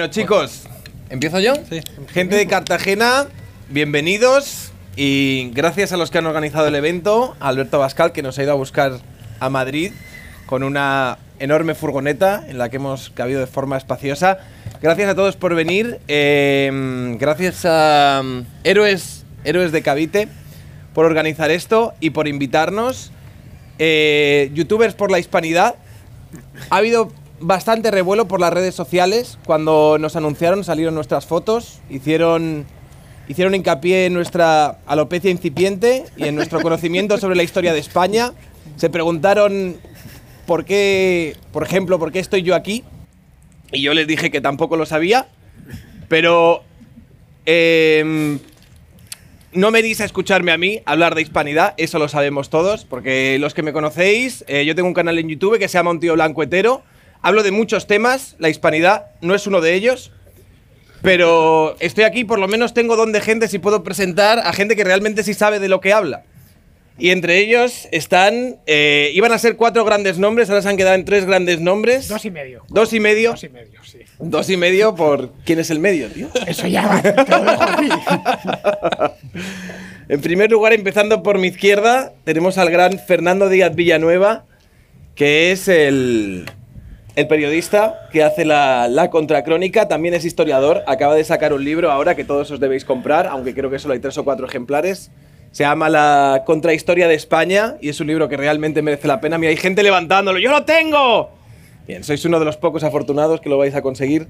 Bueno, chicos, ¿Empiezo yo? Sí. gente de Cartagena, bienvenidos y gracias a los que han organizado el evento, a Alberto Bascal que nos ha ido a buscar a Madrid con una enorme furgoneta en la que hemos cabido de forma espaciosa. Gracias a todos por venir, eh, gracias a mm, Héroes, Héroes de Cavite por organizar esto y por invitarnos. Eh, youtubers por la hispanidad, ha habido bastante revuelo por las redes sociales. Cuando nos anunciaron salieron nuestras fotos, hicieron, hicieron hincapié en nuestra alopecia incipiente y en nuestro conocimiento sobre la historia de España. Se preguntaron por qué, por ejemplo, por qué estoy yo aquí. Y yo les dije que tampoco lo sabía. Pero em, no me dis a escucharme a mí hablar de hispanidad, eso lo sabemos todos, porque los que me conocéis, eh, yo tengo un canal en YouTube que se llama Un Tío Blanco Hetero. Hablo de muchos temas, la hispanidad no es uno de ellos, pero estoy aquí, por lo menos tengo don de gente si puedo presentar a gente que realmente sí sabe de lo que habla. Y entre ellos están, eh, iban a ser cuatro grandes nombres, ahora se han quedado en tres grandes nombres. Dos y medio. Dos y medio. Dos y medio, sí. Dos y medio por... ¿Quién es el medio, tío? Eso ya va, te lo dejo a ti. En primer lugar, empezando por mi izquierda, tenemos al gran Fernando Díaz Villanueva, que es el, el periodista que hace la, la contracrónica, también es historiador, acaba de sacar un libro ahora que todos os debéis comprar, aunque creo que solo hay tres o cuatro ejemplares. Se llama La Contrahistoria de España y es un libro que realmente merece la pena. Mira, hay gente levantándolo. ¡Yo lo tengo! Bien, sois uno de los pocos afortunados que lo vais a conseguir.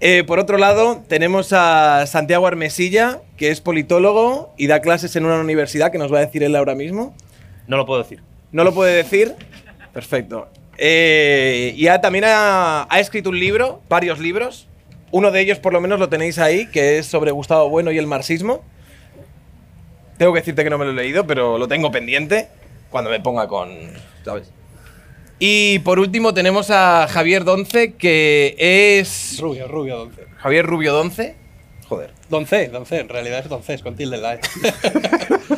Eh, por otro lado, tenemos a Santiago Armesilla, que es politólogo y da clases en una universidad que nos va a decir él ahora mismo. No lo puedo decir. ¿No lo puede decir? Perfecto. Eh, y ha- también ha, ha escrito un libro, varios libros. Uno de ellos, por lo menos, lo tenéis ahí, que es sobre Gustavo Bueno y el marxismo. Tengo que decirte que no me lo he leído, pero lo tengo pendiente cuando me ponga con. ¿Sabes? Y por último tenemos a Javier Donce, que es. Rubio, rubio, donce. Javier Rubio Donce. Joder. Donce, donce, en realidad es donce, es con tilde en la E.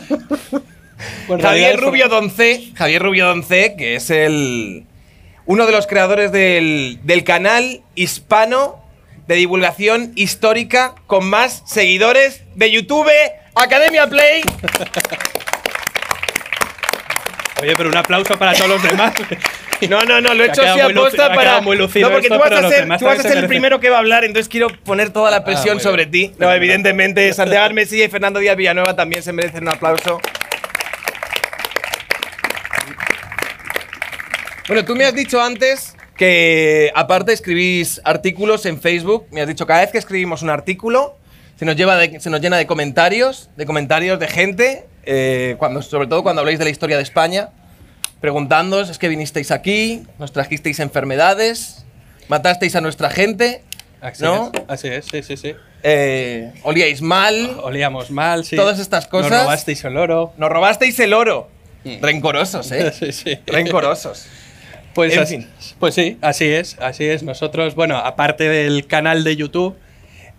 Javier Rubio Donce, Javier Rubio Donce, que es el uno de los creadores del, del canal hispano de divulgación histórica con más seguidores de YouTube, Academia Play. Oye, pero un aplauso para todos los demás. No, no, no, lo he hecho así aposta para. muy lucido no, porque esto, tú vas a ser, demás tú vas a también ser se el primero que va a hablar, entonces quiero poner toda la presión muy sobre ti. No, evidentemente, Santiago Armesilla y Fernando Díaz Villanueva también se merecen un aplauso. Bueno, tú me has dicho antes que aparte escribís artículos en Facebook. Me has dicho cada vez que escribimos un artículo se nos, lleva de- se nos llena de comentarios, de comentarios de gente, eh, cuando, sobre todo cuando habláis de la historia de España, preguntándoos, es que vinisteis aquí, nos trajisteis enfermedades, matasteis a nuestra gente, Así ¿no? es, así es, sí, sí, sí. Eh, olíais mal, Olíamos mal, sí. Todas estas cosas. Nos robasteis el oro. nos robasteis el oro. Rencorosos, ¿eh? Sí, sí. Rencorosos. Pues, En así- fin. pues sí, así es, así es. Nosotros, bueno, aparte del canal de YouTube,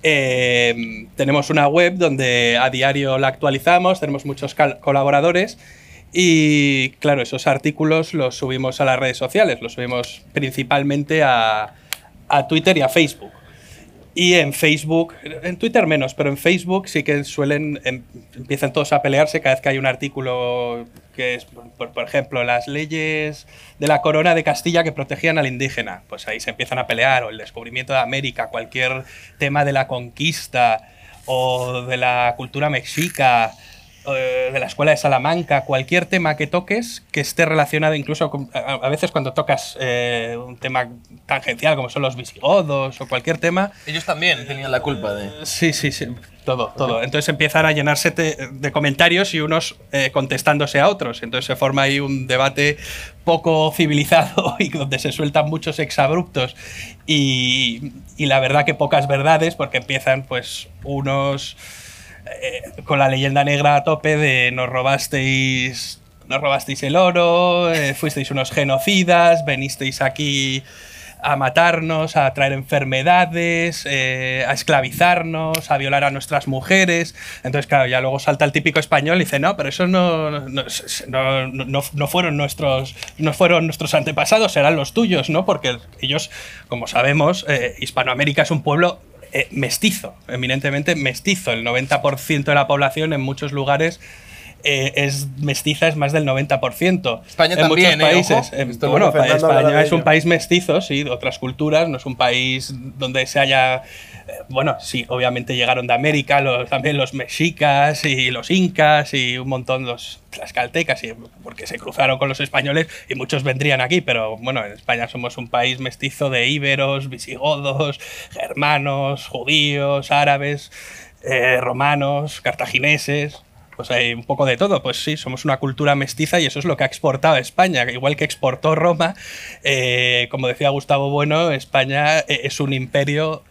eh, tenemos una web donde a diario la actualizamos, tenemos muchos colaboradores y, claro, esos artículos los subimos a las redes sociales, los subimos principalmente a, a Twitter y a Facebook. Y en Facebook, en Twitter menos, pero en Facebook sí que suelen, em- empiezan todos a pelearse cada vez que hay un artículo que es, por, por ejemplo, las leyes de la corona de Castilla que protegían al indígena. Pues ahí se empiezan a pelear, o el descubrimiento de América, cualquier tema de la conquista o de la cultura mexica, eh, de la escuela de Salamanca, cualquier tema que toques que esté relacionado incluso con, a, a veces cuando tocas eh, un tema tangencial como son los visigodos o cualquier tema, Ellos también tenían la culpa de... Sí, sí, sí. Todo, todo. Entonces empiezan a llenarse te- de comentarios y unos eh, contestándose a otros. Entonces se forma ahí un debate poco civilizado y donde se sueltan muchos exabruptos y, y la verdad que pocas verdades porque empiezan pues unos eh, con la leyenda negra a tope de nos robasteis nos robasteis el oro, eh, fuisteis unos genocidas, venisteis aquí a matarnos, a traer enfermedades, eh, a esclavizarnos, a violar a nuestras mujeres. Entonces, claro, ya luego salta el típico español y dice, no, pero eso no, no, no, no fueron, nuestros, no fueron nuestros antepasados, serán los tuyos, ¿no? Porque ellos, como sabemos, Hispanoamérica es un pueblo eh, mestizo, eminentemente mestizo. El 90% de la población en muchos lugares eh, es mestiza, es más del 90%. España en también, muchos países. ¿eh? En, bueno, España es un país mestizo, sí, de otras culturas, no es un país donde se haya bueno, sí, obviamente llegaron de América, los, también los mexicas y los incas y un montón los tlaxcaltecas, y, porque se cruzaron con los españoles y muchos vendrían aquí, pero bueno, en España somos un país mestizo de íberos, visigodos, germanos, judíos, árabes, eh, romanos, cartagineses pues hay un poco de todo. Pues sí, somos una cultura mestiza y eso es lo que ha exportado España. Igual que exportó Roma, eh, como decía Gustavo Bueno, España eh, es un imperio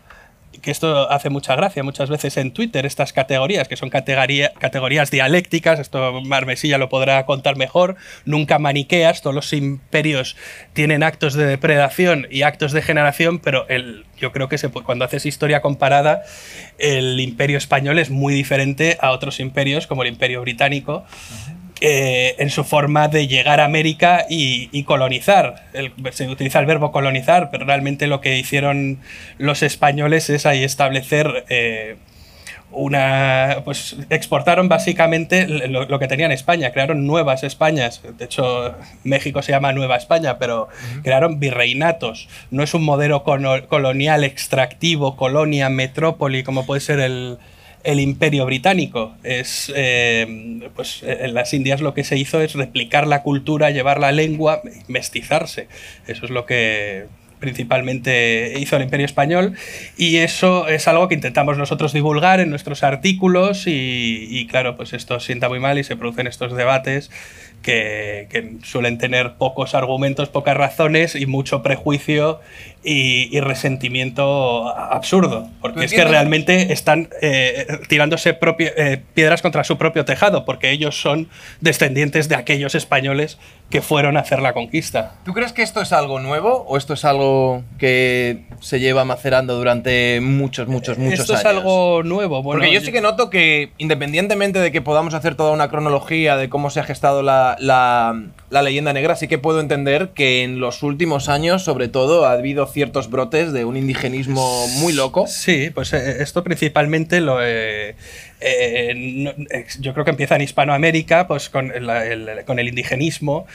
que esto hace mucha gracia muchas veces en Twitter, estas categorías, que son categorías dialécticas, esto Marmesilla lo podrá contar mejor, nunca maniqueas, todos los imperios tienen actos de depredación y actos de generación, pero el, yo creo que se, cuando haces historia comparada, el imperio español es muy diferente a otros imperios, como el imperio británico, eh, en su forma de llegar a América y, colonizar. se utiliza el verbo colonizar, pero realmente lo que hicieron los españoles es ahí establecer eh, una. Pues exportaron básicamente lo, que tenían España, crearon nuevas Españas. De hecho, México se llama Nueva España, pero crearon virreinatos. No es un modelo colonial extractivo, colonia, metrópoli, como puede ser el el imperio británico. Es, eh, pues en las Indias lo que se hizo es replicar la cultura, llevar la lengua, mestizarse. Eso es lo que principalmente hizo el imperio español y eso es algo que intentamos nosotros divulgar en nuestros artículos y, y claro, pues esto sienta muy mal y se producen estos debates que, suelen tener pocos argumentos, pocas razones y mucho prejuicio y, resentimiento absurdo. Porque es que realmente están eh, tirándose eh, piedras contra su propio tejado, porque ellos son descendientes de aquellos españoles que fueron a hacer la conquista. ¿Tú crees que esto es algo nuevo o esto es algo que se lleva macerando durante muchos, muchos, muchos años? Esto es algo nuevo. Porque yo sí que noto que, independientemente de que podamos hacer toda una cronología de cómo se ha gestado la, la, leyenda negra, sí que puedo entender que en los últimos años, sobre todo, ha habido ciertos brotes de un indigenismo muy loco. Sí, pues eh, esto principalmente lo... Eh, eh, yo creo que empieza en Hispanoamérica, pues con con el indigenismo,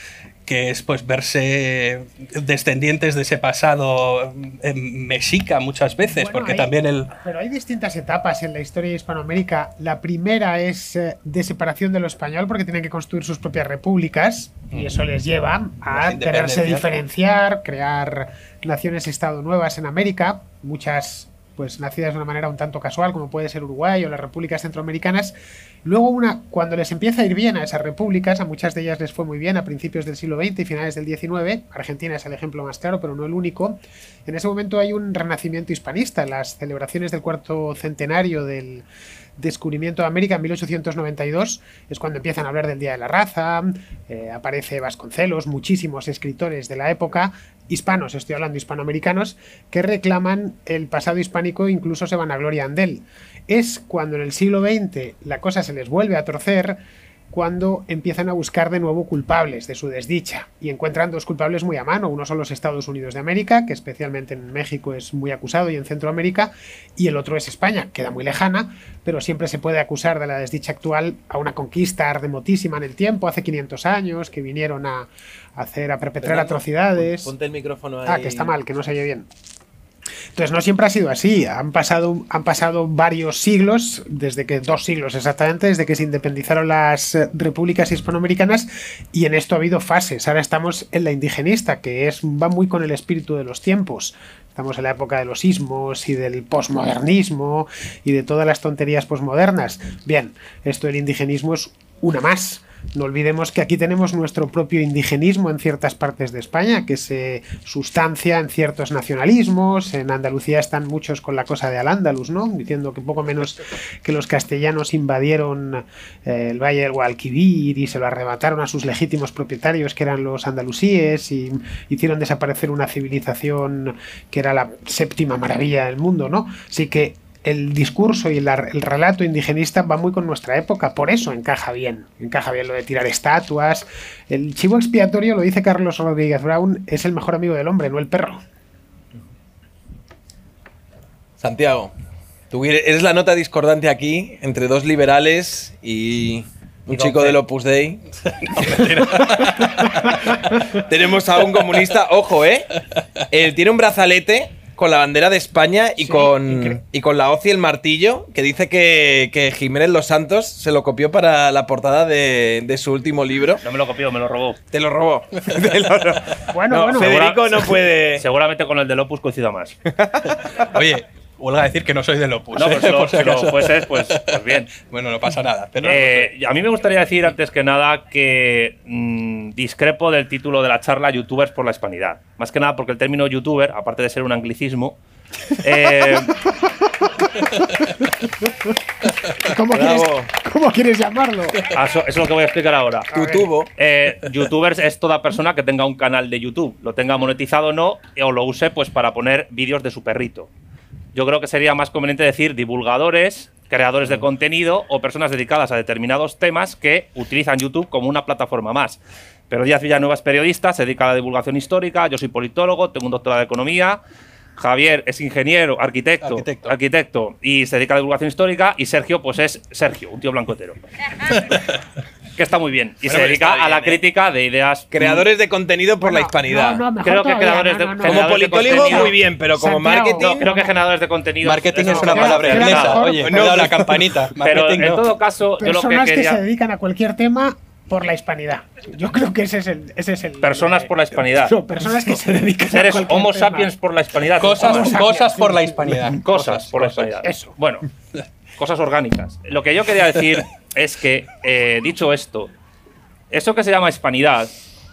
que es pues verse descendientes de ese pasado eh, mexica muchas veces, porque también el... Pero hay distintas etapas en la historia de Hispanoamérica. La primera es eh, de separación de lo español, porque tienen que construir sus propias repúblicas, y eso les lleva a quererse diferenciar, crear naciones-estado nuevas en América, muchas pues nacidas de una manera un tanto casual, como puede ser Uruguay o las repúblicas centroamericanas. Luego, una, cuando les empieza a ir bien a esas repúblicas, a muchas de ellas les fue muy bien a principios del siglo XX y finales del XIX, Argentina es el ejemplo más claro, pero no el único, en ese momento hay un renacimiento hispanista, las celebraciones del cuarto centenario del descubrimiento de América en 1892 es cuando empiezan a hablar del Día de la Raza, eh, aparece Vasconcelos, muchísimos escritores de la época, hispanos, estoy hablando hispanoamericanos, que reclaman el pasado hispánico, incluso se van a gloria de él. Es cuando en el siglo XX la cosa se les vuelve a torcer, cuando empiezan a buscar de nuevo culpables de su desdicha y encuentran dos culpables muy a mano. Uno son los Estados Unidos de América, que especialmente en México es muy acusado y en Centroamérica, y el otro es España, queda muy lejana, pero siempre se puede acusar de la desdicha actual a una conquista remotísima en el tiempo, hace 500 años, que vinieron a hacer, a perpetrar atrocidades. Ponte el micrófono ahí. Ah, que está mal, que no se oye bien. Entonces no siempre ha sido así. Han pasado, han pasado varios siglos, desde que dos siglos exactamente, desde que se independizaron las eh, repúblicas hispanoamericanas y en esto ha habido fases. Ahora estamos en la indigenista, que es va muy con el espíritu de los tiempos. Estamos en la época de los ismos y del posmodernismo y de todas las tonterías posmodernas. Bien, esto del indigenismo es una más No olvidemos que aquí tenemos nuestro propio indigenismo en ciertas partes de España, que se sustancia en ciertos nacionalismos. En Andalucía están muchos con la cosa de Al-Ándalus, ¿no? Diciendo que poco menos que los castellanos invadieron eh, el Valle del Guadalquivir y se lo arrebataron a sus legítimos propietarios, que eran los andalusíes, y hicieron desaparecer una civilización que era la séptima maravilla del mundo, ¿no? Así que el discurso y el, el, relato indigenista va muy con nuestra época, por eso encaja bien, encaja bien lo de tirar estatuas. El chivo expiatorio, lo dice Carlos Rodríguez Brown, es el mejor amigo del hombre, no el perro. Santiago, tú eres la nota discordante aquí entre dos liberales y un chico del Opus Dei. Tenemos a un comunista, ojo, ¿eh? Él tiene un brazalete con la bandera de España y, Sí, con, y con la hoz y el martillo, que dice que, que Jiménez Los Santos se lo copió para la portada de, de su último libro. No me lo copió, me lo robó. Te lo robó. Te lo robó. Bueno, No, bueno. Federico no puede. Seguramente con el del Opus coincida más. Oye, huelga a decir que no soy del Opus. No, ¿eh? pues si lo- Por si lo fueses, pues, pues bien. Bueno, no pasa nada. Pero Eh, a mí me gustaría decir antes que nada que mm, discrepo del título de la charla Youtubers por la Hispanidad. Más que nada porque el término youtuber, aparte de ser un anglicismo, eh, ¿Cómo quieres, Bravo. ¿Cómo quieres llamarlo? ah, eso, eso es lo que voy a explicar ahora. Tu tubo. Eh, youtubers es toda persona que tenga un canal de YouTube, lo tenga monetizado o no, o lo use pues para poner vídeos de su perrito. Yo creo que sería más conveniente decir divulgadores, creadores de contenido o personas dedicadas a determinados temas que utilizan YouTube como una plataforma más. Pero Díaz Villanueva es periodista, se dedica a la divulgación histórica, yo soy politólogo, tengo un doctorado de economía. Javier es ingeniero, arquitecto, Arquitecto. arquitecto y se dedica a la divulgación histórica. Y Sergio, pues es Sergio, un tío blancotero. que está muy bien. Y Bueno, se dedica está a la bien, ¿eh? crítica de ideas. Creadores de contenido por la Bueno, hispanidad. no, no, mejor Creo que todavía, creadores no, de- no, no. Como politólogo muy bien, pero como Santiago. marketing. No, creo que generadores de contenido. marketing es una palabra inglesa. Oye, No, la campanita. Pero en todo caso, yo lo que Personas que, quería. se dedican a cualquier tema por la hispanidad. Yo creo que ese es el. Ese es el Personas por la hispanidad. No, personas que se dedican a Seres cualquier Homo tema. sapiens por la hispanidad. Cosas, cosas por la hispanidad. Cosas por la hispanidad. Eso. Bueno, cosas orgánicas. Lo que yo quería decir es que, eh, dicho esto, eso que se llama hispanidad,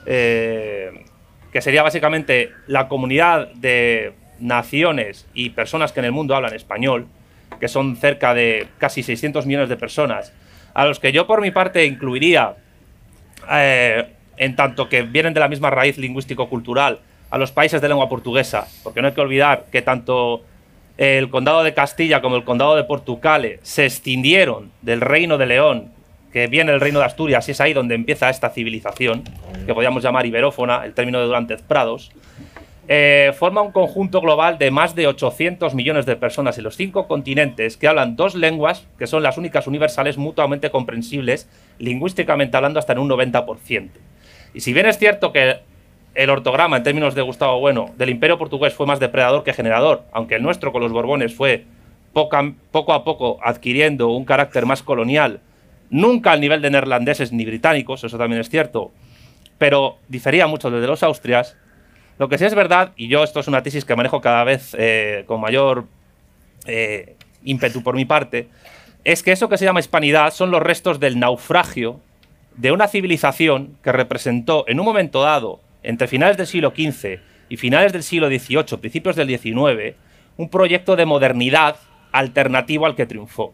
eh, que sería básicamente la comunidad de naciones y personas que en el mundo hablan español, que son cerca de casi 600 millones de personas, a los que yo por mi parte incluiría, eh, en tanto que vienen de la misma raíz lingüístico-cultural, a los países de lengua portuguesa, porque no hay que olvidar que tanto el condado de Castilla como el condado de Portucale se extendieron del reino de León, que viene el reino de Asturias, y es ahí donde empieza esta civilización, que podríamos llamar iberófona, el término de Durantes Prados, eh, forma un conjunto global de más de 800 millones de personas en los cinco continentes que hablan dos lenguas que son las únicas universales mutuamente comprensibles, lingüísticamente hablando hasta en un 90%. Y si bien es cierto que el ortograma, en términos de Gustavo Bueno, del Imperio Portugués fue más depredador que generador, aunque el nuestro con los Borbones fue poco a poco adquiriendo un carácter más colonial, nunca al nivel de neerlandeses ni británicos, eso también es cierto, pero difería mucho desde los Austrias. Lo que sí es verdad, y yo esto es una tesis que manejo cada vez eh, con mayor eh, ímpetu por mi parte, es que eso que se llama hispanidad son los restos del naufragio de una civilización que representó en un momento dado, entre finales del siglo XV y finales del siglo XVIII, principios del XIX, un proyecto de modernidad alternativo al que triunfó.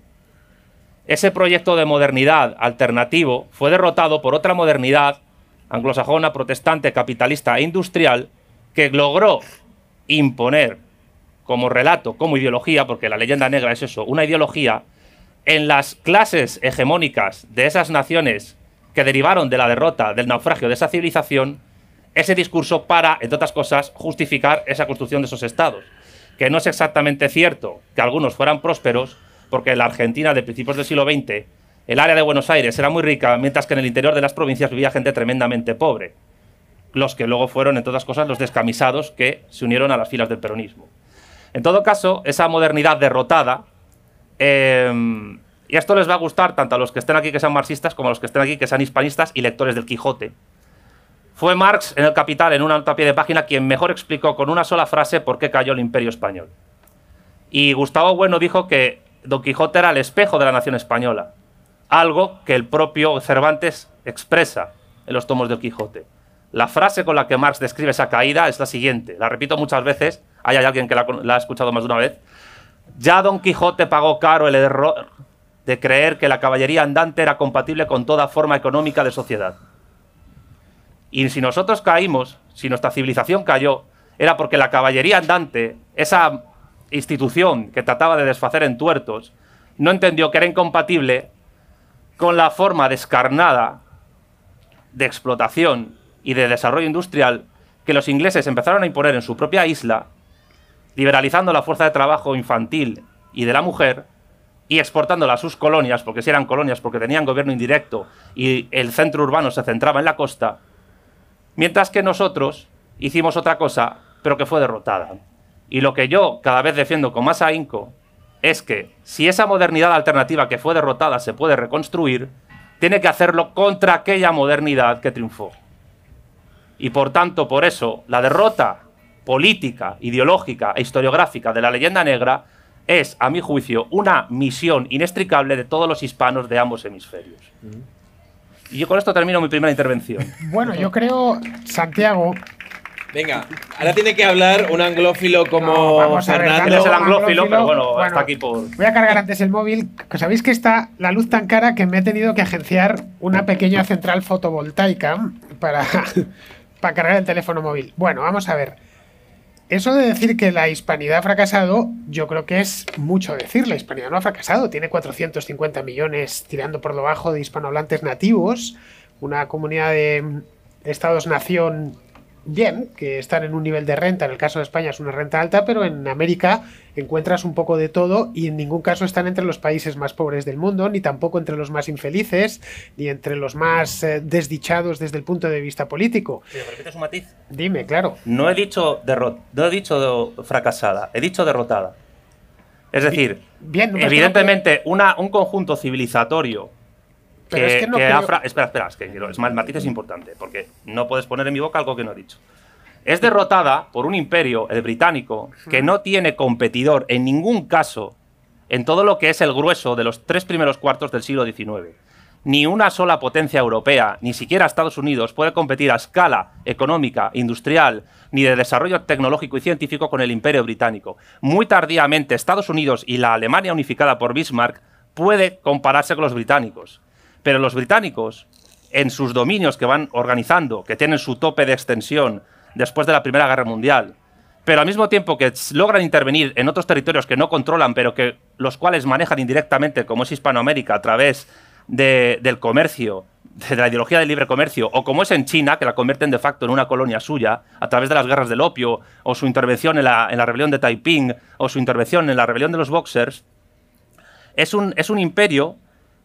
Ese proyecto de modernidad alternativo fue derrotado por otra modernidad anglosajona, protestante, capitalista e industrial que logró imponer como relato, como ideología, porque la leyenda negra es eso, una ideología en las clases hegemónicas de esas naciones que derivaron de la derrota, del naufragio de esa civilización, ese discurso para, entre otras cosas, justificar esa construcción de esos estados. Que no es exactamente cierto que algunos fueran prósperos, porque en la Argentina de principios del siglo XX, el área de Buenos Aires era muy rica, mientras que en el interior de las provincias vivía gente tremendamente pobre. Los que luego fueron, entre otras cosas, los descamisados que se unieron a las filas del peronismo. En todo caso, esa modernidad derrotada, eh, y esto les va a gustar tanto a los que estén aquí que sean marxistas como a los que estén aquí que sean hispanistas y lectores del Quijote. Fue Marx en el Capital, en una nota pie de página, quien mejor explicó con una sola frase por qué cayó el imperio español. Y Gustavo Bueno dijo que Don Quijote era el espejo de la nación española. algo que el propio Cervantes expresa en los tomos del Quijote. La frase con la que Marx describe esa caída es la siguiente, la repito muchas veces, hay alguien que la, la ha escuchado más de una vez. Ya Don Quijote pagó caro el error de creer que la caballería andante era compatible con toda forma económica de sociedad. Y si nosotros caímos, si nuestra civilización cayó, era porque la caballería andante, esa institución que trataba de desfacer en tuertos, no entendió que era incompatible con la forma descarnada de explotación y de desarrollo industrial que los ingleses empezaron a imponer en su propia isla, liberalizando la fuerza de trabajo infantil y de la mujer, y exportándola a sus colonias, porque si eran colonias, porque tenían gobierno indirecto y el centro urbano se centraba en la costa, mientras que nosotros hicimos otra cosa, pero que fue derrotada. Y lo que yo cada vez defiendo con más ahínco es que si esa modernidad alternativa que fue derrotada se puede reconstruir, tiene que hacerlo contra aquella modernidad que triunfó. Y por tanto, por eso, la derrota política, ideológica e historiográfica de la leyenda negra es, a mi juicio, una misión inextricable de todos los hispanos de ambos hemisferios. Y yo con esto termino mi primera intervención. Bueno, yo creo, Santiago. Venga, ahora tiene que hablar un anglófilo como No, vamos a ver, Fernando. Él es el Anglófilo, pero bueno, bueno. hasta aquí por... Voy a cargar antes el móvil. Sabéis que está la luz tan cara que me he tenido que agenciar una pequeña central fotovoltaica para, para cargar el teléfono móvil. Bueno, vamos a ver. Eso de decir que la hispanidad ha fracasado, yo creo que es mucho decir. La hispanidad no ha fracasado. Tiene 450 millones tirando por lo bajo de hispanohablantes nativos. Una comunidad de estados-nación bien, que están en un nivel de renta. En el caso de España es una renta alta, pero en América encuentras un poco de todo y en ningún caso están entre los países más pobres del mundo, ni tampoco entre los más infelices, ni entre los más eh, desdichados desde el punto de vista político. ¿Me permites un matiz? Dime, claro. No he dicho, derrot no he dicho fracasada, he dicho derrotada. Es decir, Bien, no, evidentemente una, un conjunto civilizatorio Pero que, es que no que creo- Espera, espera, es que quiero- es más, el matiz es importante, porque no puedes poner en mi boca algo que no he dicho. Es derrotada por un imperio, el británico, que no tiene competidor en ningún caso en todo lo que es el grueso de los tres primeros cuartos del siglo XIX. Ni una sola potencia europea, ni siquiera Estados Unidos, puede competir a escala económica, industrial, ni de desarrollo tecnológico y científico con el imperio británico. Muy tardíamente, Estados Unidos y la Alemania unificada por Bismarck puede compararse con los británicos. Pero los británicos, en sus dominios que van organizando, que tienen su tope de extensión después de la Primera Guerra Mundial, pero al mismo tiempo que logran intervenir en otros territorios que no controlan, pero que los cuales manejan indirectamente, como es Hispanoamérica, a través de- del comercio, de la ideología del libre comercio, o como es en China, que la convierten de facto en una colonia suya, a través de las guerras del opio, o su intervención en la, en la rebelión de Taiping, o su intervención en la rebelión de los Boxers, es un, es un imperio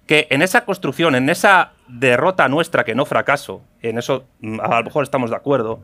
que en esa construcción, en esa derrota nuestra, que no fracaso, en eso mm, a lo mejor estamos de acuerdo,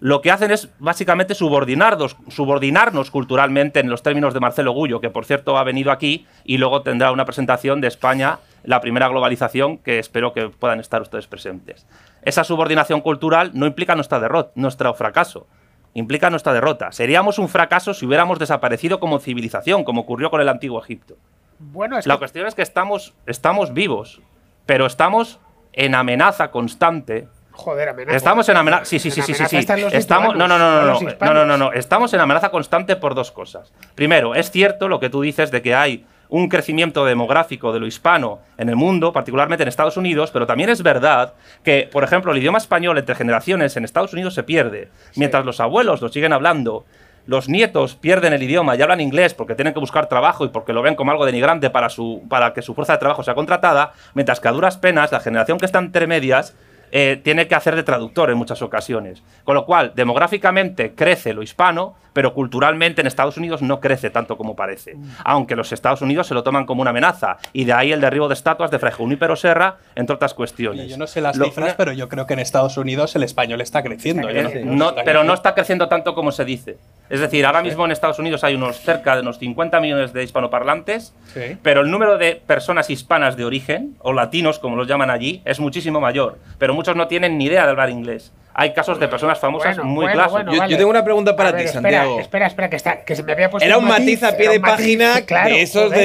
lo que hacen es básicamente subordinarnos, subordinarnos culturalmente en los términos de Marcelo Gullo, que por cierto ha venido aquí y luego tendrá una presentación de España, la primera globalización, que espero que puedan estar ustedes presentes. Esa subordinación cultural no implica nuestra derrota, nuestro fracaso, implica nuestra derrota. Seríamos un fracaso si hubiéramos desaparecido como civilización, como ocurrió con el antiguo Egipto. Bueno, es La que- cuestión es que estamos, estamos vivos, pero estamos en amenaza constante. Joder, amenaza. Estamos en amenaza. Sí, sí, sí, En sí, sí. sí. Estamos. No, no, no, no, no, no, no, no, no. Estamos en amenaza constante por dos cosas. Primero, es cierto lo que tú dices de que hay un crecimiento demográfico de lo hispano en el mundo, particularmente en Estados Unidos, pero también es verdad que, por ejemplo, el idioma español entre generaciones en Estados Unidos se pierde, mientras los abuelos lo siguen hablando. Los nietos pierden el idioma y hablan inglés porque tienen que buscar trabajo y porque lo ven como algo denigrante para, su, para que su fuerza de trabajo sea contratada, mientras que a duras penas la generación que está entre medias eh, tiene que hacer de traductor en muchas ocasiones. Con lo cual, demográficamente crece lo hispano, pero culturalmente en Estados Unidos no crece tanto como parece. Aunque los Estados Unidos se lo toman como una amenaza. Y de ahí el derribo de estatuas de Fray Junípero Serra, entre otras cuestiones. Yo no sé las Lo- cifras, pero yo creo que en Estados Unidos el español está creciendo. Eh, no- no, pero no está creciendo tanto como se dice. Es decir, ahora mismo en Estados Unidos hay unos cerca de unos 50 millones de hispanoparlantes, Sí. pero el número de personas hispanas de origen, o latinos como los llaman allí, es muchísimo mayor. Pero muchos no tienen ni idea de hablar inglés. Hay casos de personas famosas Bueno, muy bueno, clásicos. bueno, Yo- tengo una pregunta para ver, ti, espera, Santiago. Espera, espera, que, está, que se me había puesto Era un matiz a pie de matiz, página claro, de esos joder.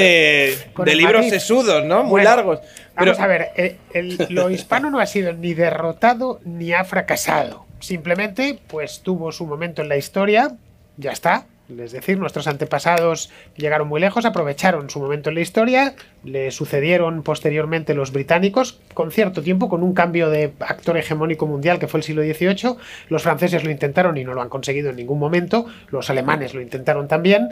de, libros matiz. sesudos, ¿no? Muy Bueno, largos. Pero, Vamos a ver, eh, el- lo hispano no ha sido ni derrotado ni ha fracasado. Simplemente, pues tuvo su momento en la historia, ya está. Es decir, nuestros antepasados llegaron muy lejos, aprovecharon su momento en la historia, le sucedieron posteriormente los británicos, con cierto tiempo, con un cambio de actor hegemónico mundial que fue el siglo XVIII. Los franceses lo intentaron y no lo han conseguido en ningún momento, los alemanes lo intentaron también,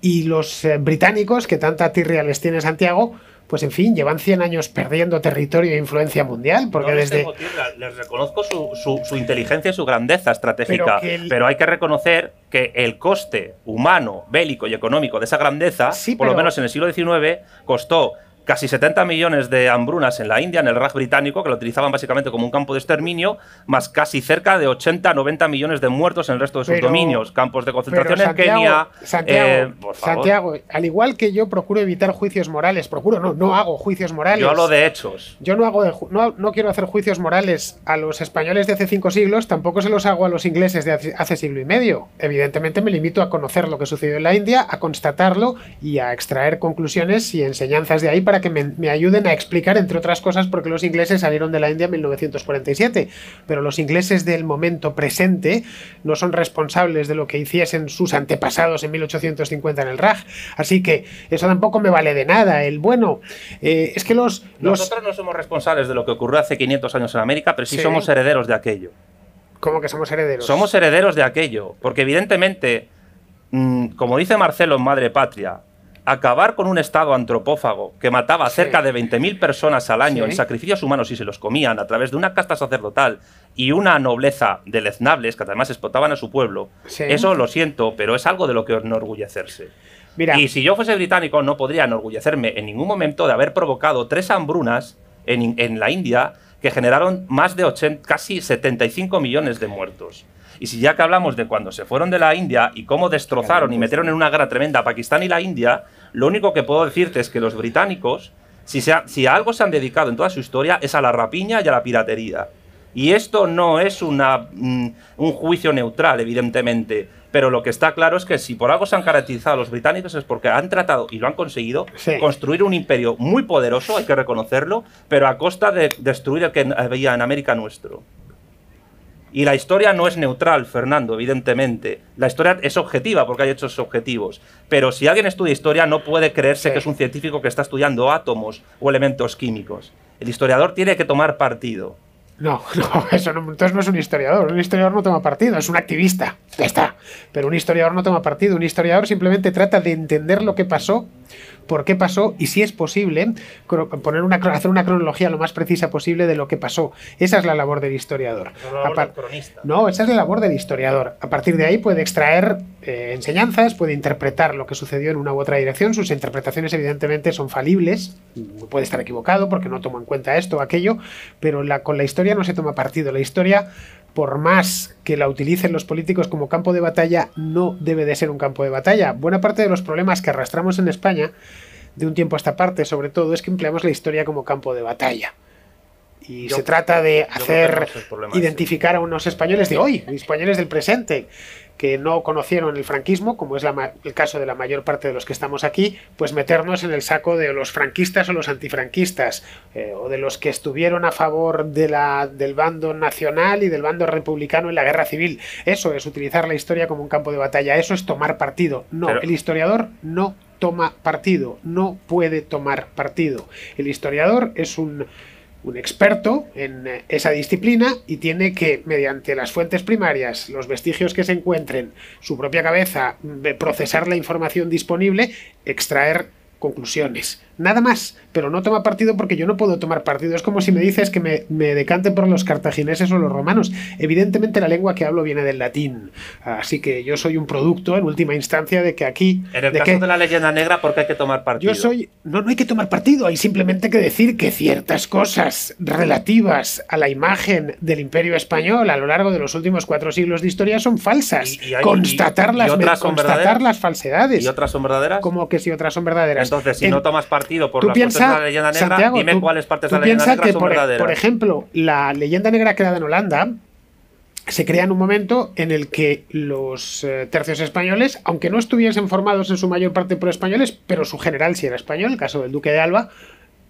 y los eh, británicos, que tanta tirria les tiene Santiago, pues en fin, llevan 100 años perdiendo territorio e influencia mundial, porque No les desde... tierra, les reconozco su, su- su inteligencia y su grandeza estratégica, Pero hay que reconocer que el coste humano, bélico y económico de esa grandeza, Sí, por lo menos en el siglo XIX, costó casi 70 millones de hambrunas en la India, en el Raj británico, que lo utilizaban básicamente como un campo de exterminio, más casi cerca de 80-90 millones de muertos en el resto de sus Pero- dominios, campos de Pero concentración en Kenia. Santiago, eh, por favor. Santiago, al igual que yo procuro evitar juicios morales, procuro, no, no hago juicios morales. Yo hablo de hechos. Yo no, hago de ju- no, no quiero hacer juicios morales a los españoles de hace cinco siglos, tampoco se los hago a los ingleses de hace, hace siglo y medio. Evidentemente me limito a conocer lo que sucedió en la India, a constatarlo y a extraer conclusiones y enseñanzas de ahí para que me, me ayuden a explicar, entre otras cosas, por qué los ingleses salieron de la India en 1947. Pero los ingleses del momento presente no son responsables de lo que hiciesen sus antepasados en 1850 en el Raj. Así que eso tampoco me vale de nada. El bueno, eh, es que los... los Nosotros no somos responsables de lo que ocurrió hace 500 años en América, pero sí, Sí. somos herederos de aquello. ¿Cómo que somos herederos? Somos herederos de aquello, porque evidentemente, mm, como dice Marcelo en Madre Patria, acabar con un Estado antropófago que mataba a Sí. cerca de 20.000 personas al año Sí. en sacrificios humanos y se los comían a través de una casta sacerdotal y una nobleza deleznables que además explotaban a su pueblo, Sí. eso lo siento, pero es algo de lo que enorgullecerse. Mira, Y si yo fuese británico, no podría enorgullecerme en ningún momento de haber provocado tres hambrunas en, en la India que generaron más de 80, casi 75 millones de muertos. Y si ya que hablamos de cuando se fueron de la India y cómo destrozaron y metieron en una guerra tremenda a Pakistán y la India, lo único que puedo decirte es que los británicos, si, se ha- si a algo se han dedicado en toda su historia, es a la rapiña y a la piratería. Y esto no es una, mm, un juicio neutral, evidentemente. Pero lo que está claro es que si por algo se han caracterizado los británicos es porque han tratado, y lo han conseguido, Sí. construir un imperio muy poderoso, hay que reconocerlo, pero a costa de destruir el que había en América nuestro. Y la historia no es neutral, Fernando, evidentemente. La historia es objetiva porque hay hechos objetivos. Pero si alguien estudia historia no puede creerse Sí. que es un científico que está estudiando átomos o elementos químicos. El historiador tiene que tomar partido. No, no, eso no, entonces no es un historiador. Un historiador no toma partido, es un activista. Ya está. Pero un historiador no toma partido. Un historiador simplemente trata de entender lo que pasó, por qué pasó y si es posible poner una, hacer una cronología lo más precisa posible de lo que pasó. Esa es la labor del historiador. No, esa es la labor del historiador. A partir de ahí puede extraer eh, enseñanzas, puede interpretar lo que sucedió en una u otra dirección. Sus interpretaciones, evidentemente, son falibles. Puede estar equivocado porque no toma en cuenta esto o aquello, pero la, con la historia no se toma partido. La historia, por más que la utilicen los políticos como campo de batalla, no debe de ser un campo de batalla. Buena parte de los problemas que arrastramos en España, de un tiempo a esta parte, sobre todo, es que empleamos la historia como campo de batalla. Y Yo- se trata de hacer no identificar a unos españoles de hoy, españoles del presente, que no conocieron el franquismo, como es la el caso de la mayor parte de los que estamos aquí, pues meternos en el saco de los franquistas o los antifranquistas, eh, o de los que estuvieron a favor de la, del bando nacional y del bando republicano en la guerra civil. Eso es utilizar la historia como un campo de batalla, eso es tomar partido. No, Pero- el historiador no toma partido, no puede tomar partido. El historiador es un un experto en eh, esa disciplina y tiene que, mediante las fuentes primarias, los vestigios que se encuentren, su propia cabeza, de procesar la información disponible, extraer conclusiones. Nada más, pero no toma partido porque yo no puedo tomar partido. Es como si me dices que me, me decante por los cartagineses o los romanos. Evidentemente la lengua que hablo viene del latín, así que yo soy un producto, en última instancia, de que aquí... En el de caso que- de la leyenda negra, ¿por qué hay que tomar partido? yo soy. No, no hay que tomar partido, hay simplemente que decir que ciertas cosas relativas a la imagen del Imperio Español a lo largo de los últimos cuatro siglos de historia son falsas. Y- y hay- constatar y- y las, constatar las falsedades. ¿Y otras son verdaderas? Como que si otras son verdaderas. Entonces, si En- no tomas partido por Tú las partes de piensas, la leyenda negra, Santiago, dime tú, cuáles partes de la leyenda negra que, son por, e- verdaderas. por ejemplo, la leyenda negra creada en Holanda se crea en un momento en el que los eh, tercios españoles, aunque no estuviesen formados en su mayor parte por españoles, pero su general sí era español, el caso del duque de Alba,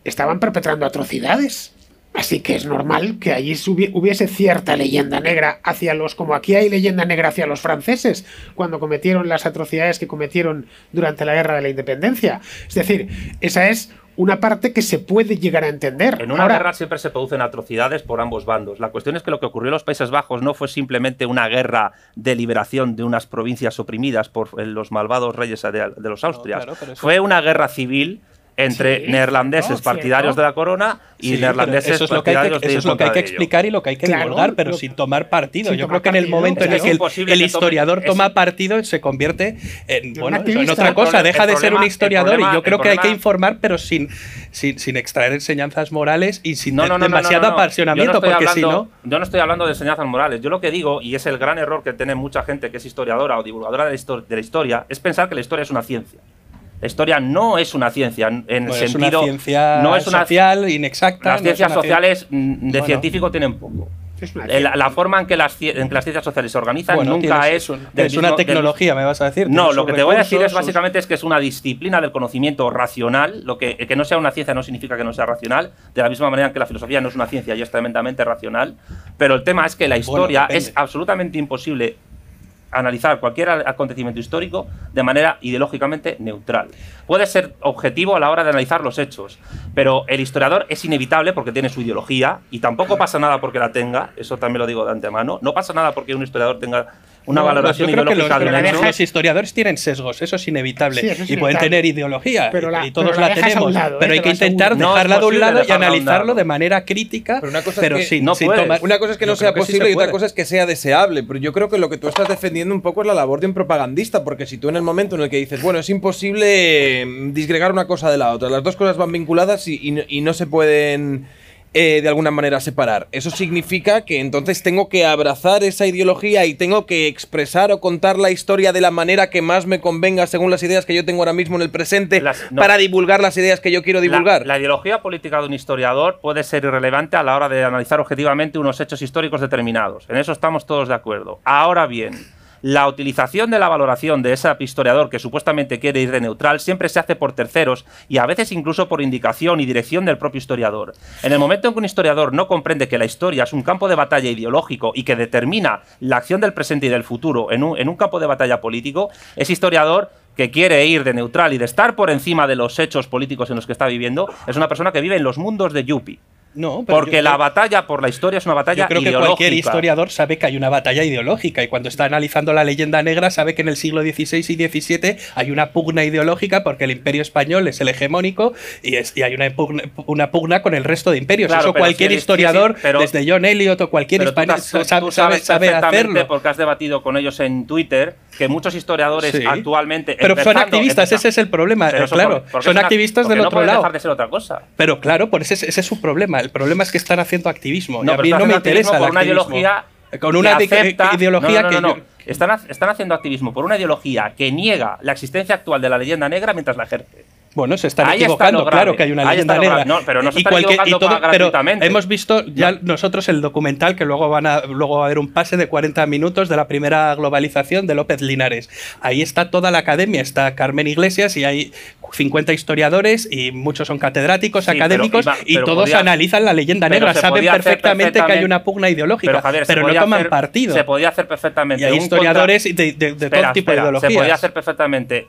estaban perpetrando atrocidades. Así que es normal que allí hubiese cierta leyenda negra hacia los, como aquí hay leyenda negra hacia los franceses, cuando cometieron las atrocidades que cometieron durante la guerra de la independencia. Es decir, esa es una parte que se puede llegar a entender. En una Ahora, guerra siempre se producen atrocidades por ambos bandos. La cuestión es que lo que ocurrió en los Países Bajos no fue simplemente una guerra de liberación de unas provincias oprimidas por eh, los malvados reyes de, de los Austrias. claro, pero eso- Fue una guerra civil entre Sí, neerlandeses cierto, partidarios cierto. de la corona y Sí, neerlandeses eso es lo que hay partidarios que, de eso es lo que hay que explicar y lo que hay que Claro, divulgar, pero lo- sin tomar partido. sin Yo tomar creo que en el partido, momento en el que el, el historiador es- toma partido, se convierte en, bueno, en otra cosa. Deja de ser un historiador problema- y yo creo que hay que informar, pero sin, sin, sin extraer enseñanzas morales y sin No, no, demasiado no, no. apasionamiento, Yo no estoy porque si hablando- no. Yo no estoy hablando de enseñanzas morales. Yo lo que digo, y es el gran error que tiene mucha gente que es historiadora o divulgadora de la historia, es pensar que la historia es una ciencia. La historia no es una ciencia en el Bueno, es sentido. una ciencia no es una social inexacta. Las ciencias sociales mm, de Bueno. científico tienen poco. La, la forma en que, las, cie- en que las ciencias sociales se organizan Bueno, nunca tienes- es. del es una mismo- del- tecnología, me vas a decir. no, lo que te voy a decir es sus- básicamente es que es una disciplina del conocimiento racional. Lo que, que no sea una ciencia no significa que no sea racional. De la misma manera que la filosofía no es una ciencia y es tremendamente racional. Pero el tema es que la historia es absolutamente imposible analizar cualquier acontecimiento histórico de manera ideológicamente neutral. Puede ser objetivo a la hora de analizar los hechos, pero el historiador es inevitable porque tiene su ideología y tampoco pasa nada porque la tenga, eso también lo digo de antemano, no pasa nada porque un historiador tenga una No, valoración yo creo que ideológica los, de los- historiadores tienen sesgos, eso es inevitable. Sí, eso es y pueden tener ideología, Pero la- y todos pero la, tenemos. lado, pero ¿eh? hay que intentar No es dejarla de un lado y analizarlo lado. de manera crítica, Pero una cosa es pero que sin, no sin tomar. Una cosa es que no Yo sea sí posible se y otra cosa es que sea deseable. Pero yo creo que lo que tú estás defendiendo un poco es la labor de un propagandista. Porque si tú en el momento en el que dices, bueno, es imposible mm, disgregar una cosa de la otra, las dos cosas van vinculadas y, y no- y no se pueden eh, de alguna manera separar. Eso significa que entonces tengo que abrazar esa ideología y tengo que expresar o contar la historia de la manera que más me convenga según las ideas que yo tengo ahora mismo en el presente Las- no. para divulgar las ideas que yo quiero La- divulgar. La, ideología política de un historiador puede ser irrelevante a la hora de analizar objetivamente unos hechos históricos determinados. En eso estamos todos de acuerdo. Ahora bien, la utilización de la valoración de ese historiador que supuestamente quiere ir de neutral siempre se hace por terceros y a veces incluso por indicación y dirección del propio historiador. En el momento en que un historiador no comprende que la historia es un campo de batalla ideológico y que determina la acción del presente y del futuro en un, campo de batalla político, ese historiador que quiere ir de neutral y de estar por encima de los hechos políticos en los que está viviendo, es una persona que vive en los mundos de Yuppie. No, pero Porque yo la batalla por la historia es una batalla Yo creo que cualquier historiador sabe que hay una batalla ideológica y cuando está analizando la leyenda negra sabe que en el siglo XVI y XVII hay una pugna ideológica porque el imperio español es el hegemónico y, es- y hay una pugna, una pugna con el resto de imperios. Claro, Eso cualquier si eres- historiador, sí, sí, pero- desde John Eliot o cualquier español, sabe, sabes sabe hacerlo. porque has debatido con ellos en Twitter, que muchos historiadores Sí. actualmente... Pero son activistas, ese es el problema. Pero claro, son activistas del no otro lado. dejar de ser otra cosa. Pero claro, por ese, ese es su problema. El problema es que están haciendo activismo. y No, a pero mí no me interesa el por una activismo. ideología Con que una di- acepta- ideología no, no, no, que yo- Están, están haciendo activismo por una ideología que niega la existencia actual de la leyenda negra mientras la ejerce. Bueno, se están Ahí equivocando, claro que hay una leyenda negra. No, pero no se Y están cualquier- y todo- pero hemos visto ya nosotros el documental que luego van a luego va a haber un pase de 40 minutos de la primera globalización de López Linares. Ahí está toda la academia, está Carmen Iglesias y hay 50 historiadores y muchos son catedráticos, Sí, académicos y pero todos podía- analizan la leyenda negra, saben perfectamente que hay una pugna ideológica, Pero, Javier, se pero no toman hacer- partido. Se podía hacer perfectamente. y hay historiadores contra- de, de- de Espera, todo tipo espera, de ideologías. Se podía hacer perfectamente.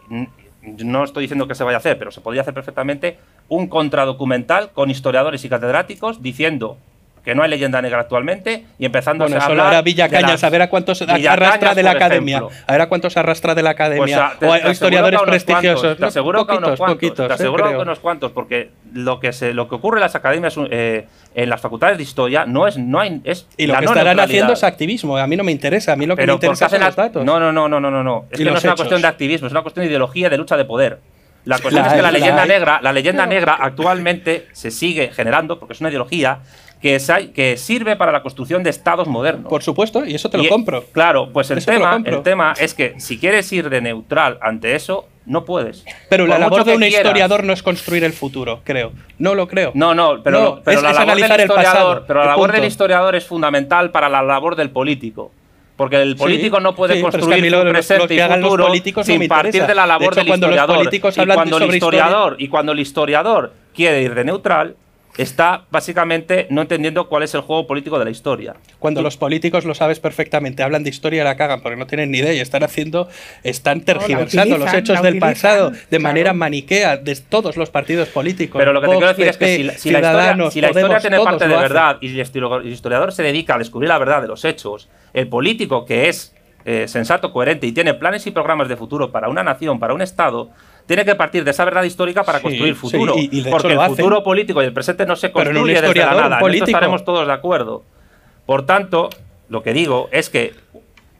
No estoy diciendo que se vaya a hacer, pero se podía hacer perfectamente un contradocumental con historiadores y catedráticos diciendo que no hay leyenda negra actualmente y empezando Bueno, a hablar de Villacañas, las- a ver a cuántos arrastra de la academia. ejemplo. A ver a cuántos arrastra de la academia. Pues, te- o te historiadores prestigiosos. cuantos, te ¿no? aseguro que unos cuantos, poquitos, te eh, aseguro que unos cuantos, porque lo que se, lo que ocurre en las academias eh, en las facultades de historia no es no hay es Y lo la que no estarán haciendo es activismo. A mí no me interesa. A mí lo que Pero me interesa son los datos. No, no, no, no, no, no, no. Es que no es una cuestión de activismo, es una cuestión de ideología de lucha de poder. La cuestión La es que la leyenda negra, la leyenda negra actualmente se sigue generando porque es una ideología que, es- que sirve para la construcción de estados modernos. Por supuesto, y eso te lo Y, compro. Claro, pues el Eso tema, el tema es que si quieres ir de neutral ante eso, No puedes. Pero la labor de un quieras. historiador no es construir el futuro, creo. No lo creo. No, no, pero, No, lo- pero es- la es labor del analizar el historiador, pasado, pero la labor del historiador es fundamental para la labor del político. Porque el político no puede sí, es que construir su lo presente que y los futuro no sin partir de la labor De hecho, del cuando los historiador. y cuando el sobre historiador y cuando el historiador quiere ir de neutral, está básicamente no entendiendo cuál es el juego político de la historia. Cuando los políticos lo sabes perfectamente, hablan de historia y la cagan porque no tienen ni idea y están haciendo, están tergiversando los utilizan, hechos la del pasado de claro. manera maniquea de todos los partidos políticos. Pero lo que te quiero decir es que si, la- si la historia, si la historia Podemos, tiene parte de verdad y el historiador se dedica a descubrir la verdad de los hechos, el político que es eh, sensato, coherente y tiene planes y programas de futuro para una nación, para un Estado, tiene que partir de esa verdad histórica para Sí, construir sí, futuro. y- porque el hacen. futuro político y el presente no se construye desde la nada. En esto estaremos todos de acuerdo. Por tanto, lo que digo es que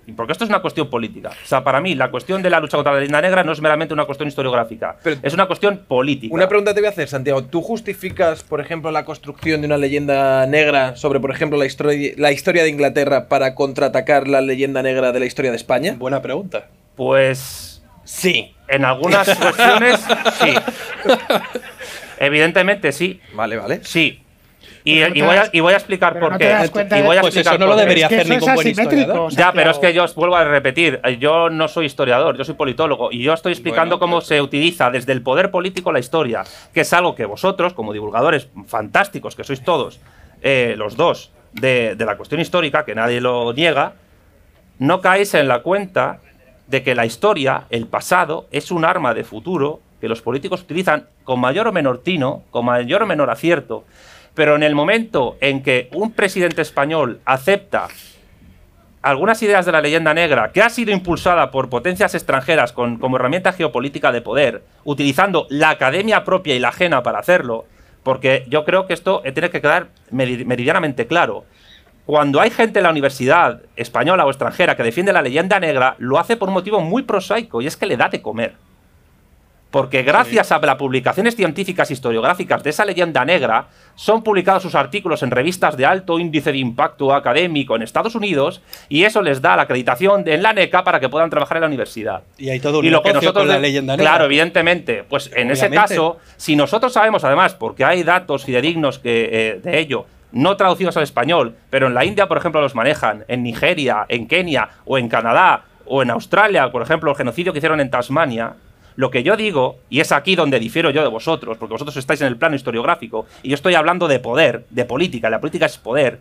y porque esto es una cuestión política. O sea, para mí, la cuestión de la lucha contra la leyenda negra no es meramente una cuestión historiográfica. Pero- es una cuestión política. Una pregunta te voy a hacer, Santiago. ¿Tú justificas, por ejemplo, la construcción de una leyenda negra sobre, por ejemplo, la, historia la historia de Inglaterra para contraatacar la leyenda negra de la historia de España? Buena pregunta. Pues Sí. En algunas cuestiones, sí. Evidentemente, sí. Vale, vale. Sí. Y, no voy a, das- y voy a explicar pero por no qué. te das cuenta y de- voy a Pues explicar eso no lo debería hacer ningún buen historiador. Ya, pero es que yo os vuelvo a repetir, eh, yo no soy historiador, yo soy politólogo y yo estoy explicando Bueno, cómo pues- se utiliza desde el poder político la historia, que es algo que vosotros, como divulgadores fantásticos que sois todos, eh, los dos, de, de la cuestión histórica, que nadie lo niega, no caéis en la cuenta de que la historia, el pasado, es un arma de futuro que los políticos utilizan con mayor o menor tino, con mayor o menor acierto. Pero en el momento en que un presidente español acepta algunas ideas de la leyenda negra que ha sido impulsada por potencias extranjeras con, como herramienta geopolítica de poder, utilizando la academia propia y la ajena para hacerlo, porque yo creo que esto tiene que quedar meri- meridianamente claro. Cuando hay gente en la universidad española o extranjera que defiende la leyenda negra, lo hace por un motivo muy prosaico y es que le da de comer. Porque gracias a las publicaciones científicas historiográficas de esa leyenda negra, son publicados sus artículos en revistas de alto índice de impacto académico en Estados Unidos y eso les da la acreditación de- en la NECA para que puedan trabajar en la universidad. Y hay todo un y lo que nosotros con la leyenda negra. Claro, evidentemente. Pues en ese caso, si nosotros sabemos además, porque hay datos fidedignos que, eh, de ello, no traducidos al español, pero en la India, por ejemplo, los manejan, en Nigeria, en Kenia o en Canadá o en Australia, por ejemplo, el genocidio que hicieron en Tasmania, lo que yo digo, y es aquí donde difiero yo de vosotros, porque vosotros estáis en el plano historiográfico, y yo estoy hablando de poder, de política, la política es poder,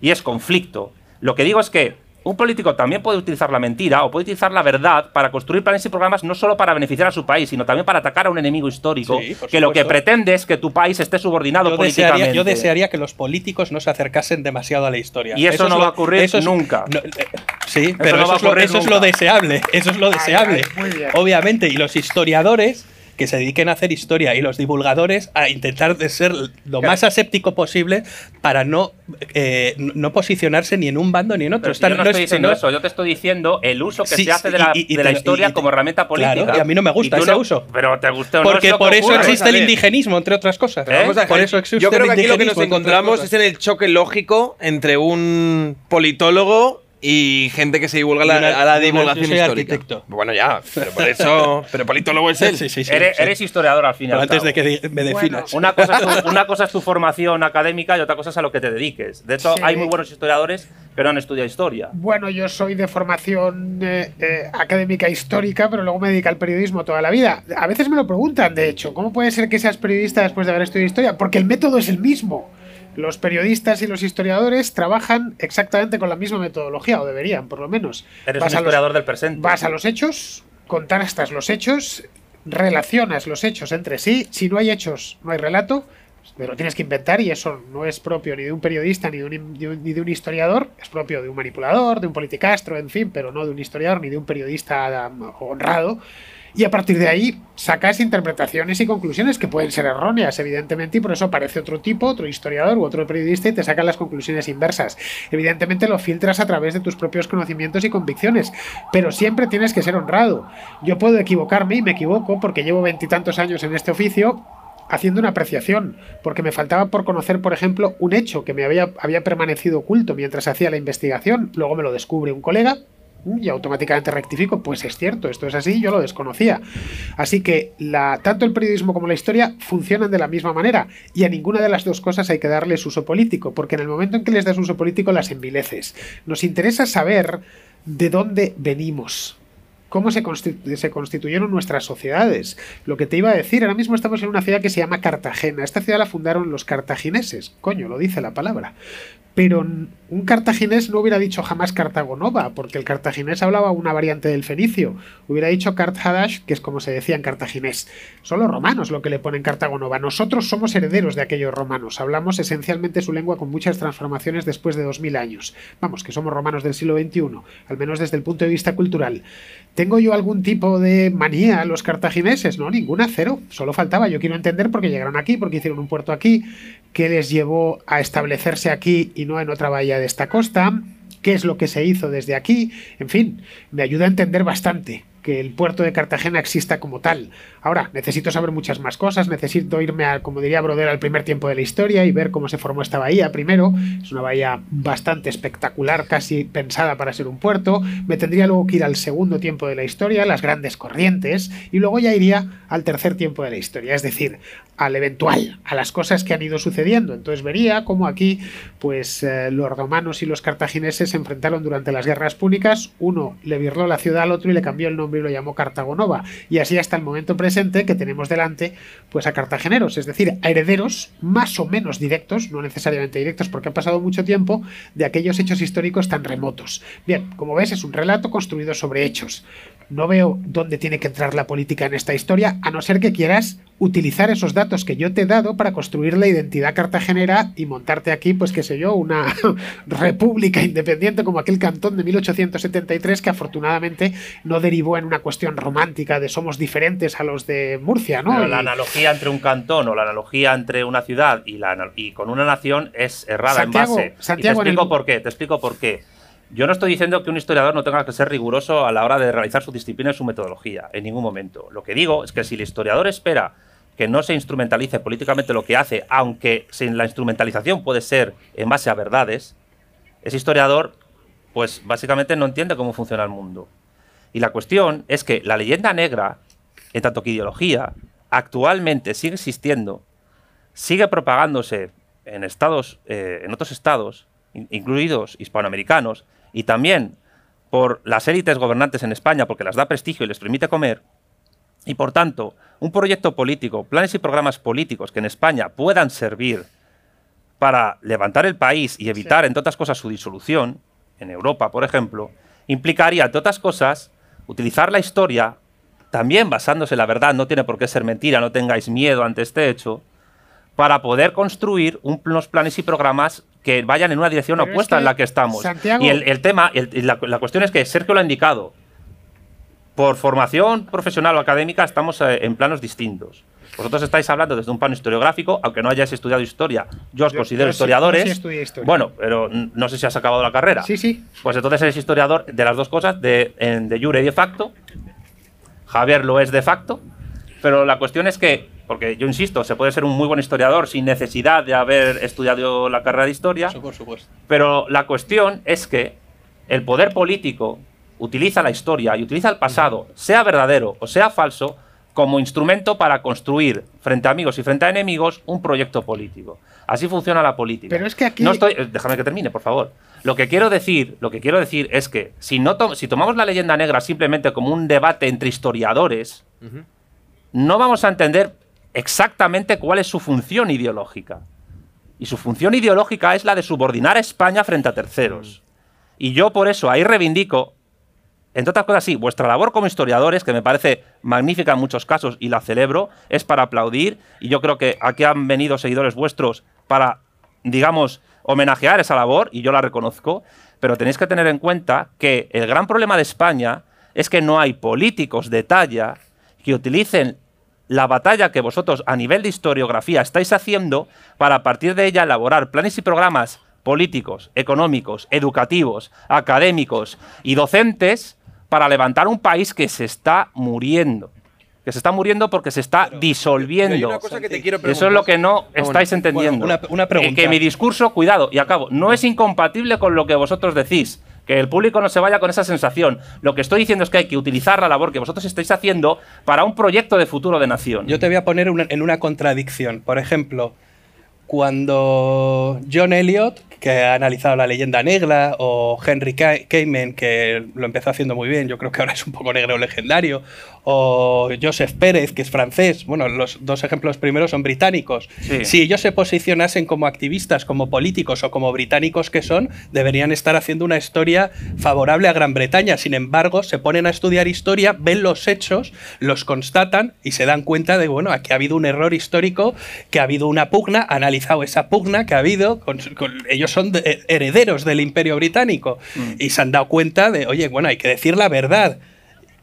y es conflicto. Lo que digo es que un político también puede utilizar la mentira o puede utilizar la verdad para construir planes y programas no solo para beneficiar a su país, sino también para atacar a un enemigo histórico Sí, que lo que pretende es que tu país esté subordinado Yo políticamente. desearía, yo desearía que los políticos no se acercasen demasiado a la historia. Y eso es no lo- va a ocurrir eso es- nunca. no, eh, sí, pero no eso, es lo, ocurrir eso es nunca. lo deseable. Eso es lo Ay, deseable. ay, muy bien. Obviamente. Y los historiadores que se dediquen a hacer historia y los divulgadores a intentar de ser lo más aséptico posible para no, eh, no posicionarse ni en un bando ni en otro. Estar- yo no no estoy es- diciendo no- eso, yo te estoy diciendo el uso que Sí, se hace de la, y- y de te la historia y como herramienta claro, política. y a mí no me gusta ese uso. Pero te gusta o Porque es por eso ocurre. existe el indigenismo, entre otras cosas. ¿Eh? Vamos a Por ver, eso existe yo creo el que aquí lo que nos encontramos es en el choque lógico entre un politólogo y gente que se divulga la- a la yo divulgación soy histórica. arquitecto. Bueno, ya, pero por eso. pero politólogo es él. Sí, sí, sí, eres, sí. eres historiador al fin y Pero al antes de que me definas. Una cosa, es tu, una cosa es tu formación académica y otra cosa es a lo que te dediques. De hecho, Sí. hay muy buenos historiadores que no han estudiado historia. Bueno, yo soy de formación eh, eh, académica histórica, pero luego me dedico al periodismo toda la vida. A veces me lo preguntan, de hecho, ¿cómo puede ser que seas periodista después de haber estudiado historia? Porque el método es el mismo. Los periodistas y los historiadores trabajan exactamente con la misma metodología, o deberían, por lo menos. Eres Vas un a los- historiador del presente. Vas a los hechos, contrastas los hechos, relacionas los hechos entre sí. Si no hay hechos, no hay relato. Pero tienes que inventar y eso no es propio ni de un periodista ni de un, ni de un- ni de un historiador, es propio de un manipulador, de un politicastro, en fin, pero no de un historiador ni de un periodista um, honrado. Y a partir de ahí sacas interpretaciones y conclusiones que pueden ser erróneas, evidentemente, y por eso aparece otro tipo, otro historiador u otro periodista y te sacan las conclusiones inversas. Evidentemente lo filtras a través de tus propios conocimientos y convicciones, pero siempre tienes que ser honrado. Yo puedo equivocarme y me equivoco porque llevo veintitantos años en este oficio haciendo una apreciación, porque me faltaba por conocer, por ejemplo, un hecho que me había, había permanecido oculto mientras hacía la investigación, luego me lo descubre un colega, y automáticamente rectifico, pues es cierto, esto es así, yo lo desconocía. Así que tanto el periodismo como la historia funcionan de la misma manera y a ninguna de las dos cosas hay que darles uso político, porque en el momento en que les das uso político las envileces. Nos interesa saber de dónde venimos, cómo se, constituyeron nuestras sociedades. Lo que te iba a decir, ahora mismo estamos en una ciudad que se llama Cartagena. Esta ciudad la fundaron los cartagineses, coño, lo dice la palabra pero un cartaginés no hubiera dicho jamás Cartagonova, porque el cartaginés hablaba una variante del fenicio. Hubiera dicho Carthadash, que es como se decía en cartaginés. Son los romanos lo que le ponen Cartagonova. Nosotros somos herederos de aquellos romanos. Hablamos esencialmente su lengua con muchas transformaciones después de 2000 años. Vamos, que somos romanos del siglo XXI, al menos desde el punto de vista cultural. ¿Tengo yo algún tipo de manía los cartagineses? No, ninguna, cero. Solo faltaba. Yo quiero entender por qué llegaron aquí, porque hicieron un puerto aquí, qué les llevó a establecerse aquí y no en otra bahía de esta costa, qué es lo que se hizo desde aquí, en fin, me ayuda a entender bastante que el puerto de Cartagena exista como tal. Ahora, necesito saber muchas más cosas, necesito irme, a, como diría Broder, al primer tiempo de la historia y ver cómo se formó esta bahía primero. Es una bahía bastante espectacular, casi pensada para ser un puerto. Me tendría luego que ir al segundo tiempo de la historia, las grandes corrientes, y luego ya iría al tercer tiempo de la historia, es decir, al eventual, a las cosas que han ido sucediendo. Entonces vería cómo aquí, pues eh, los romanos y los cartagineses se enfrentaron durante las guerras púnicas. Uno le virló la ciudad al otro y le cambió el nombre y lo llamó Cartagonova. Y así hasta el momento presente que tenemos delante pues a cartageneros, es decir, a herederos más o menos directos, no necesariamente directos porque ha pasado mucho tiempo, de aquellos hechos históricos tan remotos. Bien, como ves, es un relato construido sobre hechos. No veo dónde tiene que entrar la política en esta historia, a no ser que quieras utilizar esos datos que yo te he dado para construir la identidad cartagenera y montarte aquí, pues qué sé yo, una república independiente como aquel cantón de 1873 que afortunadamente no derivó en una cuestión romántica de somos diferentes a los de Murcia, ¿no? la analogía entre un cantón o la analogía entre una ciudad y, la, y con una nación es errada en base. Santiago, te explico por qué, te explico por qué. Yo no estoy diciendo que un historiador no tenga que ser riguroso a la hora de realizar su disciplina y su metodología, en ningún momento. Lo que digo es que si el historiador espera que no se instrumentalice políticamente lo que hace, aunque sin la instrumentalización puede ser en base a verdades, ese historiador, pues básicamente no entiende cómo funciona el mundo. Y la cuestión es que la leyenda negra, en tanto que ideología, actualmente sigue existiendo, sigue propagándose en estados, eh, en otros estados, incluidos hispanoamericanos, y también por las élites gobernantes en España, porque las da prestigio y les permite comer, y por tanto, un proyecto político, planes y programas políticos que en España puedan servir para levantar el país y evitar, entre otras cosas, su disolución, en Europa, por ejemplo, implicaría, entre otras cosas, utilizar la historia, también basándose en la verdad, no tiene por qué ser mentira, no tengáis miedo ante este hecho, para poder construir unos planes y programas que vayan en una dirección opuesta en la que estamos. Y el, tema, la, la, cuestión es que Sergio lo ha indicado, por formación profesional o académica estamos eh, en planos distintos. Vosotros estáis hablando desde un plano historiográfico, aunque no hayáis estudiado historia. Yo os considero historiadores. Bueno, pero no sé si has acabado la carrera. Sí, sí. Pues entonces eres historiador de las dos cosas, de, de jure y de facto. Javier lo es de facto. Pero la cuestión es que, porque yo insisto, se puede ser un muy buen historiador sin necesidad de haber estudiado la carrera de historia. Eso por supuesto. Pero la cuestión es que el poder político utiliza la historia y utiliza el pasado, sea verdadero o sea falso, como instrumento para construir frente a amigos y frente a enemigos un proyecto político. Así funciona la política. Pero es que aquí no estoy, eh, déjame que termine, por favor. Lo que quiero decir, lo que quiero decir es que si no si tomamos la leyenda negra simplemente como un debate entre historiadores, no vamos a entender exactamente cuál es su función ideológica. Y su función ideológica es la de subordinar a España frente a terceros. Y yo por eso ahí reivindico entre otras cosas, sí, vuestra labor como historiadores, que me parece magnífica en muchos casos y la celebro, es para aplaudir. Y yo creo que aquí han venido seguidores vuestros para, digamos, homenajear esa labor, y yo la reconozco. Pero tenéis que tener en cuenta que el gran problema de España es que no hay políticos de talla que utilicen la batalla que vosotros a nivel de historiografía estáis haciendo para a partir de ella elaborar planes y programas políticos, económicos, educativos, académicos y docentes para levantar un país que se está muriendo. Que se está muriendo porque se está disolviendo. Eso es lo que no estáis entendiendo. una, pregunta. Que, mi discurso, cuidado, y acabo, no es incompatible con lo que vosotros decís. Que el público no se vaya con esa sensación. Lo que estoy diciendo es que hay que utilizar la labor que vosotros estáis haciendo para un proyecto de futuro de nación. Yo te voy a poner en una contradicción. Por ejemplo, cuando John Elliot, que ha analizado la leyenda negra, o Henry Ka- Kamen, que lo empezó haciendo muy bien, yo creo que ahora es un poco negro legendario, o Joseph Pérez, que es francés, bueno, los dos ejemplos primeros son británicos. Sí. Si ellos se posicionasen como activistas, como políticos o como británicos que son, deberían estar haciendo una historia favorable a Gran Bretaña. Sin embargo, se ponen a estudiar historia, ven los hechos, los constatan y se dan cuenta de, bueno, aquí ha habido un error histórico, que ha habido una pugna, ha analizado esa pugna que ha habido, con- con- ellos son de- herederos del imperio británico y se han dado cuenta de, oye, bueno, hay que decir la verdad.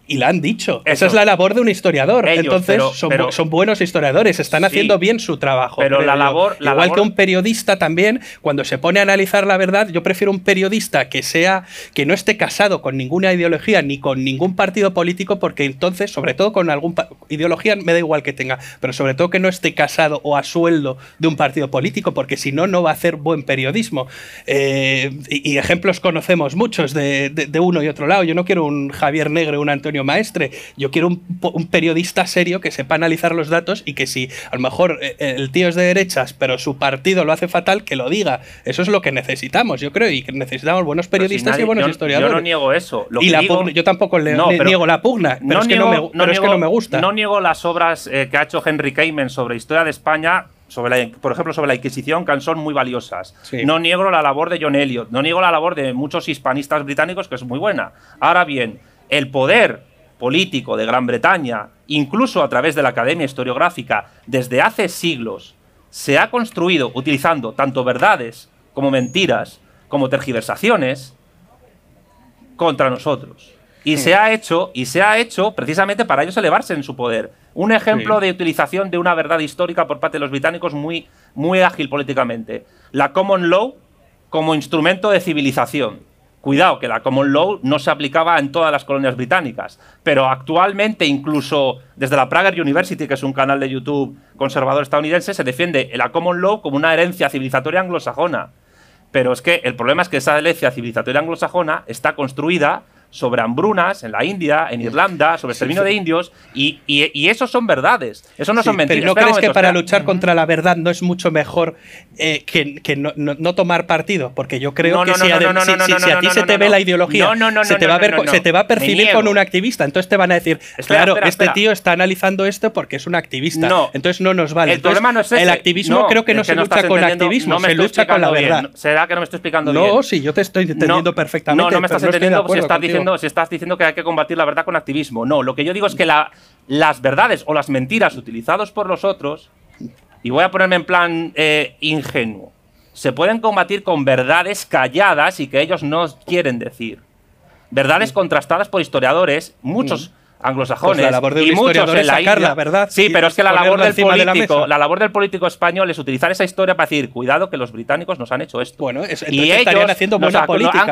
Y la han dicho. Esa es la labor de un historiador. Ellos, Entonces, pero- son, pero- bu- son buenos historiadores, están Sí. haciendo bien su trabajo. Pero la labor- la Igual labor- que un periodista también, cuando se pone a analizar la verdad, yo prefiero un periodista que sea, que no esté casado con ninguna ideología ni con ningún partido político, porque entonces, sobre todo con algún pa- ideología, me da igual que tenga, pero sobre todo que no esté casado o a sueldo de un partido político, porque si no, no va a hacer buen periodismo. Eh, y, y ejemplos conocemos muchos de, de- de uno y otro lado. Yo no quiero un Javier Negre, un Antonio Maestre, yo quiero un, periodista serio que sepa analizar los datos y que si a lo mejor eh, el tío es de derechas, pero su partido lo hace fatal, que lo diga. Eso es lo que necesitamos, yo creo, y que necesitamos buenos si periodistas nadie- y buenos yo- historiadores. Yo no niego eso. Lo y que la digo- pugna- yo tampoco le, No, pero- niego la pugna, pero, es, que no me, niego- pero es que no me gusta. No niego las obras eh, que ha hecho Henry Kamen sobre historia de España, sobre la- por ejemplo, sobre la Inquisición, que son muy valiosas. Sí. No niego la labor de John Elliot, no niego la labor de muchos hispanistas británicos, que es muy buena. Ahora bien, el poder político de Gran Bretaña, incluso a través de la Academia Historiográfica, desde hace siglos, se ha construido utilizando tanto verdades como mentiras, como tergiversaciones, contra nosotros. Y se ha hecho, y se ha hecho precisamente para ellos elevarse en su poder. Un ejemplo Sí. de utilización de una verdad histórica por parte de los británicos muy, muy ágil políticamente. La common law como instrumento de civilización. Cuidado, que la common law no se aplicaba en todas las colonias británicas, pero actualmente incluso desde la Prager University, que es un canal de YouTube conservador estadounidense, se defiende la common law como una herencia civilizatoria anglosajona. Pero es que el problema es que esa herencia civilizatoria anglosajona está construida sobre hambrunas en la India, en Irlanda, sobre el exterminio de indios, y, y, y eso son verdades. Eso no son mentiras. Pero ¿no crees que para luchar contra la verdad no es mucho mejor eh, que, que no, no- no tomar partido? Porque yo creo que si, a, ti se te ve la ideología, se, te va a ver se te va a percibir con un activista. Entonces te van a decir, Espera, claro, espera, este espera. tío está analizando esto porque es un activista. Entonces no nos vale. El Entonces, problema no es ese. El activismo creo que no se lucha con activismo, se lucha con la verdad. ¿Será que no me estoy explicando bien? No, sí, yo te estoy entendiendo perfectamente. No, no me estás entendiendo si estás, contigo. Diciendo, si estás diciendo que hay que combatir la verdad con activismo. No, lo que yo digo es que la- las verdades o las mentiras utilizadas por los otros, y voy a ponerme en plan eh, ingenuo, se pueden combatir con verdades calladas y que ellos no quieren decir. Verdades contrastadas por historiadores, muchos anglosajones Pues la labor de y muchos en la sacar India. la verdad Sí, pero es que la labor del encima de la político, la labor del político español es utilizar esa historia para decir, cuidado que los británicos nos han hecho esto. Bueno, es- y ellos haciendo buena política. han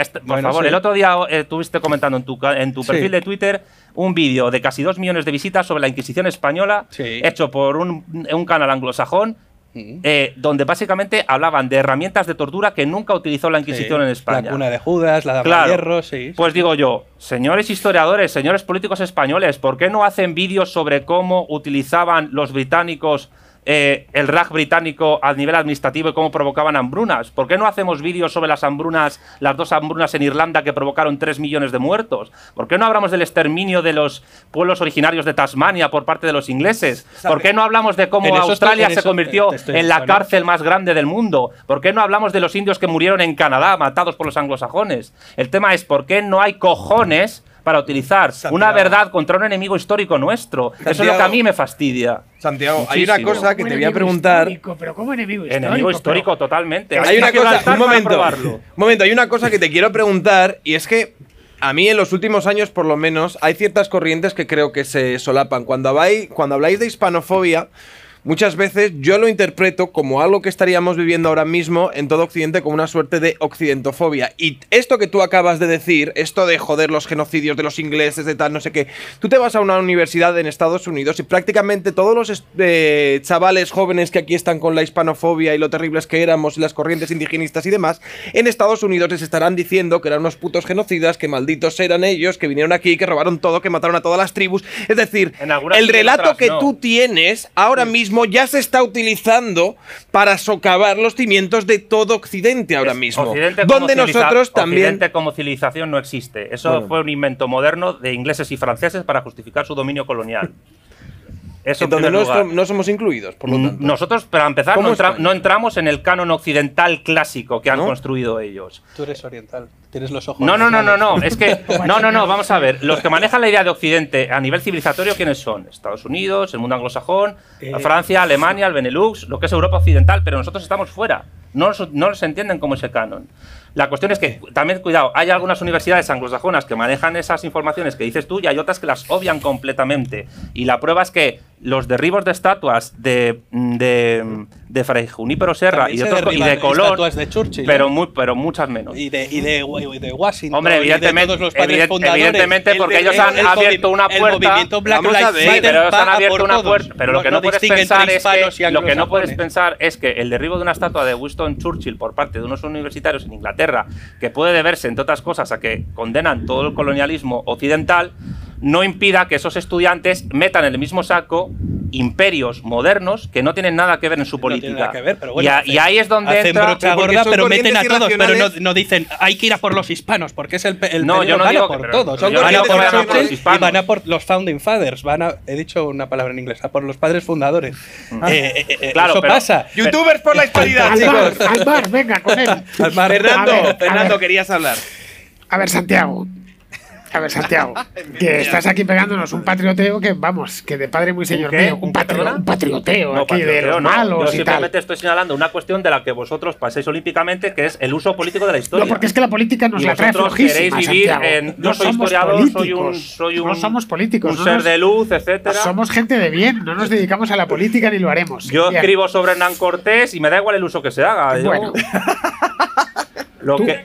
este- por Bueno, favor, sí. el otro día eh, estuviste comentando en tu, en tu Sí. perfil de Twitter un vídeo de casi dos millones de visitas sobre la Inquisición española, Sí. hecho por un, un canal anglosajón, eh, donde básicamente hablaban de herramientas de tortura que nunca utilizó la Inquisición Sí, en España. La cuna de Judas, la dama Claro. de hierro, sí. Pues digo yo, señores historiadores, señores políticos españoles, ¿por qué no hacen vídeos sobre cómo utilizaban los británicos eh, el RAG británico a nivel administrativo y cómo provocaban hambrunas? ¿Por qué no hacemos vídeos sobre las hambrunas, las dos hambrunas en Irlanda que provocaron 3 millones de muertos? ¿Por qué no hablamos del exterminio de los pueblos originarios de Tasmania por parte de los ingleses? ¿Por qué no hablamos de cómo estoy- Australia se convirtió en la cárcel más grande del mundo? ¿Por qué no hablamos de los indios que murieron en Canadá matados por los anglosajones? El tema es por qué no hay cojones para utilizar Santiago. una verdad contra un enemigo histórico nuestro. Eso es lo que a Santiago. mí me fastidia. Santiago, hay una Muchísimo. cosa que te voy a preguntar. histórico, pero como enemigo histórico. Enemigo pero- histórico totalmente. Hay una cosa, un momento, un momento, hay una cosa que te quiero preguntar y es que a mí en los últimos años por lo menos hay ciertas corrientes que creo que se solapan. Cuando habláis, cuando habláis de hispanofobia, muchas veces yo lo interpreto como algo que estaríamos viviendo ahora mismo en todo Occidente como una suerte de occidentofobia. Y esto que tú acabas de decir, esto de joder los genocidios de los ingleses, de tal, no sé qué, tú te vas a una universidad en Estados Unidos y prácticamente todos los eh, chavales jóvenes que aquí están con la hispanofobia y lo terribles que éramos y las corrientes indigenistas y demás, en Estados Unidos les estarán diciendo que eran unos putos genocidas, que malditos eran ellos, que vinieron aquí, que robaron todo, que mataron a todas las tribus. Es decir, el relato que tú tienes ahora mismo ya se está utilizando para socavar los cimientos de todo Occidente ahora mismo. donde nosotros también. Occidente como civilización no existe. Eso fue un invento moderno de ingleses y franceses para justificar su dominio colonial. Eso donde no, somos incluidos, por lo tanto. Nosotros, para empezar, no, entramos en el canon occidental clásico que han construido ellos. Tú eres oriental, tienes los ojos. No, no, no, no, no. Es que. No, no, no, vamos a ver. Los que manejan la idea de Occidente a nivel civilizatorio, ¿quiénes son? Estados Unidos, el mundo anglosajón, eh, Francia, Alemania, el Benelux, lo que es Europa Occidental, pero nosotros estamos fuera. No, no los entienden como ese canon. La cuestión es que, también cuidado, hay algunas universidades anglosajonas que manejan esas informaciones que dices tú y hay otras que las obvian completamente. Y la prueba es que los derribos de estatuas de, de, de Fray Junípero Serra y de, otros, y de Colón, de Churchill, pero, muy, pero muchas menos. Y de, y de, de Washington. Hombre, evidentemente, los evidentemente porque ellos han abierto una puerta. El Black Lives sí, pero ellos han abierto una puerta. Pero lo que no puedes pensar es que, lo que no puedes pensar es que el derribo de una estatua de Winston Churchill por parte de unos universitarios en Inglaterra, que puede deberse, entre otras cosas, a que condenan todo el colonialismo occidental, no impida que esos estudiantes metan en el mismo saco imperios modernos que no tienen nada que ver en su política. y, ahí es donde hacen brocha gorda, pero meten a todos, pero no, dicen hay que ir a por los hispanos, porque es el, el no, yo no digo por todos. Son van a por, los y van a por los founding fathers, van a, he dicho una palabra en inglés, a por los padres fundadores. Mm. Eh, eh, eh, claro, eso pasa. Youtubers por la hispanidad, Al mar, venga con él. Fernando, Fernando, querías hablar. A ver, Santiago, a ver, Santiago, que estás aquí pegándonos un patrioteo que, vamos, que de padre muy señor mío. Un, un patrioteo aquí de los malos. Yo simplemente estoy señalando una cuestión de la que vosotros paséis olímpicamente, que es el uso político de la historia. No, porque es que la política nos la trae flojísima, vivir en. No, soy historiador, soy un, soy un. No somos políticos. Un ser de luz, etcétera. Somos gente de bien, no nos dedicamos a la política ni lo haremos. Yo escribo sobre Hernán Cortés y me da igual el uso que se haga. Bueno. Lo que,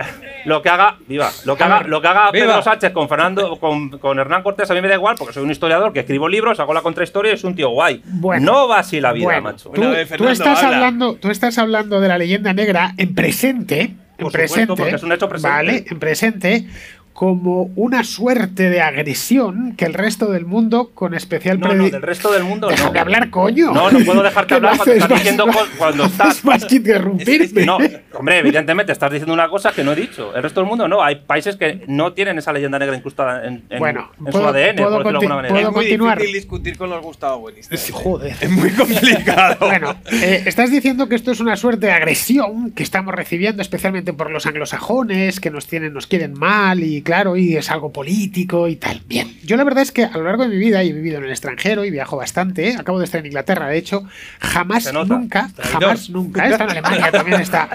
lo que haga, viva, lo que haga, lo que haga Pedro Sánchez con Fernando, con, con, Hernán Cortés, a mí me da igual, porque soy un historiador que escribo libros, hago la contrahistoria y es un tío guay. no va así la vida, macho. Tú, estás hablando, tú estás hablando de la leyenda negra en presente. En presente, porque es un hecho presente. Vale, en presente como una suerte de agresión que el resto del mundo, con especial No, no, del resto del mundo Déjame hablar, coño. No, no puedo dejarte hablar cuando estás diciendo cuando estás. más que interrumpirme. no, hombre, evidentemente estás diciendo una cosa que no he dicho. El resto del mundo no. Hay países que no tienen esa leyenda negra incrustada en, en, bueno, en su ADN, por decirlo de alguna manera. Es muy continuar? difícil discutir con los Gustavo Buenistas. ¿eh? Joder. Es muy complicado. bueno, eh, estás diciendo que esto es una suerte de agresión que estamos recibiendo, especialmente por los anglosajones, que nos tienen, nos quieren mal y claro, y es algo político y tal. Bien, yo la verdad es que a lo largo de mi vida, y he vivido en el extranjero y viajo bastante, ¿eh? acabo de estar en Inglaterra, de hecho, jamás, nunca, jamás, nunca, está en Alemania también está,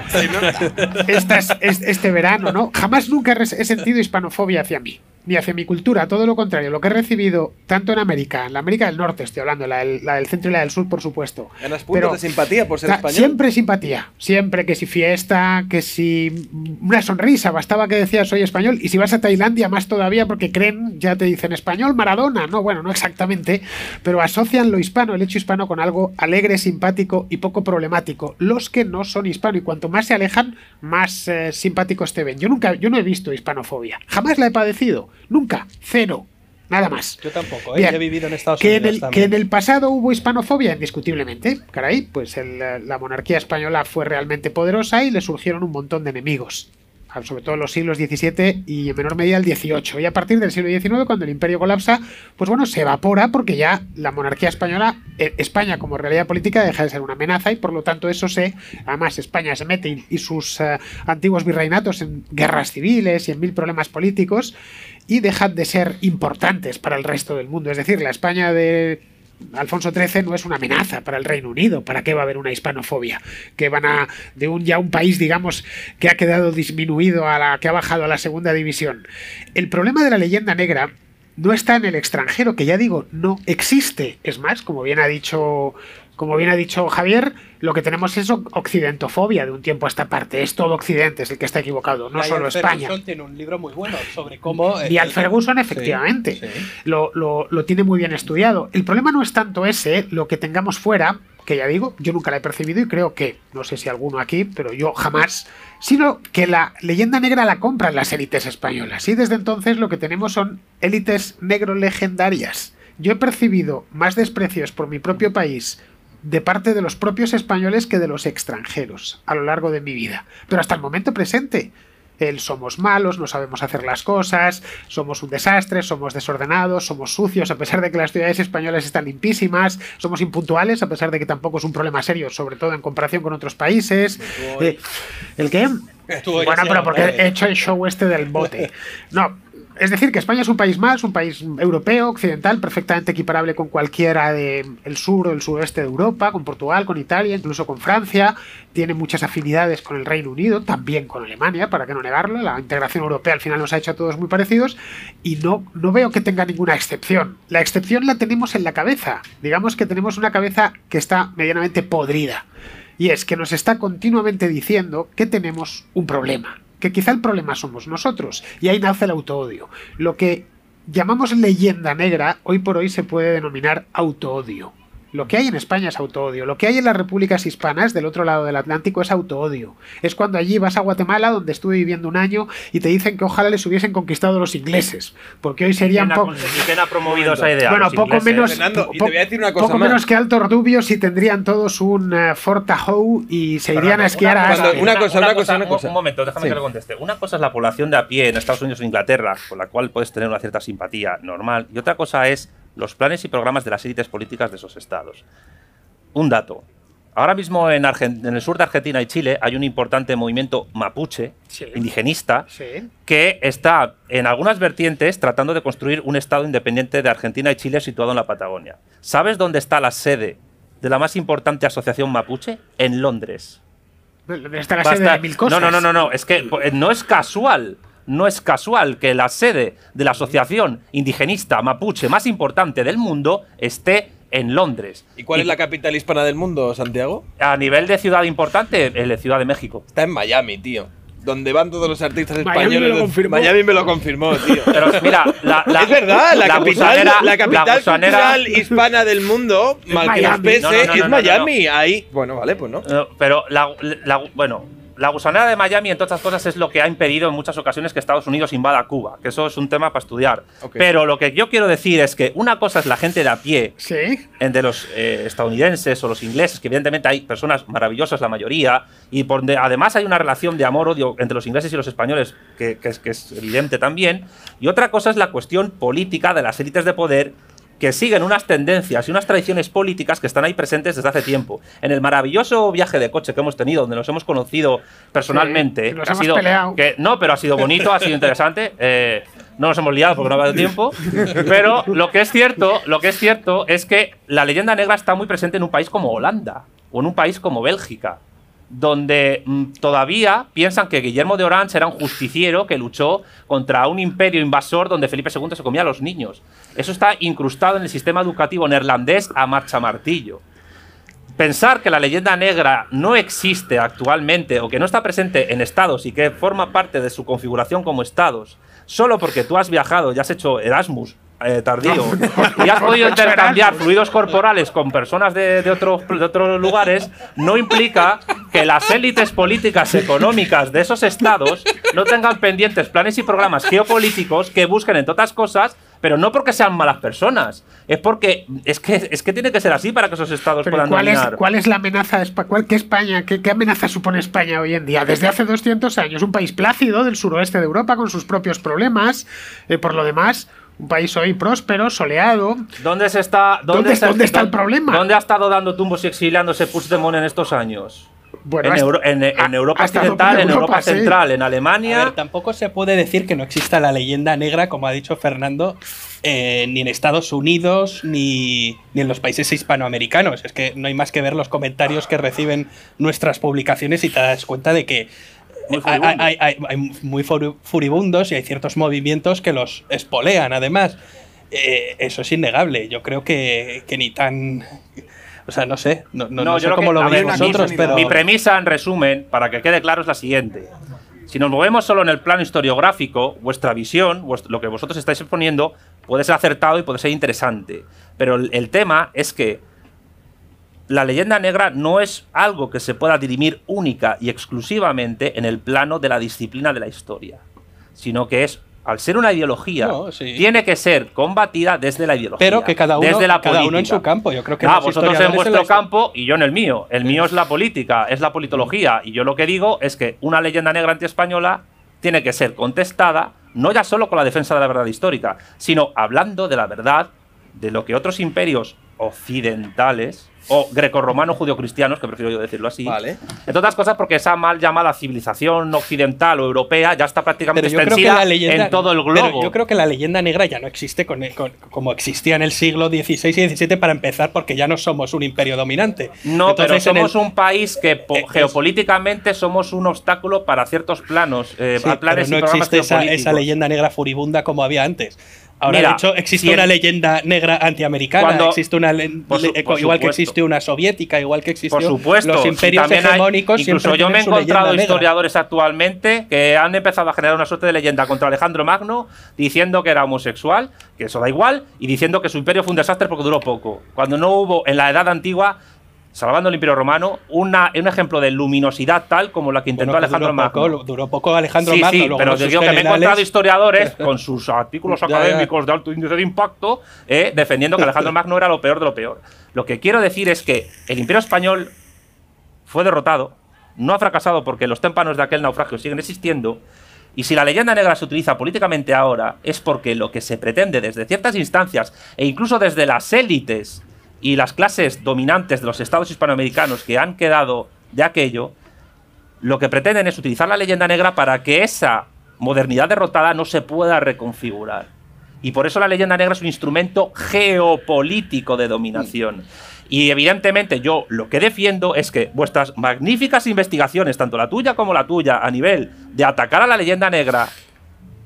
este verano, ¿no? Jamás nunca he sentido hispanofobia hacia mí ni hacia mi cultura, todo lo contrario, lo que he recibido tanto en América, en la América del Norte estoy hablando, la del, centro y la del sur, por supuesto. ¿Ganas puntos de simpatía por ser español? Siempre simpatía, siempre que si fiesta, que si una sonrisa, bastaba que decías soy español, y si vas a Tailandia más todavía porque creen, ya te dicen español Maradona, no, bueno, no exactamente, pero asocian lo hispano, el hecho hispano con algo alegre, simpático y poco problemático. Los que no son hispano y cuanto más se alejan, más eh, simpáticos te ven. Yo nunca, yo no he visto hispanofobia, jamás la he padecido. Nunca, cero. Nada más. Yo tampoco, ¿eh? he vivido en Estados que Unidos. En el, que en el pasado hubo hispanofobia, indiscutiblemente. Caray, pues la monarquía española fue realmente poderosa y le surgieron un montón de enemigos sobre todo en los siglos XVII y en menor medida el XVIII. Y a partir del siglo XIX, cuando el imperio colapsa, pues bueno, se evapora porque ya la monarquía española, eh, España como realidad política deja de ser una amenaza y por lo tanto eso se, además España se mete y, sus eh, antiguos virreinatos en guerras civiles y en mil problemas políticos y dejan de ser importantes para el resto del mundo. Es decir, la España de Alfonso XIII no es una amenaza para el Reino Unido. ¿Para qué va a haber una hispanofobia? Que van a. de un ya un país, digamos, que ha quedado disminuido a la. que ha bajado a la segunda división. El problema de la leyenda negra no está en el extranjero, que ya digo, no existe. Es más, como bien ha dicho como bien ha dicho Javier, lo que tenemos es occidentofobia de un tiempo a esta parte. Es todo Occidente, es el que está equivocado, no solo España. Ferguson tiene un libro muy bueno sobre cómo. Y al Ferguson, efectivamente, Lo, lo tiene muy bien estudiado. El problema no es tanto ese, lo que tengamos fuera, que ya digo, yo nunca la he percibido y creo que, no sé si alguno aquí, pero yo jamás, sino que la leyenda negra la compran las élites españolas. Y desde entonces lo que tenemos son élites negro legendarias. Yo he percibido más desprecios por mi propio país de parte de los propios españoles que de los extranjeros a lo largo de mi vida. Pero hasta el momento presente, el somos malos, no sabemos hacer las cosas, somos un desastre, somos desordenados, somos sucios, a pesar de que las ciudades españolas están limpísimas, somos impuntuales, a pesar de que tampoco es un problema serio, sobre todo en comparación con otros países. Eh, ¿El qué? Bueno, pero porque he hecho el show este del bote. No, es decir, que España es un país más, un país europeo, occidental, perfectamente equiparable con cualquiera del sur o el suroeste de Europa, con Portugal, con Italia, incluso con Francia. Tiene muchas afinidades con el Reino Unido, también con Alemania, para qué no negarlo. La integración europea al final nos ha hecho a todos muy parecidos y no, no veo que tenga ninguna excepción. La excepción la tenemos en la cabeza. Digamos que tenemos una cabeza que está medianamente podrida. Y es que nos está continuamente diciendo que tenemos un problema que quizá el problema somos nosotros, y ahí nace el autoodio. Lo que llamamos leyenda negra, hoy por hoy se puede denominar autoodio. Lo que hay en España es autoodio. Lo que hay en las repúblicas hispanas del otro lado del Atlántico es autoodio. Es cuando allí vas a Guatemala, donde estuve viviendo un año, y te dicen que ojalá les hubiesen conquistado los ingleses. Porque hoy serían poco. ¿Quién ha promovido esa idea? Bueno, poco menos. poco menos que Alto Rubio si tendrían todos un uh, Fort y se irían a esquiar a. Una, cosa, una cosa, una cosa. Un momento, déjame que le conteste. Una cosa es la población de a pie en Estados Unidos o Inglaterra, con la cual puedes tener una cierta simpatía normal, y otra cosa es los planes y programas de las élites políticas de esos estados. Un dato. Ahora mismo en, el sur de Argentina y Chile hay un importante movimiento mapuche, indigenista, que está en algunas vertientes tratando de construir un estado independiente de Argentina y Chile situado en la Patagonia. ¿Sabes dónde está la sede de la más importante asociación mapuche? En Londres. Está la sede de mil cosas. No, no, no, no, es que eh, no es casual no es casual que la sede de la asociación indigenista mapuche más importante del mundo esté en Londres. ¿Y cuál es la capital hispana del mundo, Santiago? A nivel de ciudad importante, la Ciudad de México. Está en Miami, tío donde van todos los artistas españoles. Miami me lo confirmó, Miami me lo confirmó tío. Pero mira, la, es verdad, la, capital, la capital cultural hispana del mundo, mal que nos pese, es Miami. Ahí, bueno, vale, pues no. Pero la, bueno, la gusanera de Miami, entre otras cosas, es lo que ha impedido en muchas ocasiones que Estados Unidos invada Cuba, que eso es un tema para estudiar. Pero lo que yo quiero decir es que una cosa es la gente de a pie, ¿Sí? de los eh, estadounidenses o los ingleses, que evidentemente hay personas maravillosas, la mayoría, y por además hay una relación de amor-odio entre los ingleses y los españoles que, que es evidente también. Y otra cosa es la cuestión política de las élites de poder que siguen unas tendencias y unas tradiciones políticas que están ahí presentes desde hace tiempo. En el maravilloso viaje de coche que hemos tenido, donde nos hemos conocido personalmente, ha sido que no, pero ha sido bonito, ha sido interesante. Eh, no nos hemos liado porque no ha habido tiempo, pero lo que es cierto, lo que es cierto es que la leyenda negra está muy presente en un país como Holanda o en un país como Bélgica donde mm, todavía piensan que Guillermo de Orange era un justiciero que luchó contra un imperio invasor donde Felipe II se comía a los niños. Eso está incrustado en el sistema educativo neerlandés a marcha martillo. Pensar que la leyenda negra no existe actualmente o que no está presente en estados y que forma parte de su configuración como estados, solo porque tú has viajado y has hecho Erasmus eh, tardío y has podido intercambiar fluidos corporales con personas de, de, de otros lugares, no implica que las élites políticas económicas de esos estados no tengan pendientes planes y programas geopolíticos que busquen, entre otras cosas, pero no porque sean malas personas, es porque es que, es que tiene que ser así para que esos estados puedan ¿cuál Es, ¿Cuál es la amenaza? ¿Cuál, qué, España, qué, qué, amenaza supone España hoy en día? Desde hace 200 años, un país plácido del suroeste de Europa con sus propios problemas, eh, por lo demás, un país hoy próspero, soleado. ¿Dónde se está? ¿Dónde, está, el problema? ¿Dónde ha estado dando tumbos y exiliándose Puigdemont en estos años? Bueno, en, en, Europa Occidental, en Europa Central, en Alemania. tampoco se puede decir que no exista la leyenda negra, como ha dicho Fernando, eh, ni en Estados Unidos ni, ni, en los países hispanoamericanos. Es que no hay más que ver los comentarios que reciben nuestras publicaciones y te das cuenta de que hay, muy furibundos y hay ciertos movimientos que los espolean, además. Eh, eso es innegable. Yo creo que, ni tan. O sea, no sé, no, no, No, no yo sé creo cómo que lo veis vosotros, pero... Mi premisa, en resumen, para que quede claro, es la siguiente. Si nos movemos solo en el plano historiográfico, vuestra visión, lo que vosotros estáis exponiendo, puede ser acertado y puede ser interesante. Pero el, el tema es que la leyenda negra no es algo que se pueda dirimir única y exclusivamente en el plano de la disciplina de la historia, sino que es, al ser una ideología, No, sí. tiene que ser combatida desde la ideología. Pero que cada uno, desde la cada uno en su campo. Yo creo que Ah, vosotros en vuestro campo y yo en el mío. El mío es la política, es la politología. Y yo lo que digo es que una leyenda negra antiespañola tiene que ser contestada no ya solo con la defensa de la verdad histórica, sino hablando de la verdad de lo que otros imperios occidentales o grecorromanos judio-cristianos, que prefiero yo decirlo así. Vale. Entre otras cosas porque esa mal llamada civilización occidental o europea ya está prácticamente Pero extendida leyenda, en todo el pero globo. yo creo que la leyenda negra ya no existe con, con- como existía en el siglo XVI y XVII para empezar, porque ya no somos un imperio dominante. No, pero Entonces, en el- somos un país que Eh, geopolíticamente somos un obstáculo para ciertos planos, eh, Sí, planes pero no existe esa leyenda negra furibunda como había antes. Ahora, Mira, de hecho, existe si una el- leyenda negra antiamericana, Cuando- existe una le- Por su- le- por igual que existe una soviética, igual que supuesto, los imperios hay- hegemónicos. incluso yo me he encontrado negra. historiadores actualmente que han empezado a generar una suerte de leyenda contra Alejandro Magno diciendo que era homosexual, que eso da igual, y diciendo que su imperio fue un desastre porque duró poco. Cuando no hubo en la Edad Antigua, salvando el imperio romano, una, un ejemplo de luminosidad tal como la que intentó Bueno, Alejandro duró Magno. poco, duró poco Alejandro sí, Magno. sí, luego pero digo que me he encontrado historiadores con sus artículos Ya, ya. académicos de alto índice de impacto eh, defendiendo que Alejandro Magno era lo peor de lo peor. Lo que quiero decir es que el imperio español fue derrotado, no ha fracasado porque los témpanos de aquel naufragio siguen existiendo. Y si la leyenda negra se utiliza políticamente ahora, es porque lo que se pretende desde ciertas instancias e incluso desde las élites y las clases dominantes de los estados hispanoamericanos que han quedado de aquello, lo que pretenden es utilizar la leyenda negra para que esa modernidad derrotada no se pueda reconfigurar. Y por eso la leyenda negra es un instrumento geopolítico de dominación. Y evidentemente yo lo que defiendo es que vuestras magníficas investigaciones, tanto la tuya como la tuya, a nivel de atacar a la leyenda negra,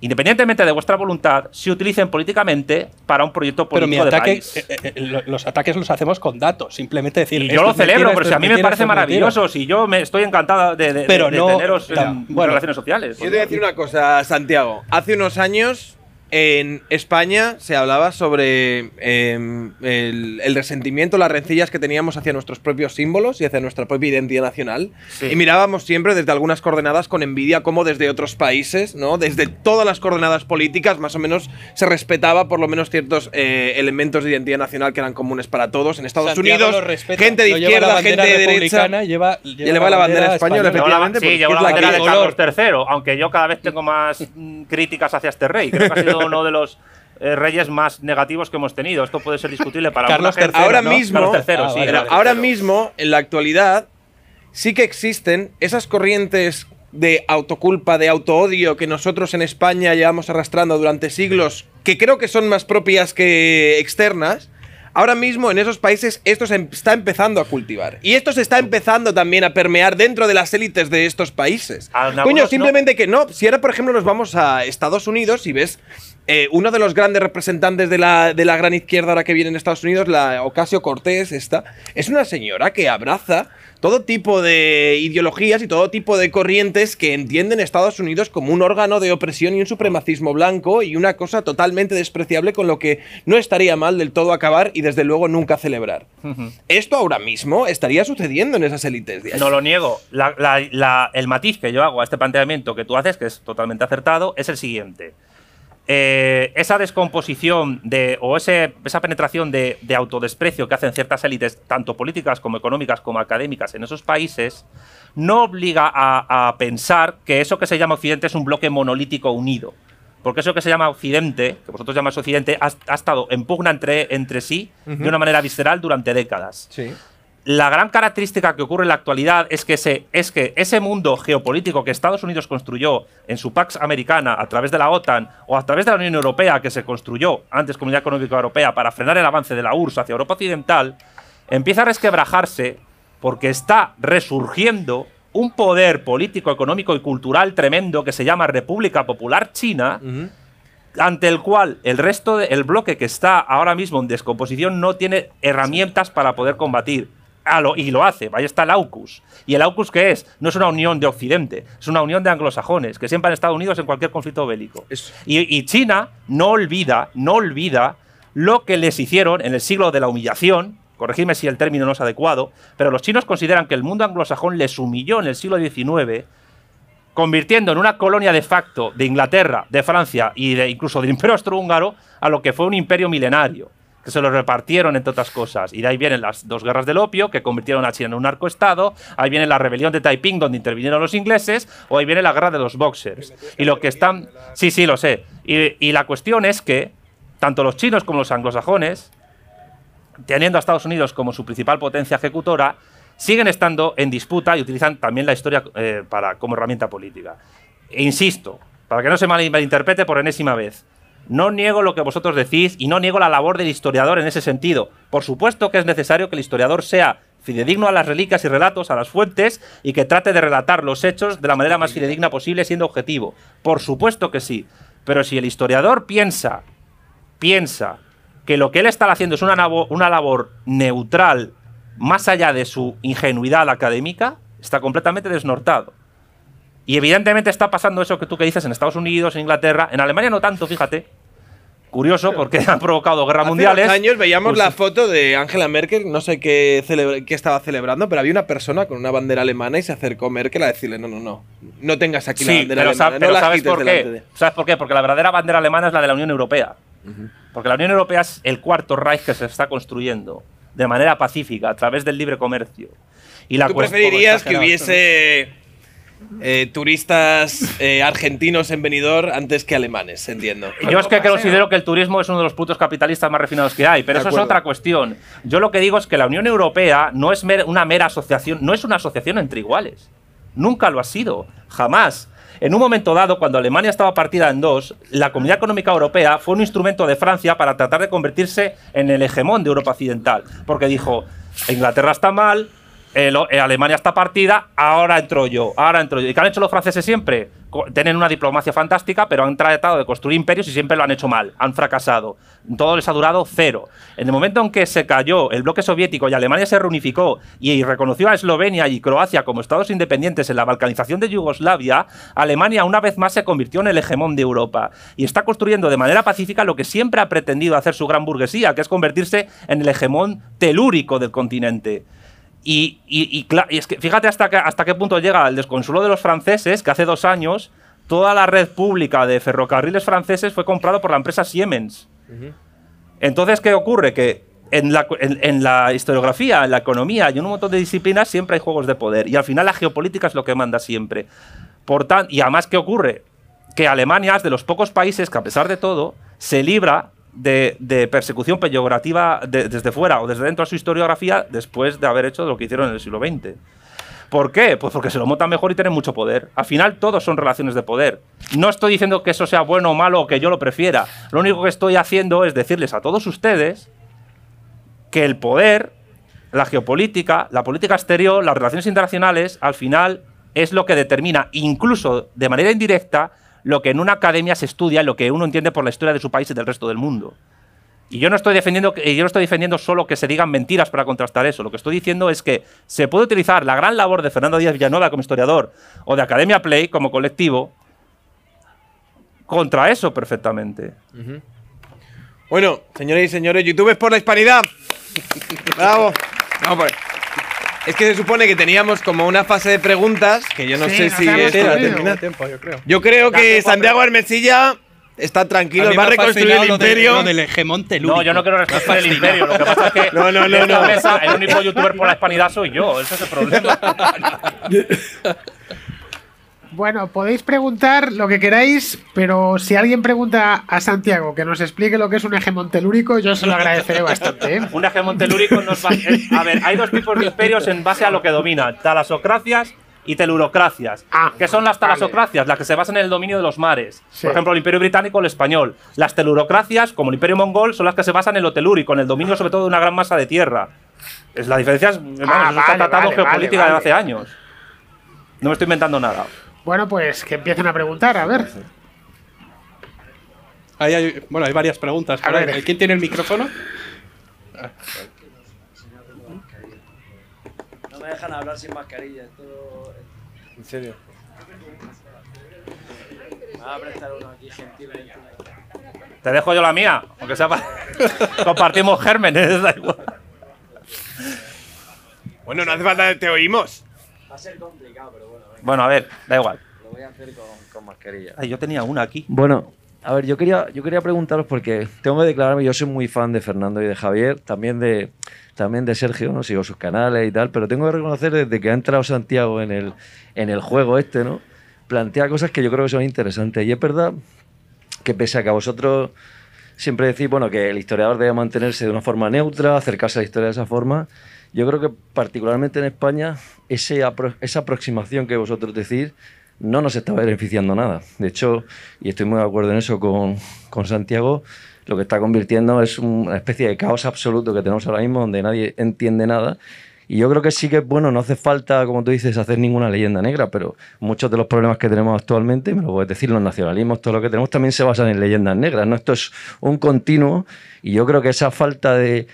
independientemente de vuestra voluntad, se utilicen políticamente para un proyecto Pero político mi de país. eh, eh, lo- los ataques los hacemos con datos. Simplemente decir. Y yo lo mentira, celebro, esto pero si a mí me mentira, parece mentira. maravilloso, si yo me estoy encantada de, de- Pero de no- teneros en bueno. relaciones sociales. Yo te voy a decir una cosa, Santiago. Hace unos años en España se hablaba sobre em, el, el resentimiento, las rencillas que teníamos hacia nuestros propios símbolos y hacia nuestra propia identidad nacional. Sí. Y mirábamos siempre desde algunas coordenadas con envidia cómo desde otros países, ¿no? Desde todas las coordenadas políticas, más o menos se respetaba por lo menos ciertos eh, elementos de identidad nacional que eran comunes para todos. En Estados Santiago Unidos, respeta. gente de lleva izquierda, gente de derecha. republicana, Lleva, lleva la bandera española, efectivamente, sí, es la bandera de. Carlos III, aunque yo cada vez tengo más mm, críticas hacia este rey. Creo que ha sido uno de los eh, reyes más negativos que hemos tenido. Esto puede ser discutible para Carlos alguna gente. III, Ahora ¿no? mismo, Carlos III, Ah, sí, vale, Pero vale. ahora mismo, en la actualidad, sí que existen esas corrientes de autoculpa, de autoodio que nosotros en España llevamos arrastrando durante siglos, que creo que son más propias que externas. Ahora mismo en esos países esto se em- está empezando a cultivar. Y esto se está empezando también a permear dentro de las élites de estos países. Ah, Coño, no. simplemente que no. Si ahora, por ejemplo, nos vamos a Estados Unidos y ves eh, uno de los grandes representantes de la, de la gran izquierda ahora que viene en Estados Unidos, la Ocasio Cortés, esta, es una señora que abraza todo tipo de ideologías y todo tipo de corrientes que entienden Estados Unidos como un órgano de opresión y un supremacismo blanco y una cosa totalmente despreciable con lo que no estaría mal del todo acabar y desde luego nunca celebrar. Esto ahora mismo estaría sucediendo en esas élites de. No lo niego. La- la- la- el matiz que yo hago a este planteamiento que tú haces, que es totalmente acertado, es el siguiente. Eh, esa descomposición de, o ese- esa penetración de, de autodesprecio que hacen ciertas élites, tanto políticas como económicas como académicas en esos países, no obliga a, a pensar que eso que se llama Occidente es un bloque monolítico unido. Porque eso que se llama Occidente, que vosotros llamáis Occidente, ha, ha estado en pugna entre, entre sí de una manera visceral durante décadas. Sí. La gran característica que ocurre en la actualidad es que, ese, es que ese mundo geopolítico que Estados Unidos construyó en su Pax Americana a través de la OTAN o a través de la Unión Europea, que se construyó antes Comunidad Económica Europea para frenar el avance de la URSS hacia Europa Occidental, empieza a resquebrajarse porque está resurgiendo un poder político, económico y cultural tremendo que se llama República Popular China, ante el cual el resto del bloque que está ahora mismo en descomposición no tiene herramientas para poder combatir. Ah, lo- y lo hace, ahí está el AUKUS. ¿Y el AUKUS qué es? No es una unión de Occidente, es una unión de anglosajones, que siempre han estado unidos en cualquier conflicto bélico. Es- Y, y China no olvida, no olvida lo que les hicieron en el siglo de la humillación, corregidme si el término no es adecuado, pero los chinos consideran que el mundo anglosajón les humilló en el siglo XIX, convirtiendo en una colonia de facto de Inglaterra, de Francia y de incluso del Imperio Austrohúngaro a lo que fue un imperio milenario, que se lo repartieron entre otras cosas. Y de ahí vienen las dos guerras del opio, que convirtieron a China en un narcoestado, ahí viene la rebelión de Taiping, donde intervinieron los ingleses, o ahí viene la guerra de los boxers. Y lo que están... Sí, sí, lo sé. Y, y la cuestión es que tanto los chinos como los anglosajones, teniendo a Estados Unidos como su principal potencia ejecutora, siguen estando en disputa y utilizan también la historia eh, para, como herramienta política. E insisto, para que no se mal- malinterprete por enésima vez, no niego lo que vosotros decís y no niego la labor del historiador en ese sentido. Por supuesto que es necesario que el historiador sea fidedigno a las reliquias y relatos, a las fuentes, y que trate de relatar los hechos de la manera más fidedigna posible siendo objetivo. Por supuesto que sí. Pero si el historiador piensa piensa que lo que él está haciendo es una, una labor neutral más allá de su ingenuidad académica, está completamente desnortado. Y evidentemente está pasando eso que tú que dices en Estados Unidos, en Inglaterra, en Alemania no tanto, fíjate. Curioso, porque han provocado guerras Hace mundiales. unos años veíamos Pues- la foto de Angela Merkel, no sé qué, estaba celebrando, pero había una persona con una bandera alemana y se acercó Merkel a decirle, no, no, no, no tengas aquí la bandera pero, alemana, no pero la ¿sabes por qué? de-". ¿Sabes por qué? Porque la verdadera bandera alemana es la de la Unión Europea. Porque la Unión Europea es el cuarto Reich que se está construyendo de manera pacífica, a través del libre comercio. Y la ¿Tú preferirías que hubiese eh, turistas eh, argentinos en Benidorm antes que alemanes, entiendo? Yo es que considero que el turismo es uno de los putos capitalistas más refinados que hay, pero De eso es acuerdo. otra cuestión. Yo lo que digo es que la Unión Europea no es mer- una mera asociación, no es una asociación entre iguales. Nunca lo ha sido, jamás. En un momento dado, cuando Alemania estaba partida en dos, la Comunidad Económica Europea fue un instrumento de Francia para tratar de convertirse en el hegemón de Europa Occidental. Porque dijo, Inglaterra está mal, eh, Alemania está partida, ahora entro yo, ahora entro yo. ¿Y qué han hecho los franceses siempre? Tienen una diplomacia fantástica, pero han tratado de construir imperios y siempre lo han hecho mal, han fracasado. Todo les ha durado cero. En el momento en que se cayó el bloque soviético y Alemania se reunificó y reconoció a Eslovenia y Croacia como estados independientes en la balcanización de Yugoslavia, Alemania una vez más se convirtió en el hegemón de Europa y está construyendo de manera pacífica lo que siempre ha pretendido hacer su gran burguesía, que es convertirse en el hegemón telúrico del continente. Y, y- y cla- y es que fíjate hasta, qué- hasta qué punto llega el desconsuelo de los franceses, que hace dos años toda la red pública de ferrocarriles franceses fue comprado por la empresa Siemens. Entonces, ¿qué ocurre? Que en la, en- en la historiografía, en la economía y en un montón de disciplinas siempre hay juegos de poder. Y al final la geopolítica es lo que manda siempre. Por tan- y además, ¿qué ocurre? Que Alemania es de los pocos países que, a pesar de todo, se libra de, persecución peyorativa de- desde fuera o desde dentro de su historiografía después de haber hecho lo que hicieron en el siglo XX. ¿Por qué? Pues porque se lo montan mejor y tienen mucho poder. Al final, todos son relaciones de poder. No estoy diciendo que eso sea bueno o malo o que yo lo prefiera. Lo único que estoy haciendo es decirles a todos ustedes que el poder, la geopolítica, la política exterior, las relaciones internacionales, al final es lo que determina, incluso de manera indirecta, lo que en una academia se estudia y lo que uno entiende por la historia de su país y del resto del mundo. Y yo no estoy defendiendo yo no estoy defendiendo solo que se digan mentiras para contrastar eso. Lo que estoy diciendo es que se puede utilizar la gran labor de Fernando Díaz Villanueva como historiador o de Academia Play como colectivo contra eso perfectamente. Bueno, señores y señores, YouTube es por la hispanidad. Bravo. Vamos por- Es que se supone que teníamos como una fase de preguntas que yo no Sí, sé si es Jodido. tiempo, yo creo. Yo creo que Santiago Hermesilla está tranquilo, va a reconstruir el lo imperio. lo del hegemón telúrico. No, yo no quiero reconstruir el imperio. Lo que pasa es que No, no, no, esta no. mesa, el único youtuber por la hispanidad soy yo. Ese es el problema. Bueno, podéis preguntar lo que queráis, pero si alguien pregunta a Santiago que nos explique lo que es un hegemón telúrico, yo se lo agradeceré bastante. ¿eh? Un hegemón telúrico nos va. eh, A ver, hay dos tipos de imperios en base a lo que dominan: talasocracias y telurocracias. Ah, ¿Qué son las vale. talasocracias? Las que se basan en el dominio de los mares. Sí. Por ejemplo, el imperio británico o el español. Las telurocracias, como el imperio mongol, son las que se basan en lo telúrico, en el dominio sobre todo de una gran masa de tierra. Es, la diferencia es. está Ah, vale, tratado vale, geopolítica vale, de hace años. No me estoy inventando nada. Bueno, pues que empiecen a preguntar, a ver. Ahí hay, bueno, hay varias preguntas. A ver. ¿Quién tiene el micrófono? No me dejan hablar sin mascarilla. Esto... En serio. Me va a prestar uno aquí gentilmente. Te dejo yo la mía, aunque sea para... Compartimos gérmenes, da igual. Bueno, no hace falta que te oímos. Va a ser complicado, pero bueno, a ver, da igual. lo voy a hacer con, con mascarilla. Ay, yo tenía una aquí. Bueno, a ver, yo quería, yo quería preguntaros porque tengo que declararme, yo soy muy fan de Fernando y de Javier, también de, también de Sergio, ¿no? Sigo sus canales y tal, pero tengo que reconocer desde que ha entrado Santiago en el, en el juego este, ¿no? Plantea cosas que yo creo que son interesantes. Y es verdad que pese a que a vosotros siempre decís, bueno, que el historiador debe mantenerse de una forma neutra, acercarse a la historia de esa forma, yo creo que particularmente en España ese apro- esa aproximación que vosotros decís no nos está beneficiando nada. De hecho, y estoy muy de acuerdo en eso con, con Santiago, lo que está convirtiendo es una especie de caos absoluto que tenemos ahora mismo donde nadie entiende nada. Y yo creo que sí que, bueno, no hace falta, como tú dices, hacer ninguna leyenda negra, pero muchos de los problemas que tenemos actualmente, me lo puedes decir, los nacionalismos, todo lo que tenemos también se basan en leyendas negras, ¿no? Esto es un continuo y yo creo que esa falta de,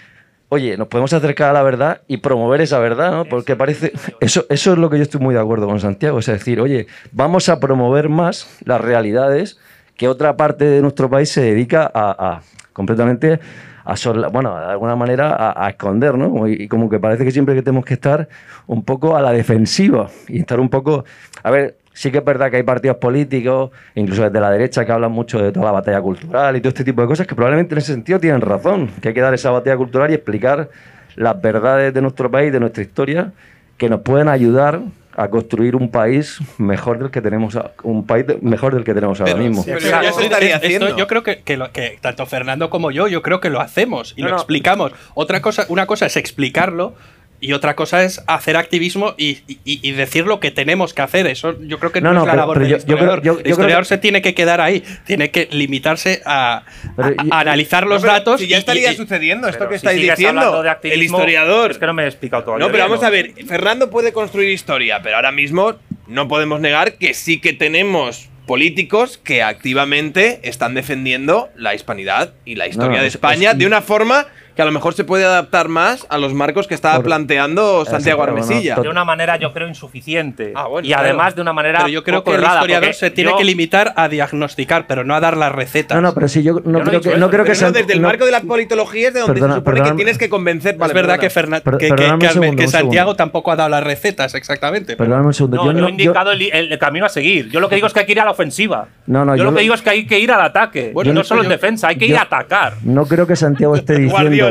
oye, nos podemos acercar a la verdad y promover esa verdad, ¿no? Porque parece, eso, eso es lo que yo estoy muy de acuerdo con Santiago, es decir, oye, vamos a promover más las realidades que otra parte de nuestro país se dedica a, a completamente a bueno, de alguna manera a, a esconder, ¿no? Y, y como que parece que siempre que tenemos que estar un poco a la defensiva y estar un poco, a ver, sí que es verdad que hay partidos políticos, incluso desde la derecha, que hablan mucho de toda la batalla cultural y todo este tipo de cosas, que probablemente en ese sentido tienen razón, que hay que dar esa batalla cultural y explicar las verdades de nuestro país, de nuestra historia, que nos pueden ayudar a construir un país mejor del que tenemos, a- un país mejor del que tenemos ahora mismo. Pero estaría Esto yo creo que, que lo- que tanto Fernando como yo, yo creo que lo hacemos y No, lo no. explicamos. Otra cosa, una cosa es explicarlo y otra cosa es hacer activismo y, y- y decir lo que tenemos que hacer. Eso yo creo que no, No, no, es la pero- labor pero del yo- historiador. yo- yo el historiador que- se tiene que quedar ahí, tiene que limitarse a, analizar los No, datos. Si ya estaría y- sucediendo esto que si estáis diciendo. hablando de el historiador. Es que no me he explicado todavía. No, pero vamos a ver, Fernando puede construir historia, pero ahora mismo no podemos negar que sí que tenemos políticos que activamente están defendiendo la hispanidad y la historia No, de es- España es- de una forma que a lo mejor se puede adaptar más a los marcos que estaba Por- planteando Santiago Armesilla. De una manera, yo creo, insuficiente. Ah, bueno, y claro. además de una manera. pero yo creo que el historiador se tiene yo- que limitar a diagnosticar, pero no a dar las recetas. No, no, pero sí, yo no, Yo creo que, no eso, creo que San- desde el marco de la politología es de donde Perdona, se supone que tienes que convencer. es verdad que. Fernan- Per- que, segundo, Santiago segundo. tampoco ha dado las recetas, exactamente. pero- Perdóname un segundo. No, yo no- he indicado el, camino a seguir. Yo lo que digo es que hay que ir a la ofensiva. No, no, yo, lo que digo es que hay que ir al ataque. Bueno, no solo en defensa, hay que ir a atacar. no creo que Santiago esté diciendo.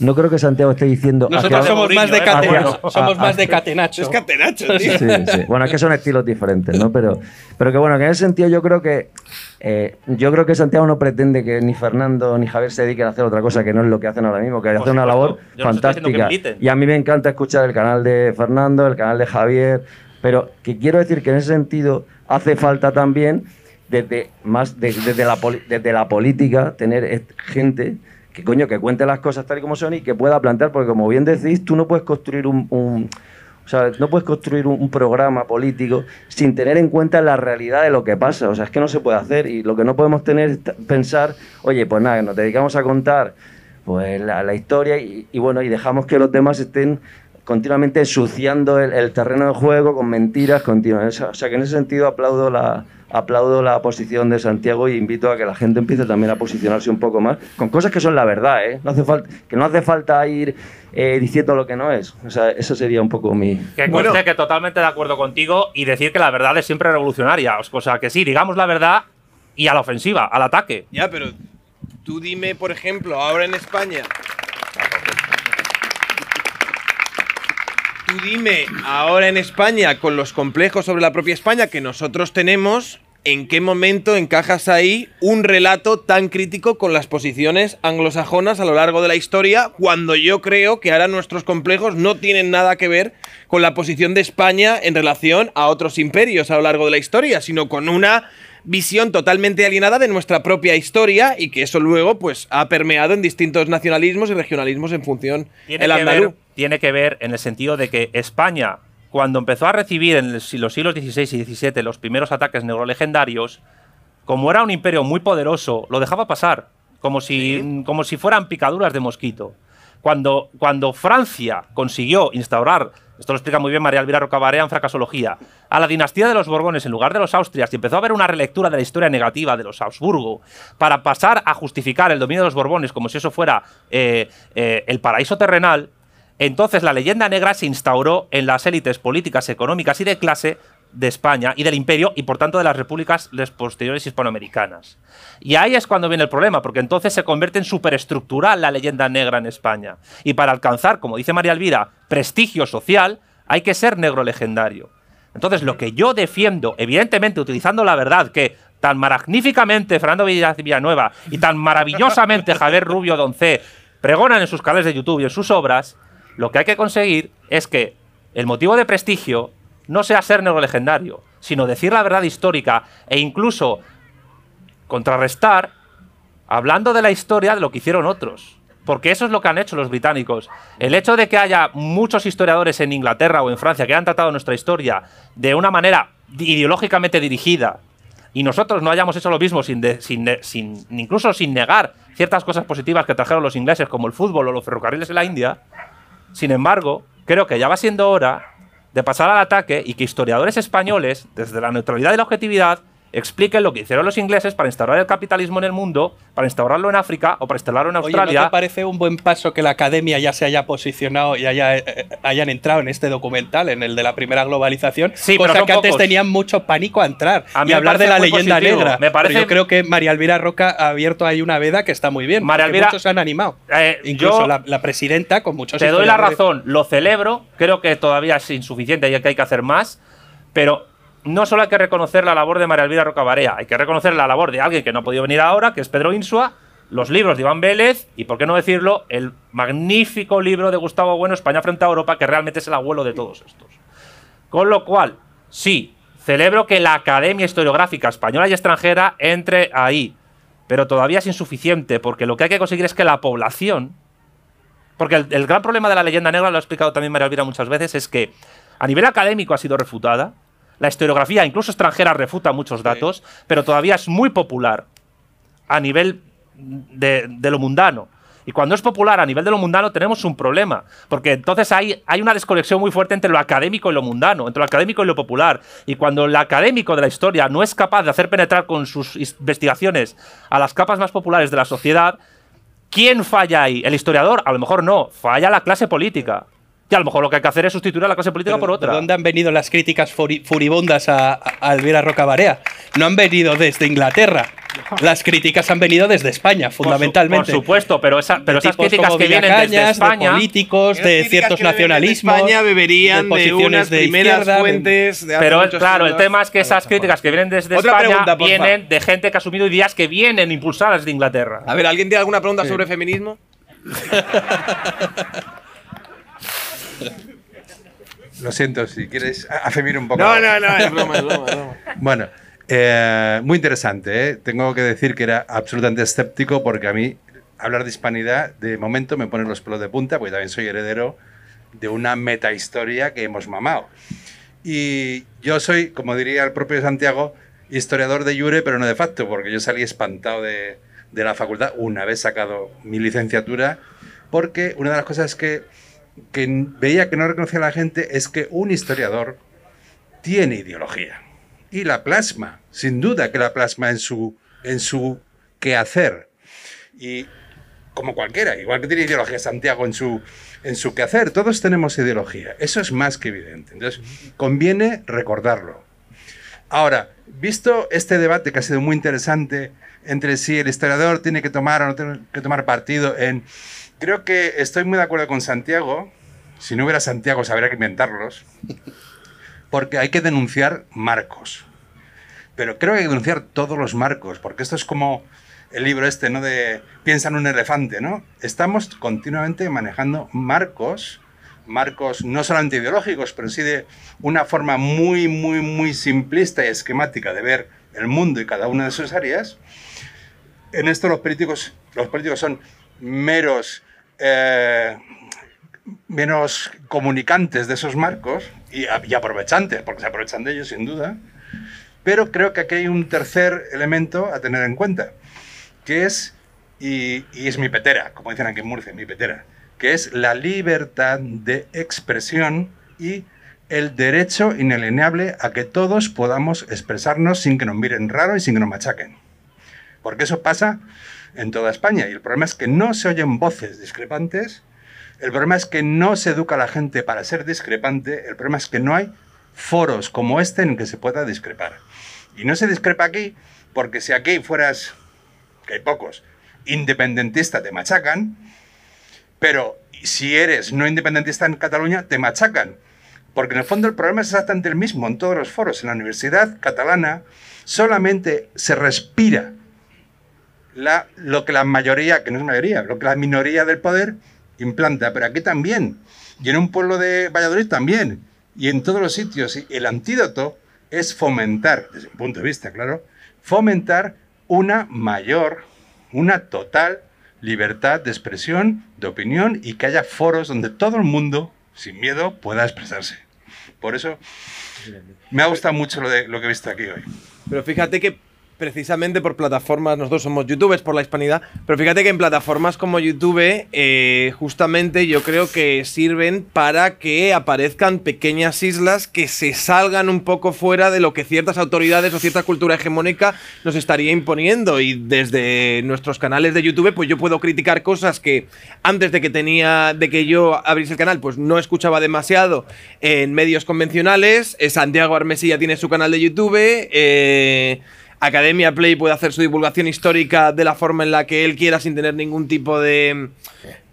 No creo que Santiago esté diciendo. Nosotros hacia- somos Mourinho, más de eh, catenacho. hacia- somos a- más de catenacho. Es catenacho, tío. Sí, sí. Bueno, es que son estilos diferentes, ¿no? Pero, pero que bueno, que en ese sentido yo creo que eh, yo creo que Santiago no pretende que ni Fernando ni Javier se dediquen a hacer otra cosa que no es lo que hacen ahora mismo, que hacen una labor Yo fantástica. Y a mí me encanta escuchar el canal de Fernando, el canal de Javier, pero que quiero decir que en ese sentido hace falta también desde más de- desde, la, poli- desde la política tener gente que coño que cuente las cosas tal y como son y que pueda plantear porque como bien decís tú no puedes construir un, o sea, no puedes construir un, programa político sin tener en cuenta la realidad de lo que pasa. O sea, es que no se puede hacer. Y lo que no podemos tener es pensar, oye, pues nada, nos dedicamos a contar pues la, historia y bueno, y dejamos que los demás estén continuamente ensuciando el, el terreno de juego con mentiras continuas. O sea, que en ese sentido aplaudo la, aplaudo la posición de Santiago y invito a que la gente empiece también a posicionarse un poco más con cosas que son la verdad, ¿eh? No hace falta, que no hace falta ir eh, diciendo lo que no es. O sea, eso sería un poco mi... Que Bueno. que totalmente de acuerdo contigo y decir que la verdad es siempre revolucionaria. O sea, que sí, digamos la verdad y a la ofensiva, al ataque. Ya, pero tú dime, por ejemplo, ahora en España. Tú dime, ahora en España, con los complejos sobre la propia España que nosotros tenemos, ¿en qué momento encajas ahí un relato tan crítico con las posiciones anglosajonas a lo largo de la historia, cuando yo creo que ahora nuestros complejos no tienen nada que ver con la posición de España en relación a otros imperios a lo largo de la historia, sino con una visión totalmente alienada de nuestra propia historia y que eso luego pues ha permeado en distintos nacionalismos y regionalismos en función Tiene el que, andaluz. Tiene que ver en el sentido de que España, cuando empezó a recibir en los siglos XVI y XVII los primeros ataques neurolegendarios, como era un imperio muy poderoso, lo dejaba pasar, como si, como si fueran picaduras de mosquito. Cuando, cuando Francia consiguió instaurar, esto lo explica muy bien María Elvira Rocabarea en Fracasología, a la dinastía de los Borbones en lugar de los Austrias y empezó a haber una relectura de la historia negativa de los Habsburgo para pasar a justificar el dominio de los Borbones como si eso fuera eh, eh, el paraíso terrenal, entonces la leyenda negra se instauró en las élites políticas, económicas y de clase de España y del imperio y por tanto de las repúblicas posteriores hispanoamericanas. Y ahí es cuando viene el problema, porque entonces se convierte en superestructural la leyenda negra en España. Y para alcanzar, como dice María Elvira, prestigio social, hay que ser negro legendario. Entonces lo que yo defiendo, evidentemente utilizando la verdad que tan magníficamente Fernando Villanueva y tan maravillosamente Javier Rubio Doncé pregonan en sus canales de YouTube y en sus obras, lo que hay que conseguir es que el motivo de prestigio no sea ser legendario, sino decir la verdad histórica e incluso contrarrestar hablando de la historia de lo que hicieron otros. Porque eso es lo que han hecho los británicos. El hecho de que haya muchos historiadores en Inglaterra o en Francia que han tratado nuestra historia de una manera ideológicamente dirigida y nosotros no hayamos hecho lo mismo sin, sin, incluso sin negar ciertas cosas positivas que trajeron los ingleses como el fútbol o los ferrocarriles en la India, sin embargo, creo que ya va siendo hora de pasar al ataque y que historiadores españoles, desde la neutralidad y la objetividad, expliquen lo que hicieron los ingleses para instaurar el capitalismo en el mundo, para instaurarlo en África o para instaurarlo en Australia. Oye, ¿no te parece un buen paso que la academia ya se haya posicionado y haya, eh, hayan entrado en este documental, en el de la primera globalización? Sí, cosa pero que antes pocos. tenían mucho pánico a entrar A mí y hablar de la leyenda positivo. negra. Me parece- Pero yo creo que María Elvira Roca ha abierto ahí una veda que está muy bien. María Elvira- muchos se han animado. Eh, Incluso yo- la, la presidenta con muchos Te doy la razón, lo celebro, creo que todavía es insuficiente y que hay que hacer más, pero no solo hay que reconocer la labor de María Elvira Rocabarea, hay que reconocer la labor de alguien que no ha podido venir ahora, que es Pedro Insua, los libros de Iván Vélez y, por qué no decirlo, el magnífico libro de Gustavo Bueno, España frente a Europa, que realmente es el abuelo de todos estos. Con lo cual, sí, celebro que la Academia Historiográfica Española y extranjera entre ahí, pero todavía es insuficiente, porque lo que hay que conseguir es que la población porque el, el gran problema de la leyenda negra, lo ha explicado también María Elvira muchas veces, es que a nivel académico ha sido refutada. La historiografía, incluso extranjera, refuta muchos datos, pero todavía es muy popular a nivel de, de lo mundano. Y cuando es popular a nivel de lo mundano tenemos un problema, porque entonces hay, hay una desconexión muy fuerte entre lo académico y lo mundano, entre lo académico y lo popular. Y cuando el académico de la historia no es capaz de hacer penetrar con sus investigaciones a las capas más populares de la sociedad, ¿Quién falla ahí? ¿El historiador? A lo mejor no. Falla la clase política. Y a lo mejor lo que hay que hacer es sustituir a la clase política Pero, por otra. ¿De dónde han venido las críticas furi- furibundas a, a Elvira Rocabarea? No han venido desde Inglaterra. Las críticas han venido desde España, Por su- fundamentalmente. Por supuesto, pero, esa- pero esas críticas como que vienen desde España. de políticos, de ciertos vienen de nacionalismos, España beberían de, posiciones unas de primeras fuentes de Pero claro, el tema es que esas críticas que vienen desde Otra España pregunta, vienen de gente que ha asumido ideas que vienen impulsadas de Inglaterra. A ver, ¿alguien tiene alguna pregunta sobre feminismo? Lo siento, si quieres afemir un poco. No, no, no, es broma, es broma, es broma. Bueno, eh, muy interesante. ¿eh? Tengo que decir que era absolutamente escéptico porque a mí hablar de hispanidad de momento me pone los pelos de punta porque también soy heredero de una metahistoria que hemos mamado. Y yo soy, como diría el propio Santiago, historiador de jure, pero no de facto, porque yo salí espantado de, de la facultad una vez sacado mi licenciatura, porque una de las cosas que, que veía que no reconocía la gente es que un historiador tiene ideología y la plasma, sin duda que la plasma en su, en su quehacer. Y como cualquiera, igual que tiene ideología Santiago en su, en su quehacer, todos tenemos ideología, eso es más que evidente. Entonces, conviene recordarlo. Ahora, visto este debate que ha sido muy interesante entre si el historiador tiene que tomar o no tiene que tomar partido en... Creo que estoy muy de acuerdo con Santiago. Si no hubiera Santiago, habría que inventarlos. Porque hay que denunciar marcos. Pero creo que hay que denunciar todos los marcos, porque esto es como el libro este, ¿no? De piensa en un elefante, ¿no? Estamos continuamente manejando marcos, marcos no solamente ideológicos, pero sí de una forma muy, muy, muy simplista y esquemática de ver el mundo y cada una de sus áreas. En esto los políticos, los políticos son meros eh, menos comunicantes de esos marcos y, aprovechantes, porque se aprovechan de ellos sin duda. Pero creo que aquí hay un tercer elemento a tener en cuenta, que es, y, y es mi petera, como dicen aquí en Murcia, mi petera, que es la libertad de expresión y el derecho inalienable a que todos podamos expresarnos sin que nos miren raro y sin que nos machaquen. Porque eso pasa en toda España y el problema es que no se oyen voces discrepantes, el problema es que no se educa a la gente para ser discrepante, el problema es que no hay foros como este en que se pueda discrepar. Y no se discrepa aquí porque si aquí fueras, que hay pocos, independentista te machacan, pero si eres no independentista en Cataluña te machacan. Porque en el fondo el problema es exactamente el mismo en todos los foros. En la universidad catalana solamente se respira la, lo que la mayoría, que no es mayoría, lo que la minoría del poder implanta. Pero aquí también. Y en un pueblo de Valladolid también. Y en todos los sitios. El antídoto es fomentar, desde mi punto de vista, claro, fomentar una mayor, una total libertad de expresión, de opinión y que haya foros donde todo el mundo, sin miedo, pueda expresarse. Por eso me ha gustado mucho lo, de, lo que he visto aquí hoy. Pero fíjate que precisamente por plataformas, nosotros somos youtubers por la hispanidad, pero fíjate que en plataformas como YouTube, eh, justamente yo creo que sirven para que aparezcan pequeñas islas que se salgan un poco fuera de lo que ciertas autoridades o cierta cultura hegemónica nos estaría imponiendo. Y desde nuestros canales de YouTube, pues yo puedo criticar cosas que antes de que tenía, de que yo abriese el canal, pues no escuchaba demasiado en medios convencionales. Eh, Santiago Armesilla tiene su canal de YouTube. Eh, Academia Play puede hacer su divulgación histórica de la forma en la que él quiera sin tener ningún tipo de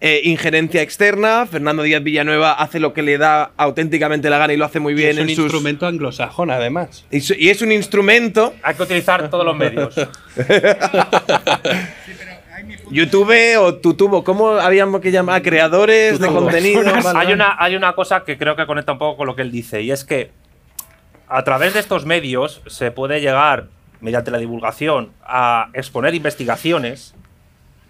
eh, injerencia externa. Fernando Díaz Villanueva hace lo que le da auténticamente la gana y lo hace muy bien es un en sus... instrumento anglosajón, además. Y, su- y es un instrumento. Hay que utilizar todos los medios. YouTube o Tutubo, ¿cómo habíamos que llamar? Creadores de contenido. Vale, hay, una, hay una cosa que creo que conecta un poco con lo que él dice, y es que a través de estos medios se puede llegar, mediante la divulgación, a exponer investigaciones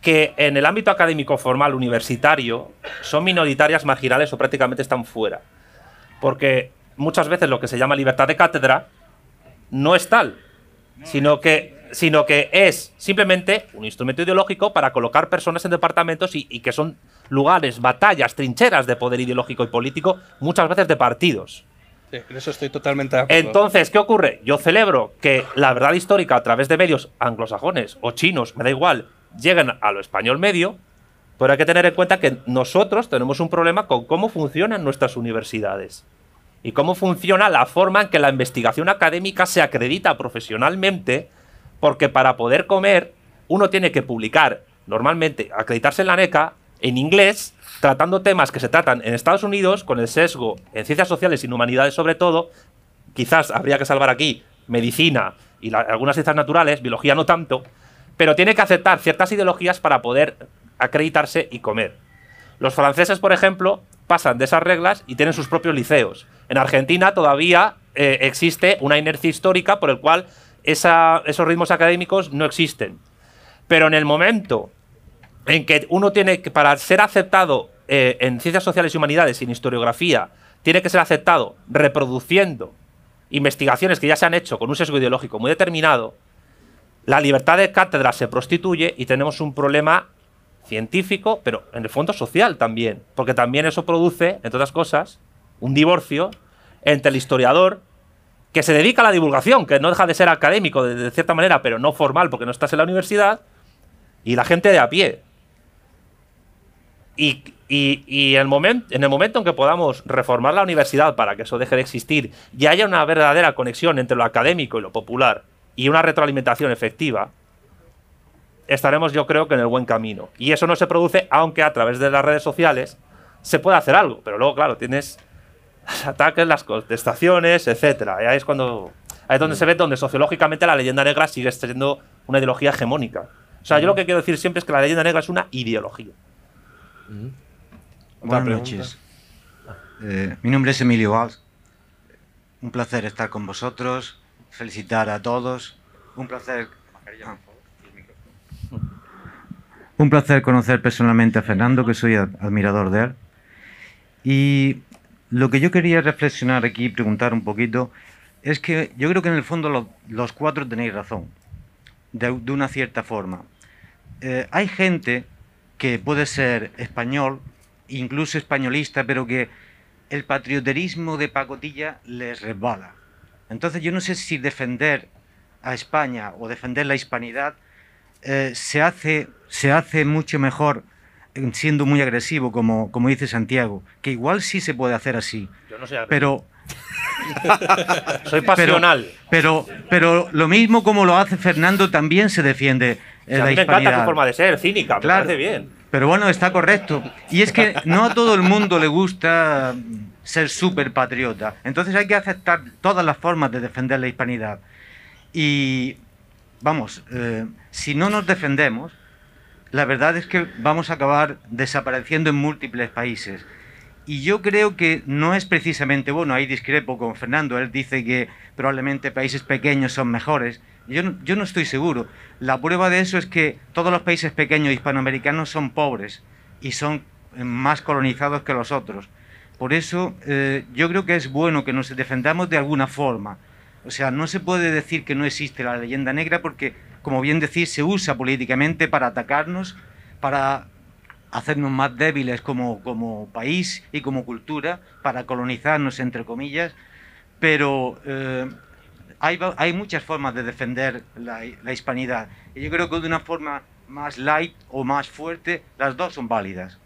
que en el ámbito académico formal universitario son minoritarias, marginales o prácticamente están fuera. Porque muchas veces lo que se llama libertad de cátedra no es tal, sino que, sino que es simplemente un instrumento ideológico para colocar personas en departamentos y, y que son lugares, batallas, trincheras de poder ideológico y político, muchas veces de partidos. Sí, en eso estoy totalmente de acuerdo. Entonces, ¿qué ocurre? Yo celebro que la verdad histórica a través de medios anglosajones o chinos, me da igual, lleguen a lo español medio, pero hay que tener en cuenta que nosotros tenemos un problema con cómo funcionan nuestras universidades y cómo funciona la forma en que la investigación académica se acredita profesionalmente, porque para poder comer uno tiene que publicar, normalmente, acreditarse en la NECA en inglés, tratando temas que se tratan en Estados Unidos, con el sesgo en ciencias sociales y en humanidades sobre todo, quizás habría que salvar aquí medicina y algunas ciencias naturales, biología no tanto, pero tiene que aceptar ciertas ideologías para poder acreditarse y comer. Los franceses, por ejemplo, pasan de esas reglas y tienen sus propios liceos. En Argentina todavía eh, existe una inercia histórica por el cual esos ritmos académicos no existen. Pero en el momento en que uno tiene que, para ser aceptado eh, en ciencias sociales y humanidades y en historiografía, tiene que ser aceptado reproduciendo investigaciones que ya se han hecho con un sesgo ideológico muy determinado, la libertad de cátedra se prostituye y tenemos un problema científico, pero en el fondo social también, porque también eso produce, entre otras cosas, un divorcio entre el historiador que se dedica a la divulgación, que no deja de ser académico de, de cierta manera, pero no formal porque no estás en la universidad, y la gente de a pie. Y, y- y el momen- en el momento en que podamos reformar la universidad para que eso deje de existir y haya una verdadera conexión entre lo académico y lo popular y una retroalimentación efectiva, estaremos yo creo que en el buen camino. Y eso no se produce aunque a través de las redes sociales se pueda hacer algo, pero luego claro, tienes los ataques, las contestaciones, etcétera. Y ahí es cuando ahí es donde se ve donde sociológicamente la leyenda negra sigue siendo una ideología hegemónica. O sea, yo lo que quiero decir siempre es que la leyenda negra es una ideología. Buenas noches. Eh, mi nombre es Emilio Valls. Un placer estar con vosotros. Felicitar a todos. Un placer. Ah. Un placer conocer personalmente a Fernando, que soy ad- admirador de él. Y lo que yo quería reflexionar aquí y preguntar un poquito, es que yo creo que en el fondo lo- los cuatro tenéis razón, de, de una cierta forma. Eh, hay gente que puede ser español, incluso españolista, pero que el patrioterismo de pacotilla les resbala. Entonces yo no sé si defender a España o defender la hispanidad eh, se, hace, se hace mucho mejor siendo muy agresivo, como, como dice Santiago, que igual sí se puede hacer así, Yo no agresivo. pero soy pasional. pero, pero lo mismo como lo hace Fernando también se defiende O sea, a mí me encanta tu forma de ser, cínica, me parece bien. Pero bueno, está correcto. Y es que no a todo el mundo le gusta ser súper patriota. Entonces hay que aceptar todas las formas de defender la hispanidad. Y vamos, eh, si no nos defendemos, la verdad es que vamos a acabar desapareciendo en múltiples países. Y yo creo que no es precisamente, bueno, ahí discrepo con Fernando, él dice que probablemente países pequeños son mejores. Yo no, yo no estoy seguro. La prueba de eso es que todos los países pequeños hispanoamericanos son pobres y son eh, más colonizados que los otros. Por eso eh, yo creo que es bueno que nos defendamos de alguna forma. O sea, no se puede decir que no existe la leyenda negra porque, como bien decís, se usa políticamente para atacarnos, para hacernos más débiles como, como país y como cultura, para colonizarnos, entre comillas, pero eh, hay, hay muchas formas de defender la, la hispanidad. Y yo creo que de una forma más light o más fuerte, las dos son válidas.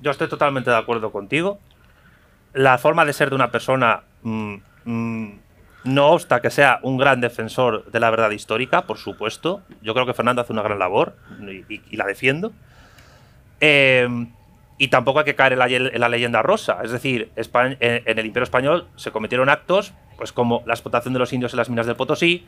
Yo estoy totalmente de acuerdo contigo. La forma de ser de una persona mm, mm, no obsta que sea un gran defensor de la verdad histórica, por supuesto. Yo creo que Fernando hace una gran labor y, y- y la defiendo. Eh, y tampoco hay que caer en la, en la leyenda rosa. Es decir, Espa- en, en el Imperio Español se cometieron actos pues como la explotación de los indios en las minas del Potosí,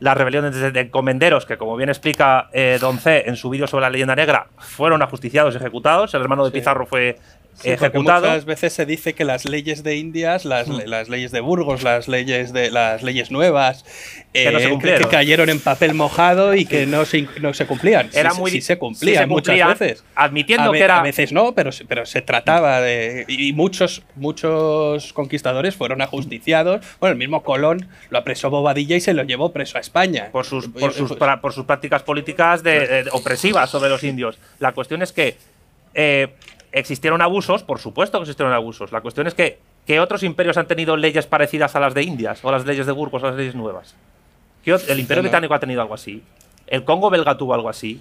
las rebeliones de, de encomenderos, que como bien explica eh, Don C en su vídeo sobre la leyenda negra, fueron ajusticiados y ejecutados. El hermano de Sí. Pizarro fue Sí, ejecutado. muchas veces se dice que las leyes de Indias, las, Mm. las leyes de Burgos, las leyes de las leyes nuevas, Que no se eh, cumplieron. que cayeron en papel mojado y que no se, no se cumplían. Era sí, muy sí se cumplían se muchas cumplían, veces. admitiendo a, que era- a veces no, pero, se- pero se trataba de. Y muchos, muchos conquistadores fueron ajusticiados. Bueno, el mismo Colón lo apresó Bobadilla y se lo llevó preso a España. por sus, por sus, Pues- por sus prácticas políticas de, de- opresivas sobre los indios. La cuestión es que eh, existieron abusos, por supuesto que existieron abusos. La cuestión es que, que otros imperios han tenido leyes parecidas a las de Indias, o las leyes de Burgos, o las leyes nuevas. ¿Qué el Imperio no. Británico ha tenido algo así. El Congo belga tuvo algo así.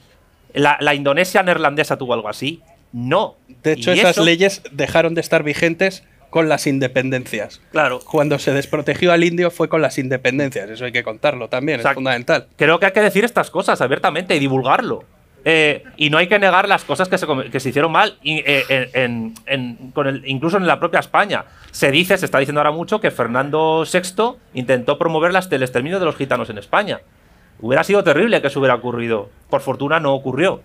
La, la Indonesia neerlandesa tuvo algo así. No. De hecho, Y esas eso- leyes dejaron de estar vigentes con las independencias. Claro. Cuando se desprotegió al indio fue con las independencias. Eso hay que contarlo también, es fundamental. creo que hay que decir estas cosas abiertamente y divulgarlo. Eh, y no hay que negar las cosas que se, que se hicieron mal, y, eh, en- en- en- con el- incluso en la propia España. Se dice, se está diciendo ahora mucho, que Fernando VI intentó promover las- el exterminio de los gitanos en España. Hubiera sido terrible que eso hubiera ocurrido. Por fortuna no ocurrió.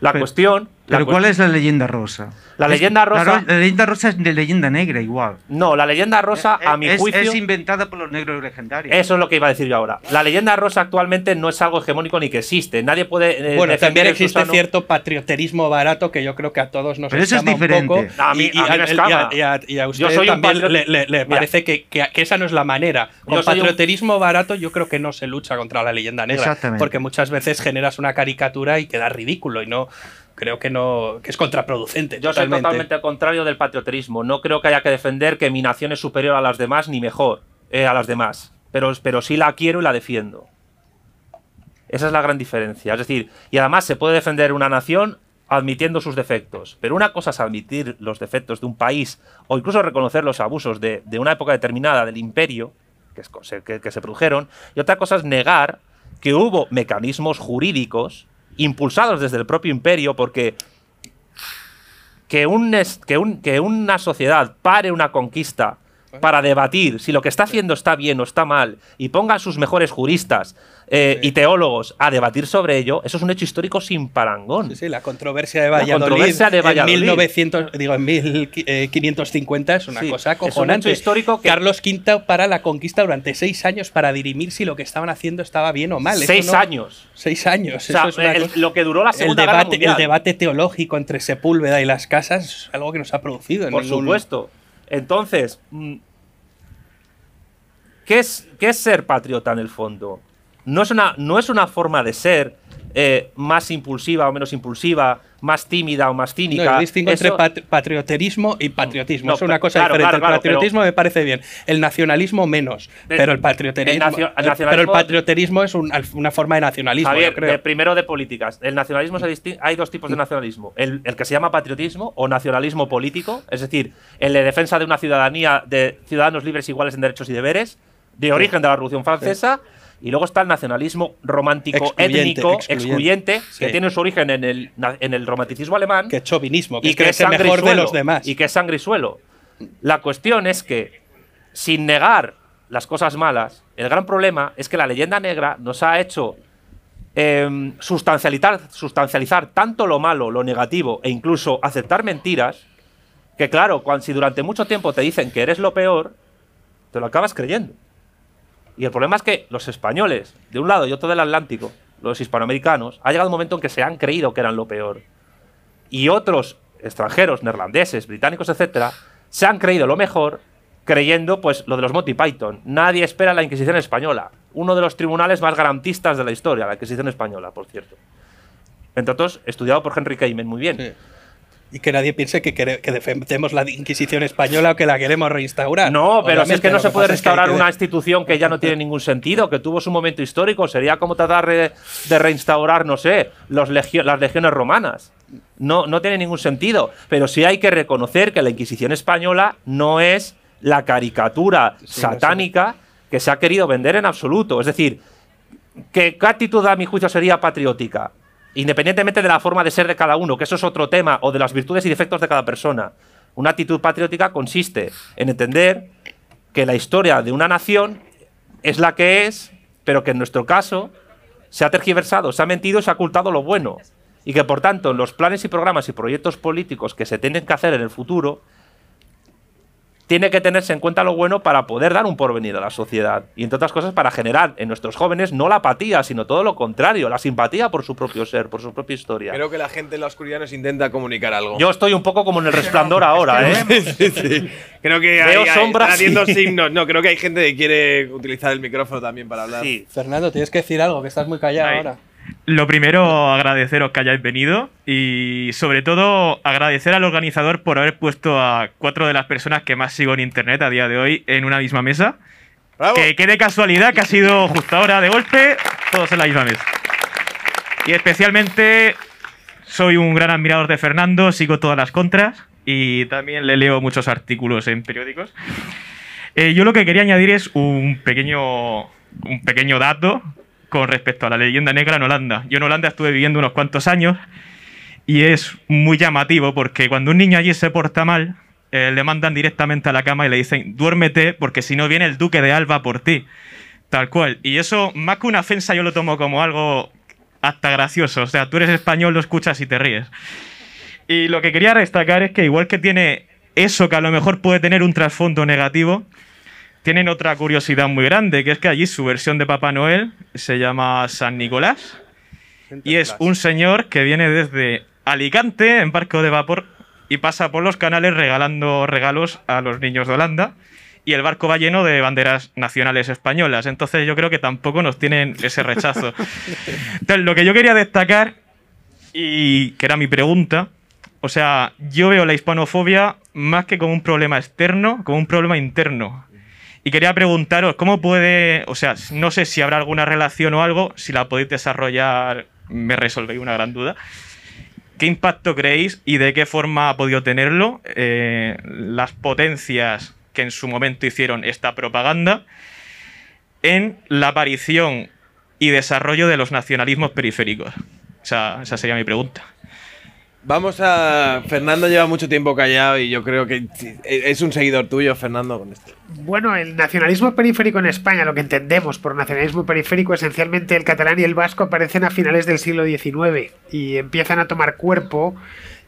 La cuestión. La Pero ¿cuál es la leyenda rosa? La Es- leyenda rosa- La, ro- la leyenda rosa es de leyenda negra igual. No, la leyenda rosa, a mi es, juicio. es inventada por los negros legendarios. Eso es lo que iba a decir yo ahora. La leyenda rosa actualmente no es algo hegemónico ni que existe. Nadie puede. eh, Bueno, también existe Susano- cierto patrioterismo barato que yo creo que a todos nos Pero eso es escama un diferente. poco. A mí- y, y a mí me y escama. y a- y a usted Yo soy un también le, le- parece que, que- que esa no es la manera. Con un- patrioterismo barato yo creo que no se lucha contra la leyenda negra. Exactamente. Porque muchas veces generas una caricatura y queda ridículo y no creo que no que es contraproducente. Yo soy totalmente. al contrario del patrioterismo. No creo que haya que defender que mi nación es superior a las demás ni mejor eh, a las demás. Pero, pero sí la quiero y la defiendo. Esa es la gran diferencia. Es decir, y además se puede defender una nación admitiendo sus defectos. Pero una cosa es admitir los defectos de un país o incluso reconocer los abusos de, de una época determinada del imperio que, es que- que se produjeron. Y otra cosa es negar que hubo mecanismos jurídicos impulsados desde el propio imperio porque que, que una sociedad pare una conquista para debatir si lo que está haciendo está bien o está mal y ponga a sus mejores juristas eh, y teólogos a debatir sobre ello, eso es un hecho histórico sin parangón. Sí, sí, la controversia de La Valladolid, controversia de Valladolid. en 1900, digo, en 1550 es una Sí, cosa es un hecho histórico que- Carlos V para la conquista durante seis años para dirimir si lo que estaban haciendo estaba bien o mal. Seis no- años. Seis años. O sea, eso es una el- cosa- lo que duró la el Segunda Guerra debate, Mundial. el debate teológico entre Sepúlveda y las casas es algo que no se ha producido. en Por ningún- supuesto. Entonces, mm, ¿qué es, qué es ser patriota en el fondo? No es una, no es una forma de ser eh, más impulsiva o menos impulsiva, más tímida o más No, cínica. yo distingo entre pat- patrioterismo y patriotismo. No, es una cosa claro, diferente. claro, claro, el patriotismo me parece bien. El nacionalismo menos. De- pero el patrioterismo. el nacio- el pero nacionalismo- el patrioterismo es un- una forma de nacionalismo, Javier, yo creo. de- primero de políticas. El nacionalismo se hay dos tipos de nacionalismo. El, el que se llama patriotismo o nacionalismo político, es decir, el de defensa de una ciudadanía de ciudadanos libres iguales en derechos y deberes, de origen de la Revolución Francesa. Y luego está el nacionalismo romántico, Excluyente, étnico, excluyente. excluyente, que tiene su origen en el, en el romanticismo alemán. que es chauvinismo, que y es que es sangre y mejor de suelo, los demás. Y que es sangre y suelo. La cuestión es que, sin negar las cosas malas, el gran problema es que la leyenda negra nos ha hecho em, sustancializar, sustancializar tanto lo malo, lo negativo e incluso aceptar mentiras, que claro, cuando, si durante mucho tiempo te dicen que eres lo peor, te lo acabas creyendo. Y el problema es que los españoles, de un lado y otro del Atlántico, los hispanoamericanos, ha llegado un momento en que se han creído que eran lo peor. Y otros extranjeros, neerlandeses, británicos, etcétera, se han creído lo mejor creyendo pues lo de los Monty Python. Nadie espera la Inquisición española, uno de los tribunales más garantistas de la historia, la Inquisición española, por cierto. Entre otros, estudiado por Henry Cayman, muy bien. Sí. Y que nadie piense que, defendemos la Inquisición española o que la queremos reinstaurar. No, pero si es que no se puede es que restaurar una institución que ya no tiene ningún sentido, que tuvo su momento histórico. Sería como tratar de, reinstaurar, no sé, los legio- las legiones romanas. No, no tiene ningún sentido. Pero sí hay que reconocer que la Inquisición española no es la caricatura satánica que se ha querido vender en absoluto. Es decir, ¿qué, qué actitud a mi juicio sería patriótica? Independientemente de la forma de ser de cada uno, que eso es otro tema, o de las virtudes y defectos de cada persona. Una actitud patriótica consiste en entender que la historia de una nación es la que es, pero que en nuestro caso se ha tergiversado, se ha mentido y se ha ocultado lo bueno. Y que por tanto los planes y programas y proyectos políticos que se tienen que hacer en el futuro, tiene que tenerse en cuenta lo bueno para poder dar un porvenir a la sociedad. Y entre otras cosas para generar en nuestros jóvenes no la apatía, sino todo lo contrario, la simpatía por su propio ser, por su propia historia. Creo que la gente en la oscuridad nos intenta comunicar algo. Yo estoy un poco como en el resplandor ahora, ¿eh? Sí, sí. Creo que Veo hay, sombras están haciendo signos. No, creo que hay gente que quiere utilizar el micrófono también para hablar. Sí. Fernando, tienes que decir algo, que estás muy callado Ay. ahora. Lo primero, agradeceros que hayáis venido y sobre todo agradecer al organizador por haber puesto a cuatro de las personas que más sigo en internet a día de hoy en una misma mesa. ¡Bravo! Que quede casualidad que ha sido justo ahora de golpe, todos en la misma mesa. Y especialmente soy un gran admirador de Fernando, sigo todas las contras y también le leo muchos artículos en periódicos. Eh, yo lo que quería añadir es un pequeño, un pequeño dato con respecto a la leyenda negra en Holanda. Yo en Holanda estuve viviendo unos cuantos años y es muy llamativo porque cuando un niño allí se porta mal, eh, le mandan directamente a la cama y le dicen, duérmete porque si no viene el duque de Alba por ti. Tal cual. Y eso, más que una ofensa, yo lo tomo como algo hasta gracioso. O sea, tú eres español, lo escuchas y te ríes. Y lo que quería destacar es que igual que tiene eso que a lo mejor puede tener un trasfondo negativo, tienen otra curiosidad muy grande, que es que allí su versión de Papá Noel se llama San Nicolás. Y es un señor que viene desde Alicante en barco de vapor y pasa por los canales regalando regalos a los niños de Holanda. Y el barco va lleno de banderas nacionales españolas. Entonces yo creo que tampoco nos tienen ese rechazo. Entonces lo que yo quería destacar, y que era mi pregunta, o sea, yo veo la hispanofobia más que como un problema externo, como un problema interno. Y quería preguntaros, ¿cómo puede, o sea, no sé si habrá alguna relación o algo, si la podéis desarrollar, me resolvéis una gran duda. ¿Qué impacto creéis y de qué forma ha podido tenerlo eh, las potencias que en su momento hicieron esta propaganda en la aparición y desarrollo de los nacionalismos periféricos? Esa sería mi pregunta. Vamos a. Fernando lleva mucho tiempo callado y yo creo que es un seguidor tuyo, Fernando, con esto. Bueno, el nacionalismo periférico en España, lo que entendemos por nacionalismo periférico, esencialmente el catalán y el vasco aparecen a finales del siglo XIX y empiezan a tomar cuerpo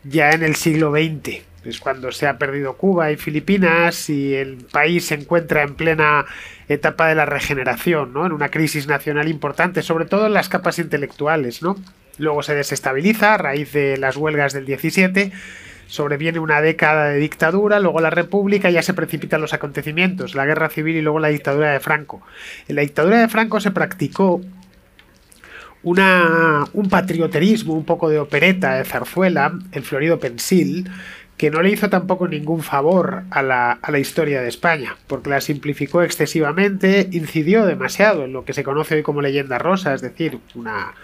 ya en el siglo XX. Es cuando se ha perdido Cuba y Filipinas y el país se encuentra en plena etapa de la regeneración, ¿no? En una crisis nacional importante, sobre todo en las capas intelectuales, ¿no? Luego se desestabiliza a raíz de las huelgas del 17 sobreviene una década de dictadura, luego la república ya se precipitan los acontecimientos, la guerra civil y luego la dictadura de Franco. En la dictadura de Franco se practicó una, un patrioterismo, un poco de opereta de zarzuela, el Florido Pensil, que no le hizo tampoco ningún favor a la, a la, historia de España, porque la simplificó excesivamente, incidió demasiado en lo que se conoce hoy como leyenda rosa, es decir, una,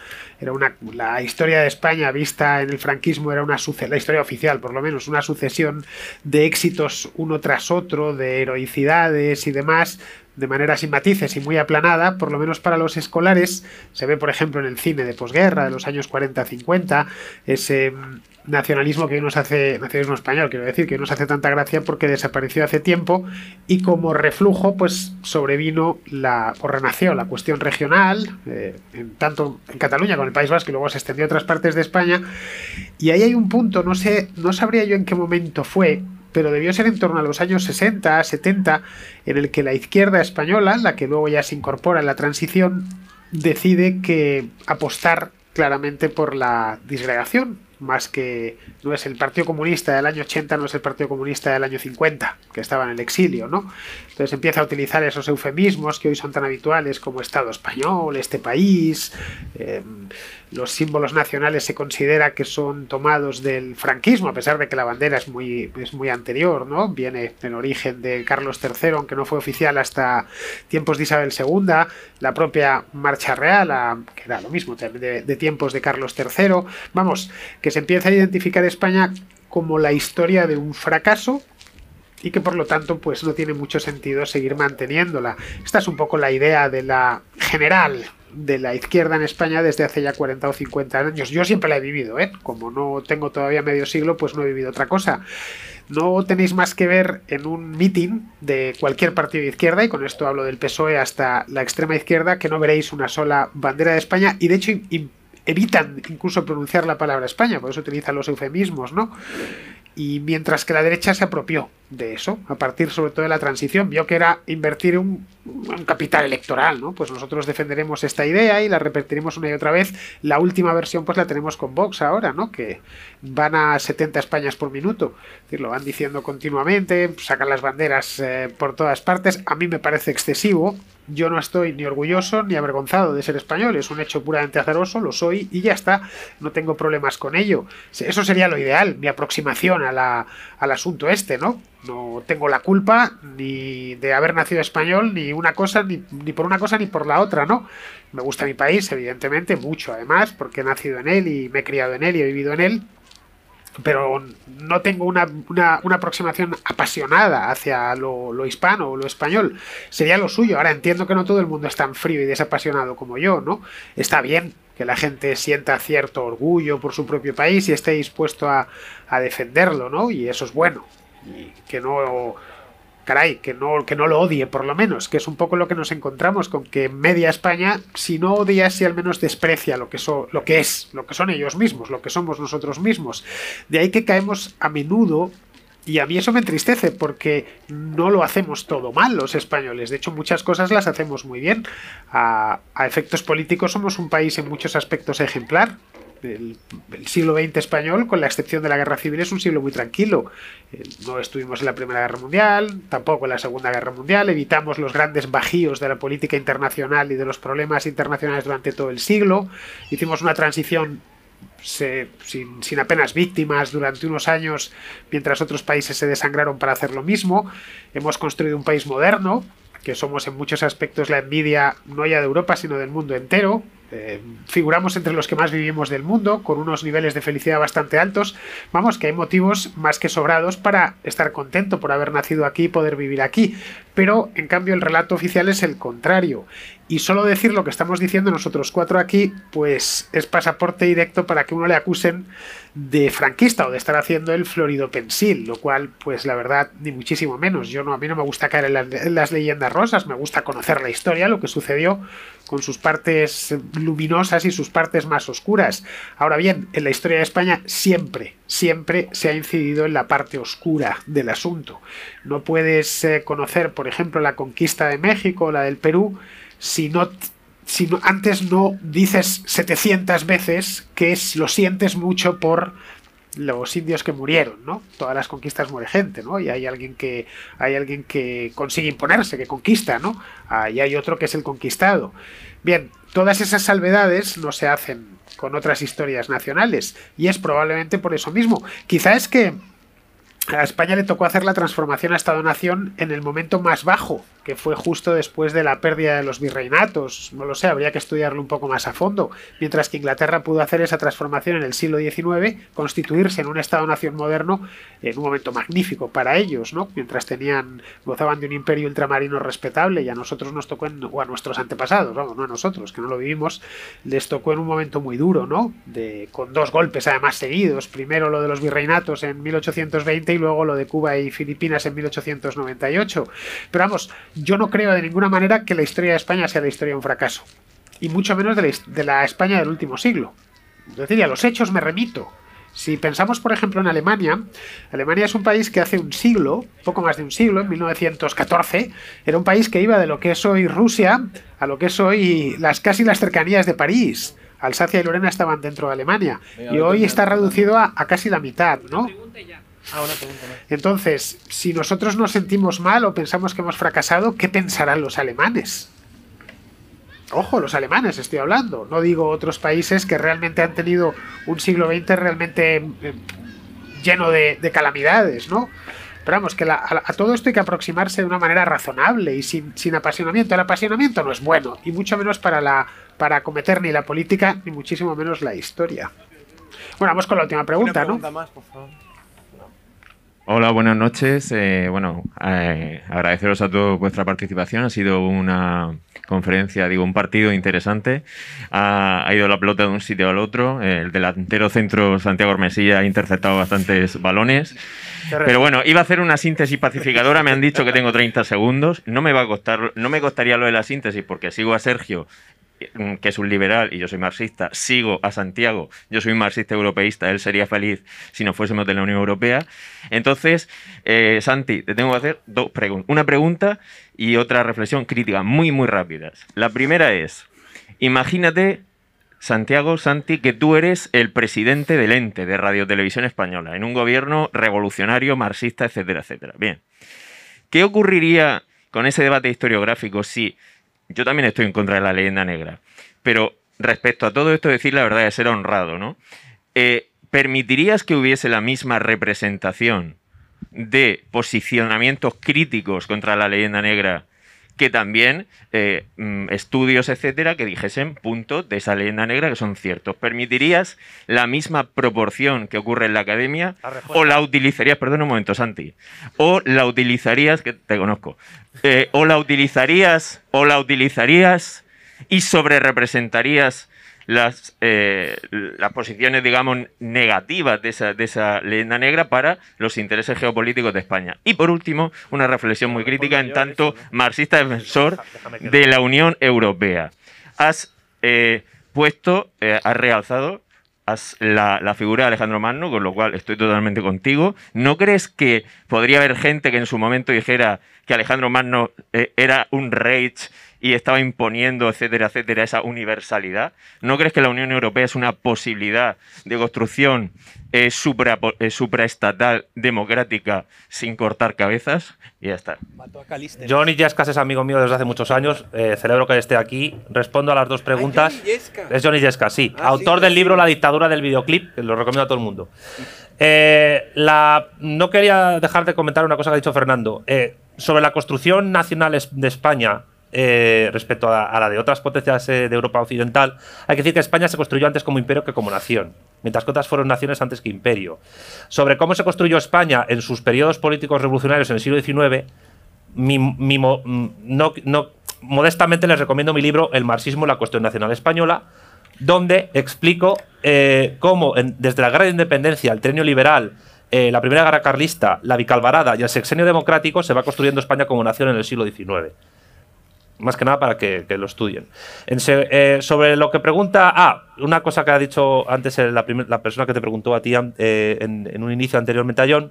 era una, la historia de España vista en el franquismo era una la historia oficial por lo menos, una sucesión de éxitos uno tras otro, de heroicidades y demás, de manera sin matices y muy aplanada, por lo menos para los escolares, se ve por ejemplo en el cine de posguerra de los años 40-50, ese nacionalismo que nos hace, nacionalismo español, quiero decir, que nos hace tanta gracia porque desapareció hace tiempo y como reflujo, pues sobrevino la, o renació la cuestión regional, eh, en, tanto en Cataluña como en el País Vasco y luego se extendió a otras partes de España. Y ahí hay un punto, no sé, no sabría yo en qué momento fue, pero debió ser en torno a los años 60, 70, en el que la izquierda española, la que luego ya se incorpora en la transición, decide que apostar claramente por la disgregación, más que no es el Partido Comunista del año 80, no es el Partido Comunista del año 50, que estaba en el exilio, ¿no? Entonces empieza a utilizar esos eufemismos que hoy son tan habituales como Estado español, este país, eh, los símbolos nacionales se considera que son tomados del franquismo, a pesar de que la bandera es muy, es muy anterior, ¿no? Viene en origen de Carlos III, aunque no fue oficial hasta tiempos de Isabel II, la propia Marcha Real, que era lo mismo, de, de tiempos de Carlos III. Vamos, que se empieza a identificar España como la historia de un fracaso y que por lo tanto pues no tiene mucho sentido seguir manteniéndola. Esta es un poco la idea de la general de la izquierda en España desde hace ya 40 o 50 años. Yo siempre la he vivido, ¿eh? Como no tengo todavía medio siglo, pues no he vivido otra cosa. No tenéis más que ver en un meeting de cualquier partido de izquierda, y con esto hablo del PSOE hasta la extrema izquierda, que no veréis una sola bandera de España, y de hecho evitan incluso pronunciar la palabra España, por eso utilizan los eufemismos, ¿no? Y mientras que la derecha se apropió de eso, a partir sobre todo de la transición, vio que era invertir un, capital electoral, ¿no? Pues nosotros defenderemos esta idea y la repetiremos una y otra vez. La última versión pues la tenemos con Vox ahora, ¿no? Que van a 70 Españas por minuto. Es decir, lo van diciendo continuamente, sacan las banderas eh, por todas partes. A mí me parece excesivo, yo no estoy ni orgulloso ni avergonzado de ser español, es un hecho puramente azaroso, lo soy y ya está, no tengo problemas con ello. Eso sería lo ideal, mi aproximación a al asunto este, ¿no? No tengo la culpa ni de haber nacido español, ni una cosa, ni, ni, por una cosa ni por la otra, ¿no? Me gusta mi país, evidentemente, mucho además, porque he nacido en él y me he criado en él y he vivido en él, pero no tengo una, una, una aproximación apasionada hacia lo, lo, hispano o lo español. Sería lo suyo. Ahora entiendo que no todo el mundo es tan frío y desapasionado como yo, ¿no? Está bien que la gente sienta cierto orgullo por su propio país y esté dispuesto a, a defenderlo, ¿no? Y eso es bueno. Y que no caray, que no, que no lo odie por lo menos, que es un poco lo que nos encontramos con que media España, si no odia, si al menos desprecia lo que, lo que es, lo que son ellos mismos, lo que somos nosotros mismos. De ahí que caemos a menudo y a mí eso me entristece porque no lo hacemos todo mal los españoles. De hecho, muchas cosas las hacemos muy bien. A, a efectos políticos somos un país en muchos aspectos ejemplar el, siglo XX español, con la excepción de la guerra civil, es un siglo muy tranquilo. Eh, no estuvimos en la Primera Guerra Mundial, tampoco en la Segunda Guerra Mundial, evitamos los grandes bajíos de la política internacional y de los problemas internacionales durante todo el siglo, hicimos una transición sin, sin, apenas víctimas durante unos años, mientras otros países se desangraron para hacer lo mismo. Hemos construido un país moderno, que somos en muchos aspectos la envidia no ya de Europa, sino del mundo entero. Eh, figuramos entre los que más vivimos del mundo, con unos niveles de felicidad bastante altos. Vamos, que hay motivos más que sobrados para estar contento por haber nacido aquí y poder vivir aquí. Pero, en cambio, el relato oficial es el contrario. Y solo decir lo que estamos diciendo nosotros cuatro aquí, pues es pasaporte directo para que uno le acusen de franquista o de estar haciendo el florido pensil, lo cual, pues la verdad, ni muchísimo menos. Yo no, a mí no me gusta caer en, la, en las leyendas rosas, me gusta conocer la historia, lo que sucedió con sus partes luminosas y sus partes más oscuras. Ahora bien, en la historia de España siempre, siempre se ha incidido en la parte oscura del asunto. No puedes eh, conocer, por ejemplo, la conquista de México o la del Perú si no si antes no dices 700 veces que lo sientes mucho por los indios que murieron, ¿no? Todas las conquistas muere gente, ¿no? Y hay alguien que hay alguien que consigue imponerse, que conquista, ¿no? Ah, y hay otro que es el conquistado. Bien, todas esas salvedades no se hacen con otras historias nacionales y es probablemente por eso mismo. Quizá es que a España le tocó hacer la transformación a Estado-Nación en el momento más bajo, que fue justo después de la pérdida de los virreinatos. No lo sé, habría que estudiarlo un poco más a fondo. Mientras que Inglaterra pudo hacer esa transformación en el siglo XIX, constituirse en un Estado-Nación moderno en un momento magnífico para ellos, ¿no? Mientras tenían, gozaban de un imperio ultramarino respetable y a nosotros nos tocó, en- o a nuestros antepasados, vamos, no a nosotros, que no lo vivimos, les tocó en un momento muy duro, ¿no? De, con dos golpes además seguidos. Primero lo de los virreinatos en 1820 y luego lo de Cuba y Filipinas en 1898. Pero vamos, yo no creo de ninguna manera que la historia de España sea la historia de un fracaso. Y mucho menos de la, his- de la España del último siglo. Es decir, a los hechos me remito. Si pensamos, por ejemplo, en Alemania, Alemania es un país que hace un siglo, poco más de un siglo, en 1914, era un país que iba de lo que es hoy Rusia a lo que es hoy las casi las cercanías de París. Alsacia y Lorena estaban dentro de Alemania. Y hoy está reducido a, a casi la mitad, ¿no? Ah, una pregunta más. Entonces, si nosotros nos sentimos mal o pensamos que hemos fracasado, ¿qué pensarán los alemanes? Ojo, los alemanes estoy hablando. No digo otros países que realmente han tenido un siglo XX realmente eh, lleno de, de calamidades, ¿no? Pero vamos, que la- a, a todo esto hay que aproximarse de una manera razonable y sin, sin apasionamiento. El apasionamiento no es bueno, y mucho menos para, la, para acometer ni la política, ni muchísimo menos la historia. Bueno, vamos con la última Una pregunta, ¿no? pregunta más, por favor. Hola, buenas noches. Eh, bueno, eh, agradeceros a todos vuestra participación. Ha sido una conferencia, digo, un partido interesante. Ha, ha ido la pelota de un sitio al otro. El delantero centro Santiago Ormesilla ha interceptado bastantes balones. Pero bueno, iba a hacer una síntesis pacificadora. Me han dicho que tengo 30 segundos. No me va a costar, no me costaría lo de la síntesis porque sigo a Sergio mm, que es un liberal y yo soy marxista, sigo a Santiago, yo soy un marxista europeísta, él sería feliz si no fuésemos de la Unión Europea. Entonces, eh, Santi, te tengo que hacer dos preguntas. Una pregunta y otra reflexión crítica, muy, muy rápidas. La primera es, imagínate, Santiago, Santi, que tú eres el presidente del ente de Radio Televisión Española, en un gobierno revolucionario, marxista, etcétera, etcétera. Bien. ¿Qué ocurriría con ese debate historiográfico si yo también estoy en contra de la leyenda negra, pero respecto a todo esto decir la verdad es ser honrado, ¿no? Eh, ¿Permitirías que hubiese la misma representación de posicionamientos críticos contra la leyenda negra que también eh, mm, estudios, etcétera, que dijesen puntos de esa leyenda negra que son ciertos. ¿Permitirías la misma proporción que ocurre en la academia? ¿O la utilizarías, perdón un momento, Santi, o la utilizarías, que te conozco, eh, o la utilizarías, o la utilizarías y sobre representarías las, eh, las posiciones, digamos, negativas de esa, de esa leyenda negra para los intereses geopolíticos de España. Y por último, una reflexión muy crítica en tanto marxista defensor de la Unión Europea. Has eh, puesto, eh, has realzado la, la figura de Alejandro Magno, con lo cual estoy totalmente contigo. ¿No crees que podría haber gente que en su momento dijera que Alejandro Magno era un rage y estaba imponiendo, etcétera, etcétera, esa universalidad? ¿No crees que la Unión Europea es una posibilidad de construcción eh, supra- eh, supraestatal, democrática, sin cortar cabezas? Y ya está. Johnny Yescas es amigo mío desde hace muchos años. eh, celebro que esté aquí. Respondo a las dos preguntas. Johnny Yescas. Es Johnny Yescas, sí. Ah, Autor sí, del sí. libro La dictadura del videoclip, que lo recomiendo a todo el mundo. Eh, la, no quería dejar de comentar una cosa que ha dicho Fernando. Eh, sobre la construcción nacional de España eh, respecto a, la de otras potencias eh, de Europa Occidental, hay que decir que España se construyó antes como imperio que como nación, mientras que otras fueron naciones antes que imperio. Sobre cómo se construyó España en sus periodos políticos revolucionarios en el siglo XIX, mm, no, modestamente les recomiendo mi libro El marxismo y la cuestión nacional española, donde explico eh, cómo desde la guerra de independencia, el trienio liberal, la primera guerra carlista, la bicalvarada y el sexenio democrático se va construyendo España como nación en el siglo XIX. Más que nada para que, lo estudien. Eh, sobre lo que pregunta. Ah, una cosa que ha dicho antes la, primer- la persona que te preguntó a ti eh, en, un inicio anteriormente a.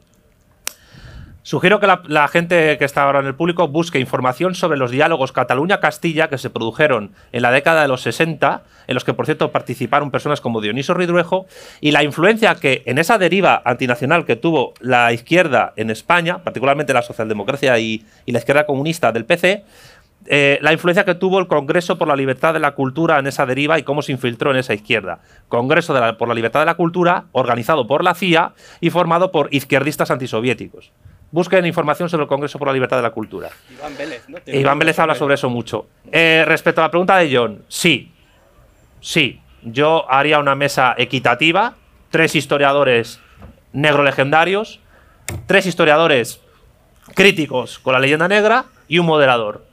Sugiero que la, gente que está ahora en el público busque información sobre los diálogos Cataluña-Castilla que se produjeron en la década de los 60, en los que, por cierto, participaron personas como Dioniso Ridruejo, y la influencia que en esa deriva antinacional que tuvo la izquierda en España, particularmente la socialdemocracia y la izquierda comunista del PC, eh, la influencia que tuvo el Congreso por la Libertad de la Cultura en esa deriva y cómo se infiltró en esa izquierda. Congreso de la- por la Libertad de la Cultura, organizado por la CIA y formado por izquierdistas antisoviéticos. Busquen información sobre el Congreso por la Libertad de la Cultura. Iván Vélez, ¿no? Iván Vélez habla sobre eso mucho. Eh, respecto a la pregunta de John, sí. Sí. Yo haría una mesa equitativa, tres historiadores negro legendarios, tres historiadores críticos con la leyenda negra y un moderador.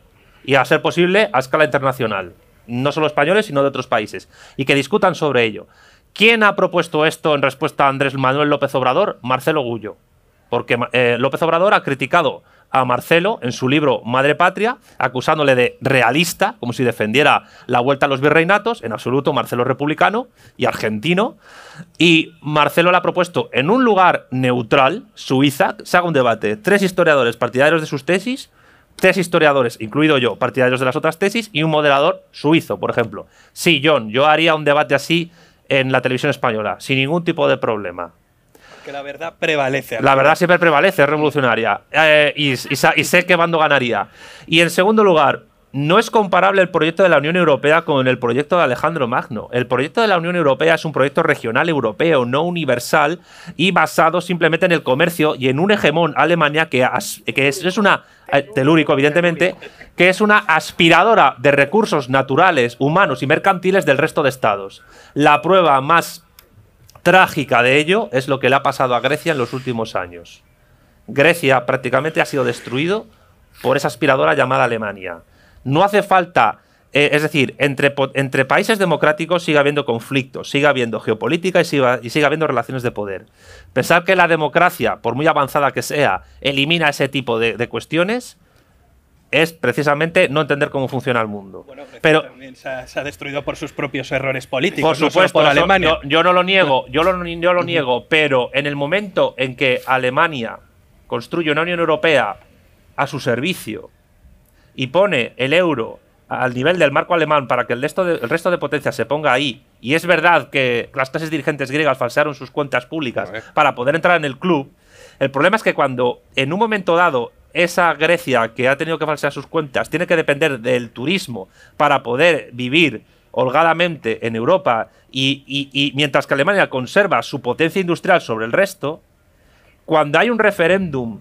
Y a ser posible a escala internacional. No solo españoles, sino de otros países. Y que discutan sobre ello. ¿Quién ha propuesto esto en respuesta a Andrés Manuel López Obrador? Marcelo Gullo. Porque eh, López Obrador ha criticado a Marcelo en su libro Madre Patria, acusándole de realista, como si defendiera la vuelta a los virreinatos, en absoluto Marcelo republicano y argentino, y Marcelo le ha propuesto en un lugar neutral, Suiza, se haga un debate, tres historiadores partidarios de sus tesis, tres historiadores, incluido yo, partidarios de las otras tesis, y un moderador suizo, por ejemplo. Sí, John, yo haría un debate así en la televisión española, sin ningún tipo de problema. Que la verdad prevalece. La verdad siempre prevalece, es revolucionaria. Eh, y, y sa- y sé qué bando ganaría. Y en segundo lugar, no es comparable el proyecto de la Unión Europea con el proyecto de Alejandro Magno. El proyecto de la Unión Europea es un proyecto regional europeo, no universal, y basado simplemente en el comercio y en un hegemón Alemania que, es una, eh, telúrico evidentemente, que es una aspiradora de recursos naturales, humanos y mercantiles del resto de estados. La prueba más trágica de ello es lo que le ha pasado a Grecia en los últimos años. Grecia prácticamente ha sido destruido por esa aspiradora llamada Alemania. No hace falta, eh, es decir, entre, países democráticos sigue habiendo conflictos, sigue habiendo geopolítica y siga- y sigue habiendo relaciones de poder. Pensar que la democracia, por muy avanzada que sea, elimina ese tipo de, de cuestiones es precisamente no entender cómo funciona el mundo. Pero También se ha, se ha destruido por sus propios errores políticos. por no supuesto, por Alemania. Yo, yo no lo niego, yo lo, yo lo niego, pero en el momento en que Alemania construye una Unión Europea a su servicio y pone el euro al nivel del marco alemán para que el resto de, el resto de potencias se ponga ahí, y es verdad que las clases dirigentes griegas falsearon sus cuentas públicas para poder entrar en el club, el problema es que cuando en un momento dado esa Grecia que ha tenido que falsear sus cuentas tiene que depender del turismo para poder vivir holgadamente en Europa y, y- y mientras que Alemania conserva su potencia industrial sobre el resto, cuando hay un referéndum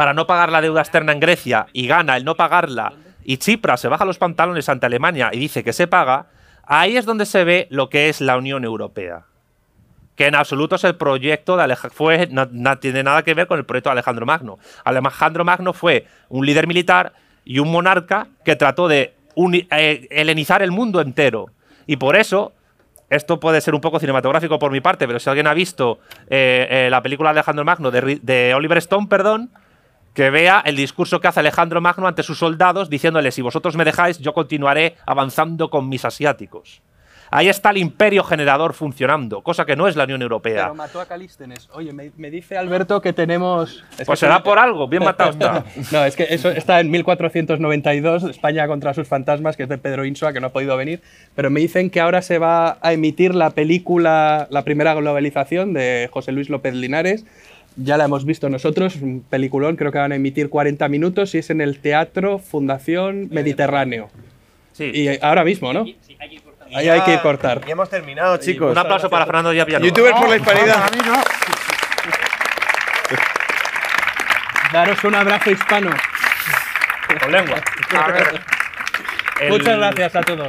para no pagar la deuda externa en Grecia y gana el no pagarla y Chipras se baja los pantalones ante Alemania y dice que se paga, ahí es donde se ve lo que es la Unión Europea. Que en absoluto es el proyecto de Alej fue no, tiene nada que ver con el proyecto de Alejandro Magno. Alejandro Magno fue un líder militar y un monarca que trató de eh, helenizar el mundo entero. Y por eso esto puede ser un poco cinematográfico por mi parte, pero si alguien ha visto eh, eh, la película de Alejandro Magno, de Oliver Stone, perdón, que vea el discurso que hace Alejandro Magno ante sus soldados, diciéndoles, si vosotros me dejáis, yo continuaré avanzando con mis asiáticos. Ahí está el imperio generador funcionando, cosa que no es la Unión Europea. Pero mató a Calístenes. Oye, me, me dice Alberto que tenemos. es Pues que será por algo, bien matado está. no, es que eso está en 1492, España contra sus fantasmas, que es de Pedro Insua, que no ha podido venir. Pero me dicen que ahora se va a emitir la película La primera globalización de José Luis López Linares. Ya la hemos visto nosotros, un peliculón, creo que van a emitir 40 minutos y es en el Teatro Fundación Mediterráneo. Sí. Y ahora mismo, ¿no? Ahí hay que cortar. Y hemos terminado, chicos. Un aplauso para Fernando Díaz Villalobos. Youtubers por la hispanidad. Daros un abrazo hispano. Con lengua. El- Muchas gracias a todos.